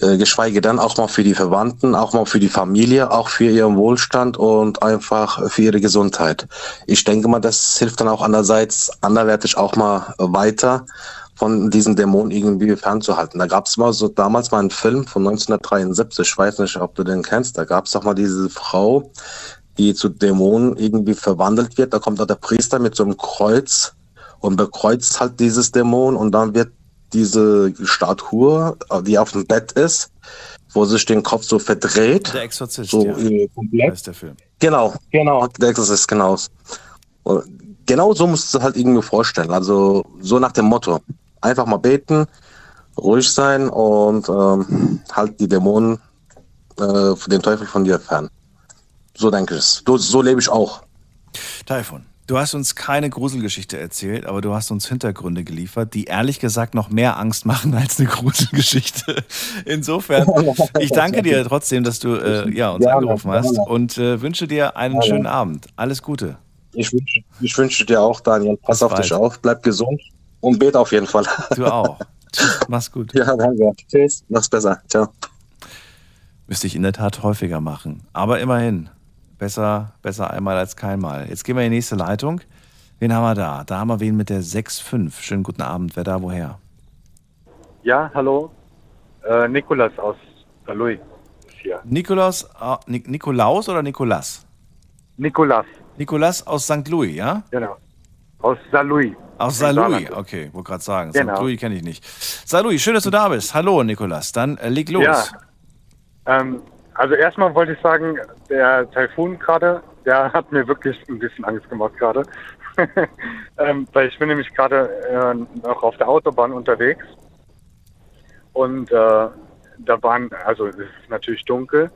äh, geschweige denn auch mal für die Verwandten, auch mal für die Familie, auch für ihren Wohlstand und einfach für ihre Gesundheit. Ich denke mal, das hilft dann auch andererseits anderwertig auch mal weiter von diesen Dämonen irgendwie fernzuhalten. Da gab es mal so damals mal einen Film von 1973, ich weiß nicht, ob du den kennst, da gab es doch mal diese Frau, die zu Dämonen irgendwie verwandelt wird. Da kommt da der Priester mit so einem Kreuz und bekreuzt halt dieses Dämon und dann wird diese Statue, die auf dem Bett ist, wo sich den Kopf so verdreht. Der Exorzist, so ja. äh, komplett. Ist der Film. Genau, genau, der Exorzist, genau. Genau so musst du es halt irgendwie vorstellen. Also so nach dem Motto. Einfach mal beten, ruhig sein und ähm, halt die Dämonen, äh, den Teufel von dir fern. So denke ich es. So, so lebe ich auch. Taifun, du hast uns keine Gruselgeschichte erzählt, aber du hast uns Hintergründe geliefert, die ehrlich gesagt noch mehr Angst machen als eine Gruselgeschichte. Insofern, ich danke dir trotzdem, dass du äh, ja, uns Gerne, angerufen hast gerne. und äh, wünsche dir einen schönen Abend. Alles Gute. Ich wünsche, ich wünsche dir auch, Daniel. Pass Bis auf bald. dich auf, bleib gesund und bete auf jeden Fall. Du auch. Tschüss, Mach's gut. Ja, danke. Tschüss. Mach's besser. Ciao. Müsste ich in der Tat häufiger machen. Aber immerhin, besser, besser einmal als keinmal. Jetzt gehen wir in die nächste Leitung. Wen haben wir da? Da haben wir wen mit der 6.5. Schönen guten Abend. Wer da woher? Ja, hallo. Äh, Nikolas aus Louis ist hier. Nikolaus, äh, Nik Nikolaus oder Nikolas? Nikolas, Nikolas aus St. Louis, ja? genau. Aus Saarlouis. Aus Im St. Louis, okay, wollte gerade sagen. Genau. St. Louis kenne ich nicht. St. Louis, schön, dass du da bist. Hallo, Nikolas. Dann äh, leg los. Ja. Ähm, also erstmal wollte ich sagen, der Taifun gerade, der hat mir wirklich ein bisschen Angst gemacht gerade. ähm, weil ich bin nämlich gerade äh, noch auf der Autobahn unterwegs. Und äh, da waren, also es ist natürlich dunkel.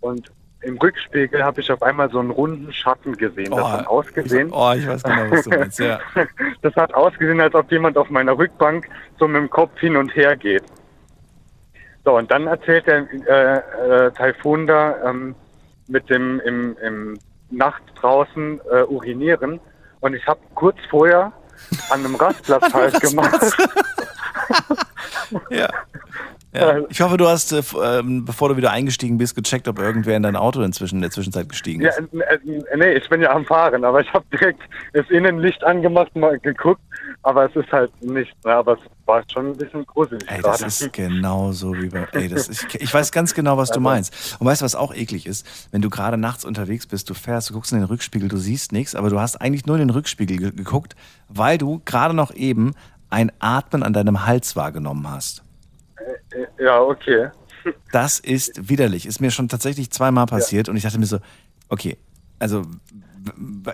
Und im Rückspiegel habe ich auf einmal so einen runden Schatten gesehen. Das Oh, hat ausgesehen. Oh, ich weiß genau, was du meinst. Ja. Das hat ausgesehen, als ob jemand auf meiner Rückbank so mit dem Kopf hin und her geht. So, und dann erzählt der äh, äh, Taifun da ähm, mit dem im, im Nacht draußen äh, urinieren. Und ich habe kurz vorher an einem Rastplatz halt gemacht. ja. Ja. Ich hoffe, du hast, äh, ähm, bevor du wieder eingestiegen bist, gecheckt, ob irgendwer in dein Auto inzwischen in der Zwischenzeit gestiegen Ja, ist. äh, nee, ich bin ja am Fahren, aber ich habe direkt das Innenlicht angemacht, mal geguckt, aber es ist halt nicht, ne, aber es war schon ein bisschen gruselig Ey, das gerade. ist genauso wie bei. Ey, das ist, ich weiß ganz genau, was du meinst. Und weißt du, was auch eklig ist? Wenn du gerade nachts unterwegs bist, du fährst, du guckst in den Rückspiegel, du siehst nichts, aber du hast eigentlich nur in den Rückspiegel ge geguckt, weil du gerade noch eben ein Atmen an deinem Hals wahrgenommen hast. Ja, okay. Das ist widerlich. Ist mir schon tatsächlich zweimal passiert und ich dachte mir so, okay, also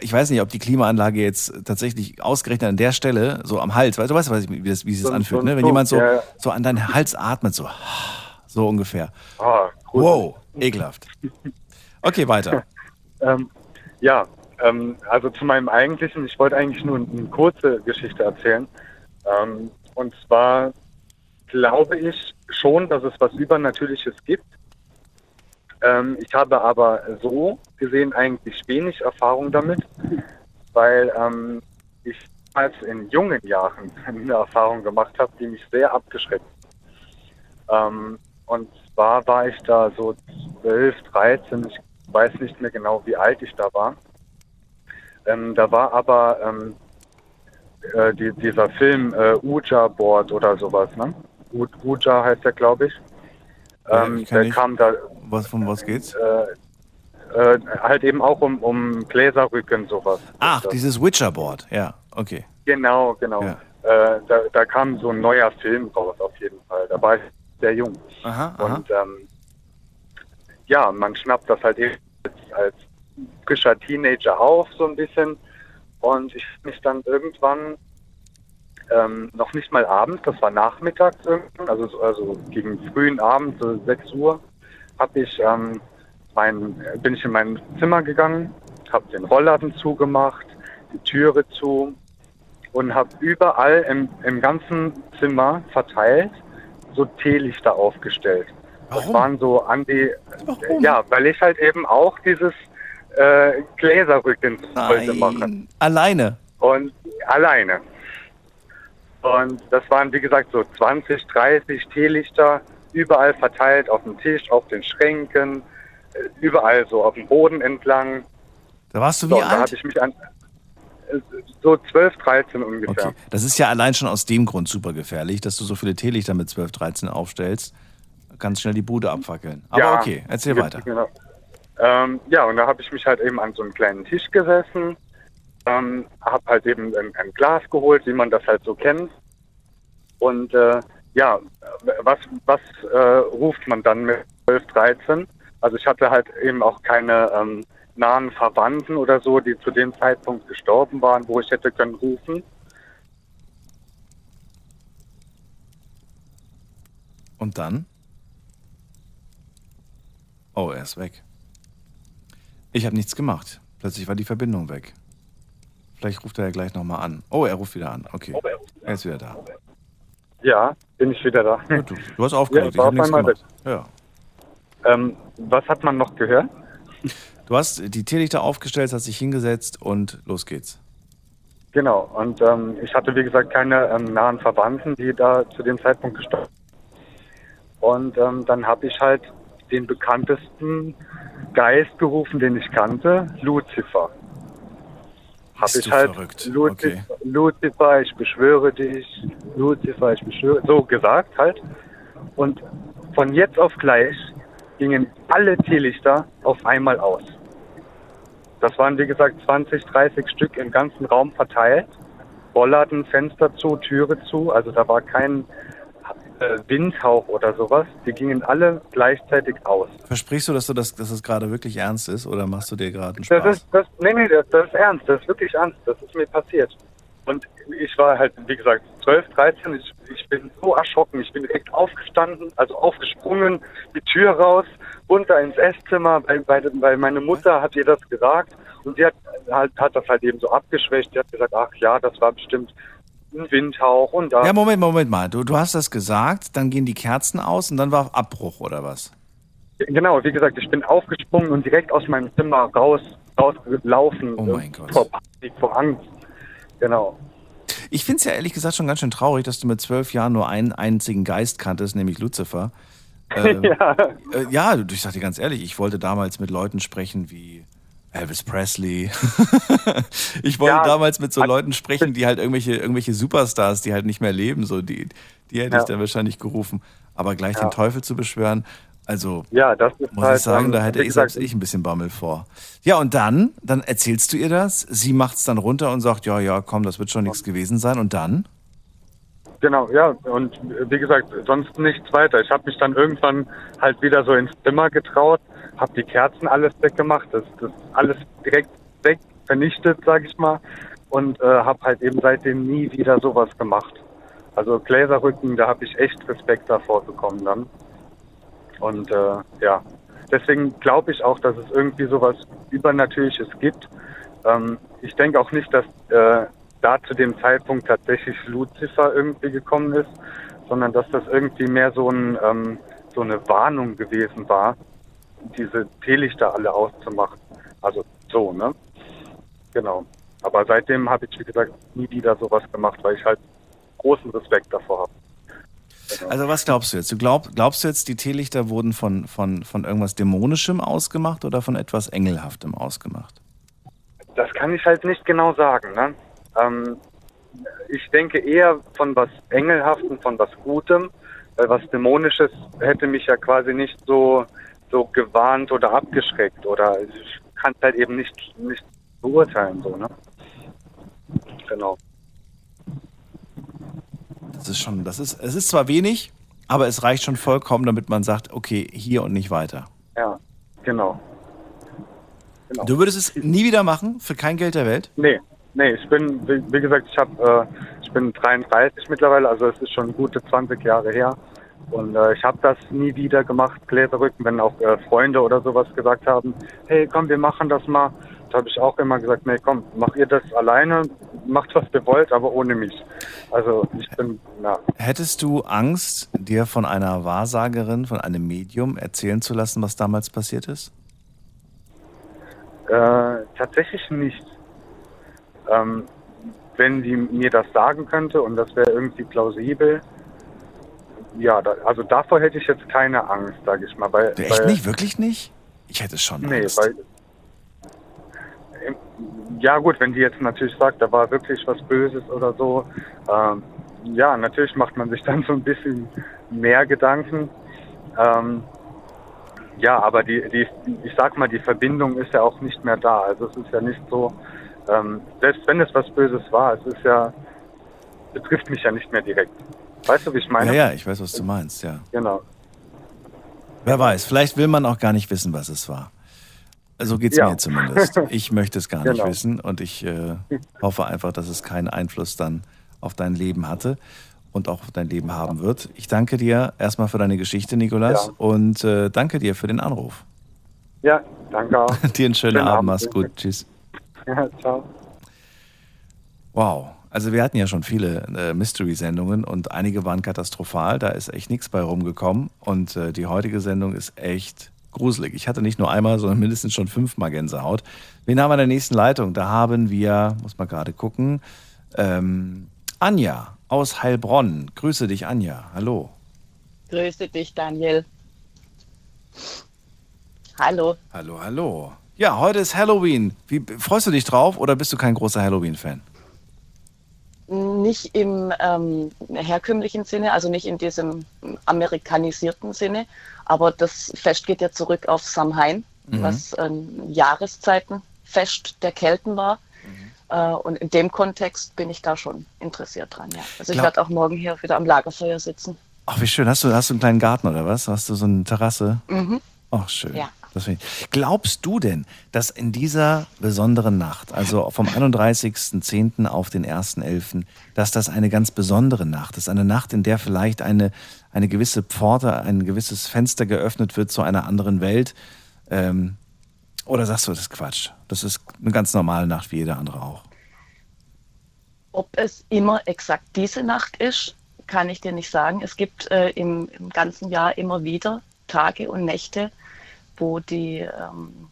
ich weiß nicht, ob die Klimaanlage jetzt tatsächlich ausgerechnet an der Stelle, so am Hals, weißt du, weißt, wie, das, wie sich das anfühlt, ne? wenn jemand so, ja, ja. so an deinen Hals atmet, so, so ungefähr. Ah, Wow, ekelhaft. Okay, weiter. Ähm, ja, ähm, also zu meinem eigentlichen, ich wollte eigentlich nur eine kurze Geschichte erzählen. Ähm, und zwar glaube ich schon, dass es was Übernatürliches gibt. Ähm, ich habe aber so gesehen eigentlich wenig Erfahrung damit, weil ähm, ich als in jungen Jahren eine Erfahrung gemacht habe, die mich sehr abgeschreckt. hat. Ähm, und zwar war ich da so 12, 13, ich weiß nicht mehr genau, wie alt ich da war. Ähm, da war aber ähm, äh, die, dieser Film äh, Uja Board oder sowas, ne? U- Uja heißt der, glaube ich. Ähm, ich kenn der nicht. kam da Was, von was geht's? äh, äh, halt eben auch um, um Gläserrücken sowas. Ach, dieses Witcher-Board. Ja, okay. Genau, genau. Ja. Äh, da, da kam so ein neuer Film raus auf jeden Fall. Da war ich sehr jung. Aha, aha. Und ähm, ja, man schnappt das halt eben als, als frischer Teenager auf, so ein bisschen. Und ich mich dann irgendwann, ähm, noch nicht mal abends, das war nachmittags irgendwann, also, so- also gegen frühen Abend, so 6 Uhr, hab ich, ähm, mein, bin ich in mein Zimmer gegangen, habe den Rollladen zugemacht, die Türe zu und habe überall im, im ganzen Zimmer verteilt so Teelichter aufgestellt. Das waren so an die, ja, weil ich halt eben auch dieses äh, Gläserrücken heute mache. Alleine. Und alleine. Und das waren, wie gesagt, so 20, 30 Teelichter, überall verteilt auf dem Tisch, auf den Schränken, äh, überall so auf dem Boden entlang. Da warst du wie so, und Da alt? habe ich mich an äh, so 12, 13 ungefähr. Okay. Das ist ja allein schon aus dem Grund super gefährlich, dass du so viele Teelichter mit 12, 13 aufstellst. Kannst schnell die Bude abfackeln. Aber Ja, okay, erzähl ge- weiter. Genau. Ähm, ja, und da habe ich mich halt eben an so einen kleinen Tisch gesessen, ähm, habe halt eben ein, ein Glas geholt, wie man das halt so kennt. Und äh, ja, was, was äh, ruft man dann mit 12, 13? Also ich hatte halt eben auch keine ähm, nahen Verwandten oder so, die zu dem Zeitpunkt gestorben waren, wo ich hätte können rufen. Und dann? Oh, er ist weg. Ich habe nichts gemacht. Plötzlich war die Verbindung weg. Vielleicht ruft er ja gleich nochmal an. Oh, er ruft wieder an. Okay. Er ist wieder da. Ja, bin ich wieder da. Du, du hast aufgelegt. Ja, ich habe war nichts gemacht. Ja. Ähm, was hat man noch gehört? Du hast die Teelichter aufgestellt, hast dich hingesetzt und los geht's. Genau, und ähm, ich hatte wie gesagt keine ähm, nahen Verwandten, die da zu dem Zeitpunkt gestorben sind. Und ähm, dann habe ich halt den bekanntesten Geist gerufen, den ich kannte, Lucifer. Habe ich halt verrückt? Lucifer, Lucifer, ich beschwöre dich, Lucifer, ich beschwöre, so gesagt halt. Und von jetzt auf gleich gingen alle Teelichter auf einmal aus. Das waren wie gesagt 20, 30 Stück im ganzen Raum verteilt. Rollladen, Fenster zu, Türe zu, also da war kein Windhauch oder sowas. Die gingen alle gleichzeitig aus. Versprichst du, dass du das, dass es gerade wirklich ernst ist oder machst du dir gerade einen Das Spaß? ist, das, nee, nee, das, das ist ernst, das ist wirklich ernst, das ist mir passiert. Und ich war halt, wie gesagt, 12, 13, ich, ich bin so erschrocken, ich bin direkt aufgestanden, also aufgesprungen, die Tür raus, runter ins Esszimmer, weil, weil, weil meine Mutter hat ihr das gesagt und sie hat, halt, hat das halt eben so abgeschwächt, sie hat gesagt, ach ja, das war bestimmt ein Windhauch und da. Ja, Moment, Moment mal. Du, du hast das gesagt, dann gehen die Kerzen aus und dann war Abbruch oder was? Genau, wie gesagt, ich bin aufgesprungen und direkt aus meinem Zimmer raus, rausgelaufen. Oh mein Gott. Vor Panik, vor Angst. Genau. Ich finde es ja ehrlich gesagt schon ganz schön traurig, dass du mit zwölf Jahren nur einen einzigen Geist kanntest, nämlich Lucifer. Ähm, ja. Äh, ja, ich sag dir ganz ehrlich, ich wollte damals mit Leuten sprechen wie Elvis Presley. ich wollte Ja. damals mit so Leuten sprechen, die halt irgendwelche, irgendwelche Superstars, die halt nicht mehr leben, so die, die hätte Ja. ich dann wahrscheinlich gerufen. Aber gleich Ja. den Teufel zu beschwören, also Ja, das ist muss halt, ich sagen, ähm, da hätte ich selbst ich ein bisschen Bammel vor. Ja, und dann, dann erzählst du ihr das, sie macht's dann runter und sagt, ja, ja, komm, das wird schon nichts gewesen sein. Und dann? Genau, ja, und wie gesagt, sonst nichts weiter. Ich habe mich dann irgendwann halt wieder so ins Zimmer getraut, habe die Kerzen alles weggemacht, das, das alles direkt weg, vernichtet, sag ich mal, und äh, habe halt eben seitdem nie wieder sowas gemacht. Also Gläserrücken, da habe ich echt Respekt davor bekommen dann. Und äh, ja, deswegen glaube ich auch, dass es irgendwie sowas Übernatürliches gibt. Ähm, ich denke auch nicht, dass äh, da zu dem Zeitpunkt tatsächlich Lucifer irgendwie gekommen ist, sondern dass das irgendwie mehr so, ein, ähm, so eine Warnung gewesen war, diese Teelichter alle auszumachen. Also so, ne? Genau. Aber seitdem habe ich, wie gesagt, nie wieder sowas gemacht, weil ich halt großen Respekt davor habe. Also was glaubst du jetzt? Du glaub, glaubst du jetzt, die Teelichter wurden von, von, von irgendwas Dämonischem ausgemacht oder von etwas Engelhaftem ausgemacht? Das kann ich halt nicht genau sagen. Ne? Ähm, ich denke eher von was Engelhaftem, von was Gutem, weil was Dämonisches hätte mich ja quasi nicht so, so gewarnt oder abgeschreckt oder ich kann es halt eben nicht, nicht beurteilen. So, ne? Genau. Das ist schon, das ist, es ist zwar wenig, aber es reicht schon vollkommen, damit man sagt, okay, hier und nicht weiter. Ja, genau. genau. Du würdest es nie wieder machen, für kein Geld der Welt? Nee, nee, ich bin, wie, wie gesagt, ich habe, äh, ich bin 33 mittlerweile, also es ist schon gute 20 Jahre her. Und äh, ich habe das nie wieder gemacht, Gläserrücken, wenn auch äh, Freunde oder sowas gesagt haben, hey, komm, wir machen das mal. Da habe ich auch immer gesagt, nee, komm, mach ihr das alleine, macht was ihr wollt, aber ohne mich. Also ich bin, na, Hättest du Angst, dir von einer Wahrsagerin, von einem Medium erzählen zu lassen, was damals passiert ist? Äh, tatsächlich nicht. Ähm, wenn die mir das sagen könnte und das wäre irgendwie plausibel, ja, da, also davor hätte ich jetzt keine Angst, sage ich mal. Weil, echt weil, nicht? Wirklich nicht? Ich hätte schon Nee, Angst. weil. ähm, Ja, gut, wenn die jetzt natürlich sagt, da war wirklich was Böses oder so, ähm, ja, natürlich macht man sich dann so ein bisschen mehr Gedanken. Ähm, ja, aber die, die, ich sag mal, die Verbindung ist ja auch nicht mehr da. Also es ist ja nicht so, ähm, selbst wenn es was Böses war, es ist ja, betrifft mich ja nicht mehr direkt. Weißt du, wie ich meine? ja, ja, ich weiß, was du meinst, ja. Genau. Wer weiß, vielleicht will man auch gar nicht wissen, was es war. So geht's Ja. mir zumindest. Ich möchte es gar nicht Genau. wissen und ich äh, hoffe einfach, dass es keinen Einfluss dann auf dein Leben hatte und auch auf dein Leben haben wird. Ich danke dir erstmal für deine Geschichte, Nikolas, Ja. und äh, danke dir für den Anruf. Ja, danke auch. dir einen schönen, Schönen Abend, Abend. mach's gut. Tschüss. Ja, ciao. Wow. Also wir hatten ja schon viele äh, Mystery-Sendungen und einige waren katastrophal. Da ist echt nichts bei rumgekommen. Und äh, die heutige Sendung ist echt gruselig. Ich hatte nicht nur einmal, sondern mindestens schon fünfmal Gänsehaut. Wen haben wir in der nächsten Leitung? Da haben wir, muss man gerade gucken, ähm, Anja aus Heilbronn. Grüße dich, Anja. Hallo. Grüße dich, Daniel. Hallo. Hallo, hallo. Ja, heute ist Halloween. Wie, freust du dich drauf oder bist du kein großer Halloween-Fan? Nicht im ähm, herkömmlichen Sinne, also nicht in diesem amerikanisierten Sinne, aber das Fest geht ja zurück auf Samhain, Mhm. was ein Jahreszeitenfest der Kelten war. Äh, und in dem Kontext bin ich da schon interessiert dran, ja. Also ich werde auch morgen hier wieder am Lagerfeuer sitzen. Ach, wie schön. Hast du, hast du einen kleinen Garten oder was? Hast du so eine Terrasse? Mhm. Ach, schön. Ja. Glaubst du denn, dass in dieser besonderen Nacht, also vom 31.10. auf den 1.11., dass das eine ganz besondere Nacht ist? Eine Nacht, in der vielleicht eine, eine gewisse Pforte, ein gewisses Fenster geöffnet wird zu einer anderen Welt? Ähm, oder sagst du, das ist Quatsch? Das ist eine ganz normale Nacht wie jede andere auch. Ob es immer exakt diese Nacht ist, kann ich dir nicht sagen. Es gibt äh, im, im ganzen Jahr immer wieder Tage und Nächte, wo die ähm,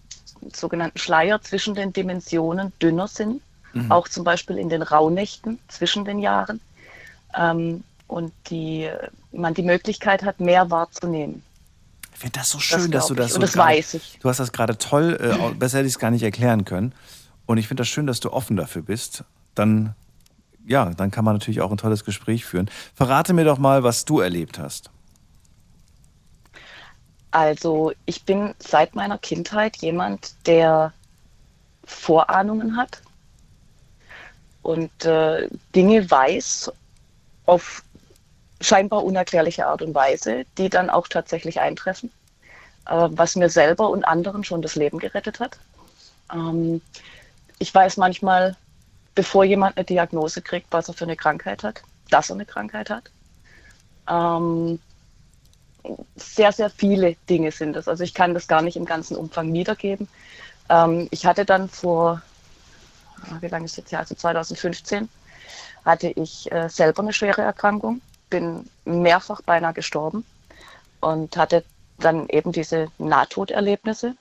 sogenannten Schleier zwischen den Dimensionen dünner sind. Mhm. Auch zum Beispiel in den Rauhnächten zwischen den Jahren. Ähm, und die, man die Möglichkeit hat, mehr wahrzunehmen. Ich finde das so schön, dass du das ich. so. Und das gerade- weiß ich. Du hast das gerade toll, äh, besser hätte ich es gar nicht erklären können. Und ich finde das schön, dass du offen dafür bist. Dann, ja, dann kann man natürlich auch ein tolles Gespräch führen. Verrate mir doch mal, was du erlebt hast. Also ich bin seit meiner Kindheit jemand, der Vorahnungen hat und äh, Dinge weiß auf scheinbar unerklärliche Art und Weise, die dann auch tatsächlich eintreffen, äh, was mir selber und anderen schon das Leben gerettet hat. Ähm, ich weiß manchmal, bevor jemand eine Diagnose kriegt, was er für eine Krankheit hat, dass er eine Krankheit hat. Ähm, sehr, sehr viele Dinge sind es. Also ich kann das gar nicht im ganzen Umfang wiedergeben. Ähm, ich hatte dann vor, ah, wie lange ist jetzt her, also 2015, hatte ich äh, selber eine schwere Erkrankung, bin mehrfach beinahe gestorben und hatte dann eben diese Nahtoderlebnisse.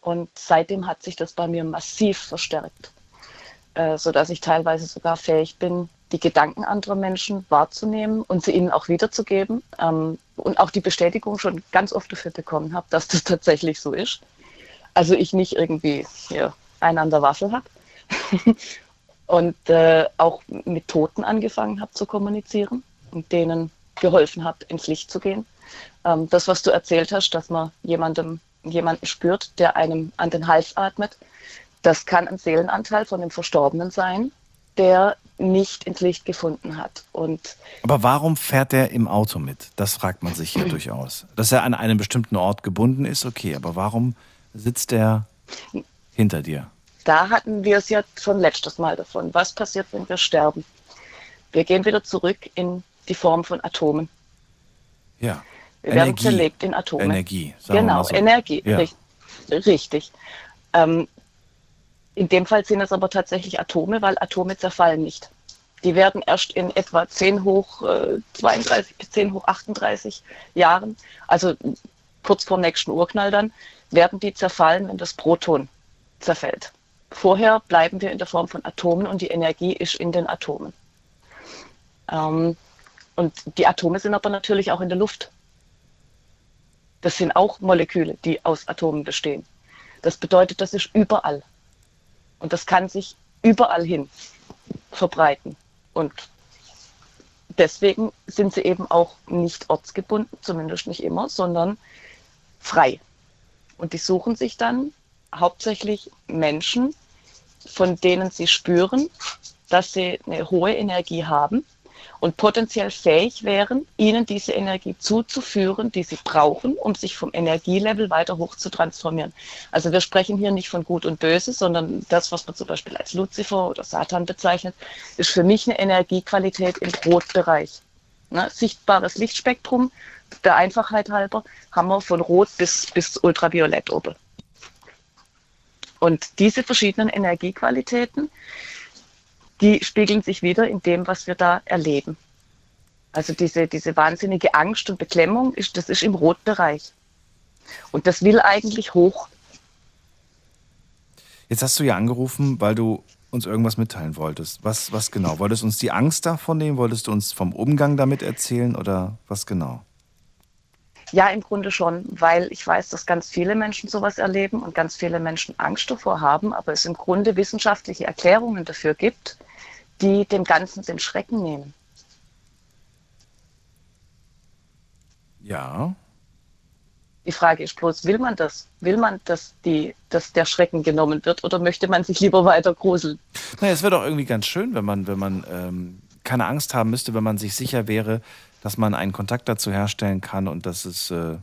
Und seitdem hat sich das bei mir massiv verstärkt, äh, sodass ich teilweise sogar fähig bin, die Gedanken anderer Menschen wahrzunehmen und sie ihnen auch wiederzugeben ähm, und auch die Bestätigung schon ganz oft dafür bekommen habe, dass das tatsächlich so ist. Also ich nicht irgendwie hier einen Waffel habe und äh, auch mit Toten angefangen habe zu kommunizieren und denen geholfen habe, ins Licht zu gehen. Ähm, das, was du erzählt hast, dass man jemandem, jemanden spürt, der einem an den Hals atmet, das kann ein Seelenanteil von dem Verstorbenen sein, der nicht ins Licht gefunden hat. Und Aber warum fährt er im Auto mit? Das fragt man sich ja durchaus. Dass er an einen bestimmten Ort gebunden ist, okay, aber warum sitzt er hinter dir? da hatten wir es ja schon letztes Mal davon. Was passiert, wenn wir sterben? Wir gehen wieder zurück in die Form von Atomen. Ja. Wir werden zerlegt in Atome. Energie. Genau, mal so. Energie. Ja. Richtig. richtig. Ähm, in dem Fall sind es aber tatsächlich Atome, weil Atome zerfallen nicht. Die werden erst in etwa 10 hoch äh, 32 bis 10 hoch 38 Jahren, also kurz vor dem nächsten Urknall dann, werden die zerfallen, wenn das Proton zerfällt. Vorher bleiben wir in der Form von Atomen und die Energie ist in den Atomen. Ähm, und die Atome sind aber natürlich auch in der Luft. Das sind auch Moleküle, die aus Atomen bestehen. Das bedeutet, das ist überall. Und das kann sich überall hin verbreiten. Und deswegen sind sie eben auch nicht ortsgebunden, zumindest nicht immer, sondern frei. Und die suchen sich dann hauptsächlich Menschen, von denen sie spüren, dass sie eine hohe Energie haben und potenziell fähig wären, ihnen diese Energie zuzuführen, die sie brauchen, um sich vom Energielevel weiter hoch zu transformieren. Also wir sprechen hier nicht von Gut und Böse, sondern das, was man zum Beispiel als Luzifer oder Satan bezeichnet, ist für mich eine Energiequalität im Rotbereich. Ne? Sichtbares Lichtspektrum, der Einfachheit halber, haben wir von Rot bis, bis Ultraviolett oben. Und diese verschiedenen Energiequalitäten, die spiegeln sich wieder in dem, was wir da erleben. Also diese, diese wahnsinnige Angst und Beklemmung, ist, das ist im Rotbereich. Und das will eigentlich hoch. Jetzt hast du ja angerufen, weil du uns irgendwas mitteilen wolltest. Was, was genau? Wolltest du uns die Angst davon nehmen? Wolltest du uns vom Umgang damit erzählen oder was genau? Ja, im Grunde schon, weil ich weiß, dass ganz viele Menschen sowas erleben und ganz viele Menschen Angst davor haben, aber es im Grunde wissenschaftliche Erklärungen dafür gibt, die dem Ganzen den Schrecken nehmen. Ja. Die Frage ist bloß, will man das? Will man, dass, die, dass der Schrecken genommen wird oder möchte man sich lieber weiter gruseln? Naja, es wäre doch irgendwie ganz schön, wenn man, wenn man ähm, keine Angst haben müsste, wenn man sich sicher wäre, dass man einen Kontakt dazu herstellen kann und dass es äh,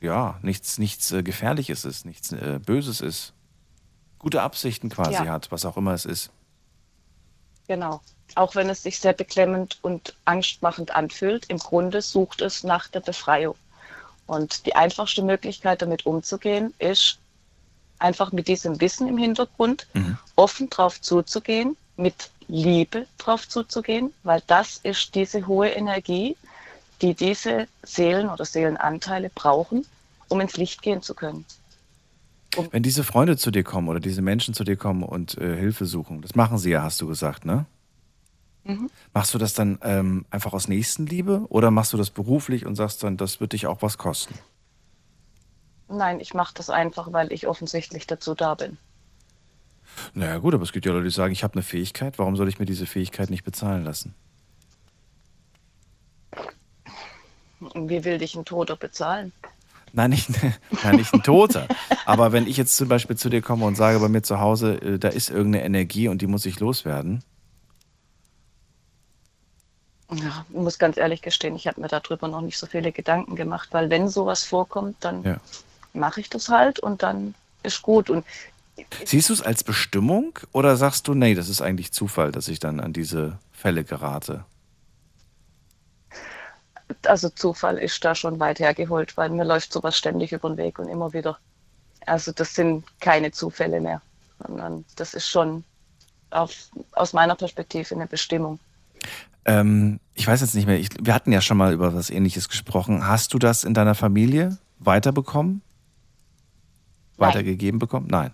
ja nichts, nichts äh, Gefährliches ist, nichts äh, Böses ist. Gute Absichten quasi Ja. hat, was auch immer es ist. Genau. Auch wenn es sich sehr beklemmend und angstmachend anfühlt, im Grunde sucht es nach der Befreiung. Und die einfachste Möglichkeit, damit umzugehen, ist einfach mit diesem Wissen im Hintergrund offen drauf zuzugehen, mit Liebe drauf zuzugehen, weil das ist diese hohe Energie, die diese Seelen oder Seelenanteile brauchen, um ins Licht gehen zu können. Wenn diese Freunde zu dir kommen oder diese Menschen zu dir kommen und äh, Hilfe suchen, das machen sie ja, hast du gesagt, ne? Mhm. Machst du das dann ähm, einfach aus Nächstenliebe oder machst du das beruflich und sagst dann, das wird dich auch was kosten? Nein, ich mache das einfach, weil ich offensichtlich dazu da bin. Naja gut, aber es gibt ja Leute, die sagen, ich habe eine Fähigkeit, warum soll ich mir diese Fähigkeit nicht bezahlen lassen? Wie will dich ein Toter bezahlen? Nein, nicht, nein, nicht ein Toter. Aber wenn ich jetzt zum Beispiel zu dir komme und sage, bei mir zu Hause, äh, da ist irgendeine Energie und die muss ich loswerden. Ja, ich muss ganz ehrlich gestehen, ich habe mir darüber noch nicht so viele Gedanken gemacht, weil wenn sowas vorkommt, dann Ja. mache ich das halt und dann ist gut. Und Siehst du es als Bestimmung oder sagst du, nee, das ist eigentlich Zufall, dass ich dann an diese Fälle gerate? Also Zufall ist da schon weit hergeholt, weil mir läuft sowas ständig über den Weg und immer wieder. Also das sind keine Zufälle mehr, sondern das ist schon auf, aus meiner Perspektive eine Bestimmung. Ähm, ich weiß jetzt nicht mehr, ich, wir hatten ja schon mal über was ähnliches gesprochen. Hast du das in deiner Familie weiterbekommen? Nein. Weitergegeben bekommen? Nein.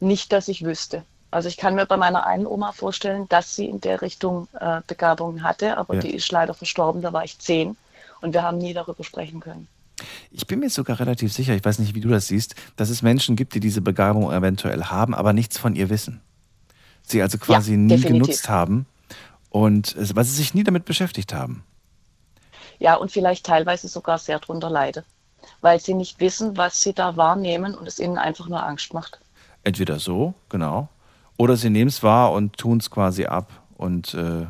Nicht, dass ich wüsste. Also ich kann mir bei meiner einen Oma vorstellen, dass sie in der Richtung äh, Begabungen hatte, aber Ja. die ist leider verstorben, da war ich zehn und wir haben nie darüber sprechen können. Ich bin mir sogar relativ sicher, ich weiß nicht, wie du das siehst, dass es Menschen gibt, die diese Begabung eventuell haben, aber nichts von ihr wissen. Sie also quasi nie definitiv. genutzt haben und weil sie sich nie damit beschäftigt haben. Ja, und vielleicht teilweise sogar sehr drunter leide, weil sie nicht wissen, was sie da wahrnehmen und es ihnen einfach nur Angst macht. Entweder so, genau, oder sie nehmen es wahr und tun es quasi ab und äh,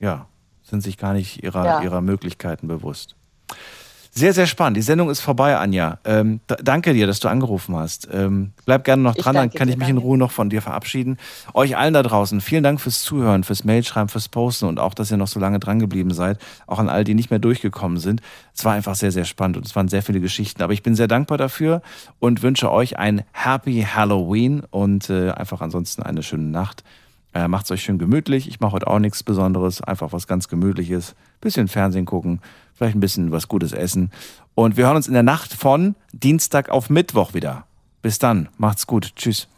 ja, sind sich gar nicht ihrer, Ja. ihrer Möglichkeiten bewusst. Sehr, sehr spannend. Die Sendung ist vorbei, Anja. Ähm, danke dir, dass du angerufen hast. Ähm, bleib gerne noch dran, dann kann ich mich in. Ruhe noch von dir verabschieden. Euch allen da draußen, vielen Dank fürs Zuhören, fürs Mailschreiben, fürs Posten und auch, dass ihr noch so lange dran geblieben seid. Auch an all die nicht mehr durchgekommen sind. Es war einfach sehr, sehr spannend und es waren sehr viele Geschichten. Aber ich bin sehr dankbar dafür und wünsche euch ein Happy Halloween und äh, einfach ansonsten eine schöne Nacht. Äh, macht's euch schön gemütlich. Ich mache heute auch nichts Besonderes, einfach was ganz Gemütliches. Bisschen Fernsehen gucken, vielleicht ein bisschen was Gutes essen. Und wir hören uns in der Nacht von Dienstag auf Mittwoch wieder. Bis dann, macht's gut. Tschüss.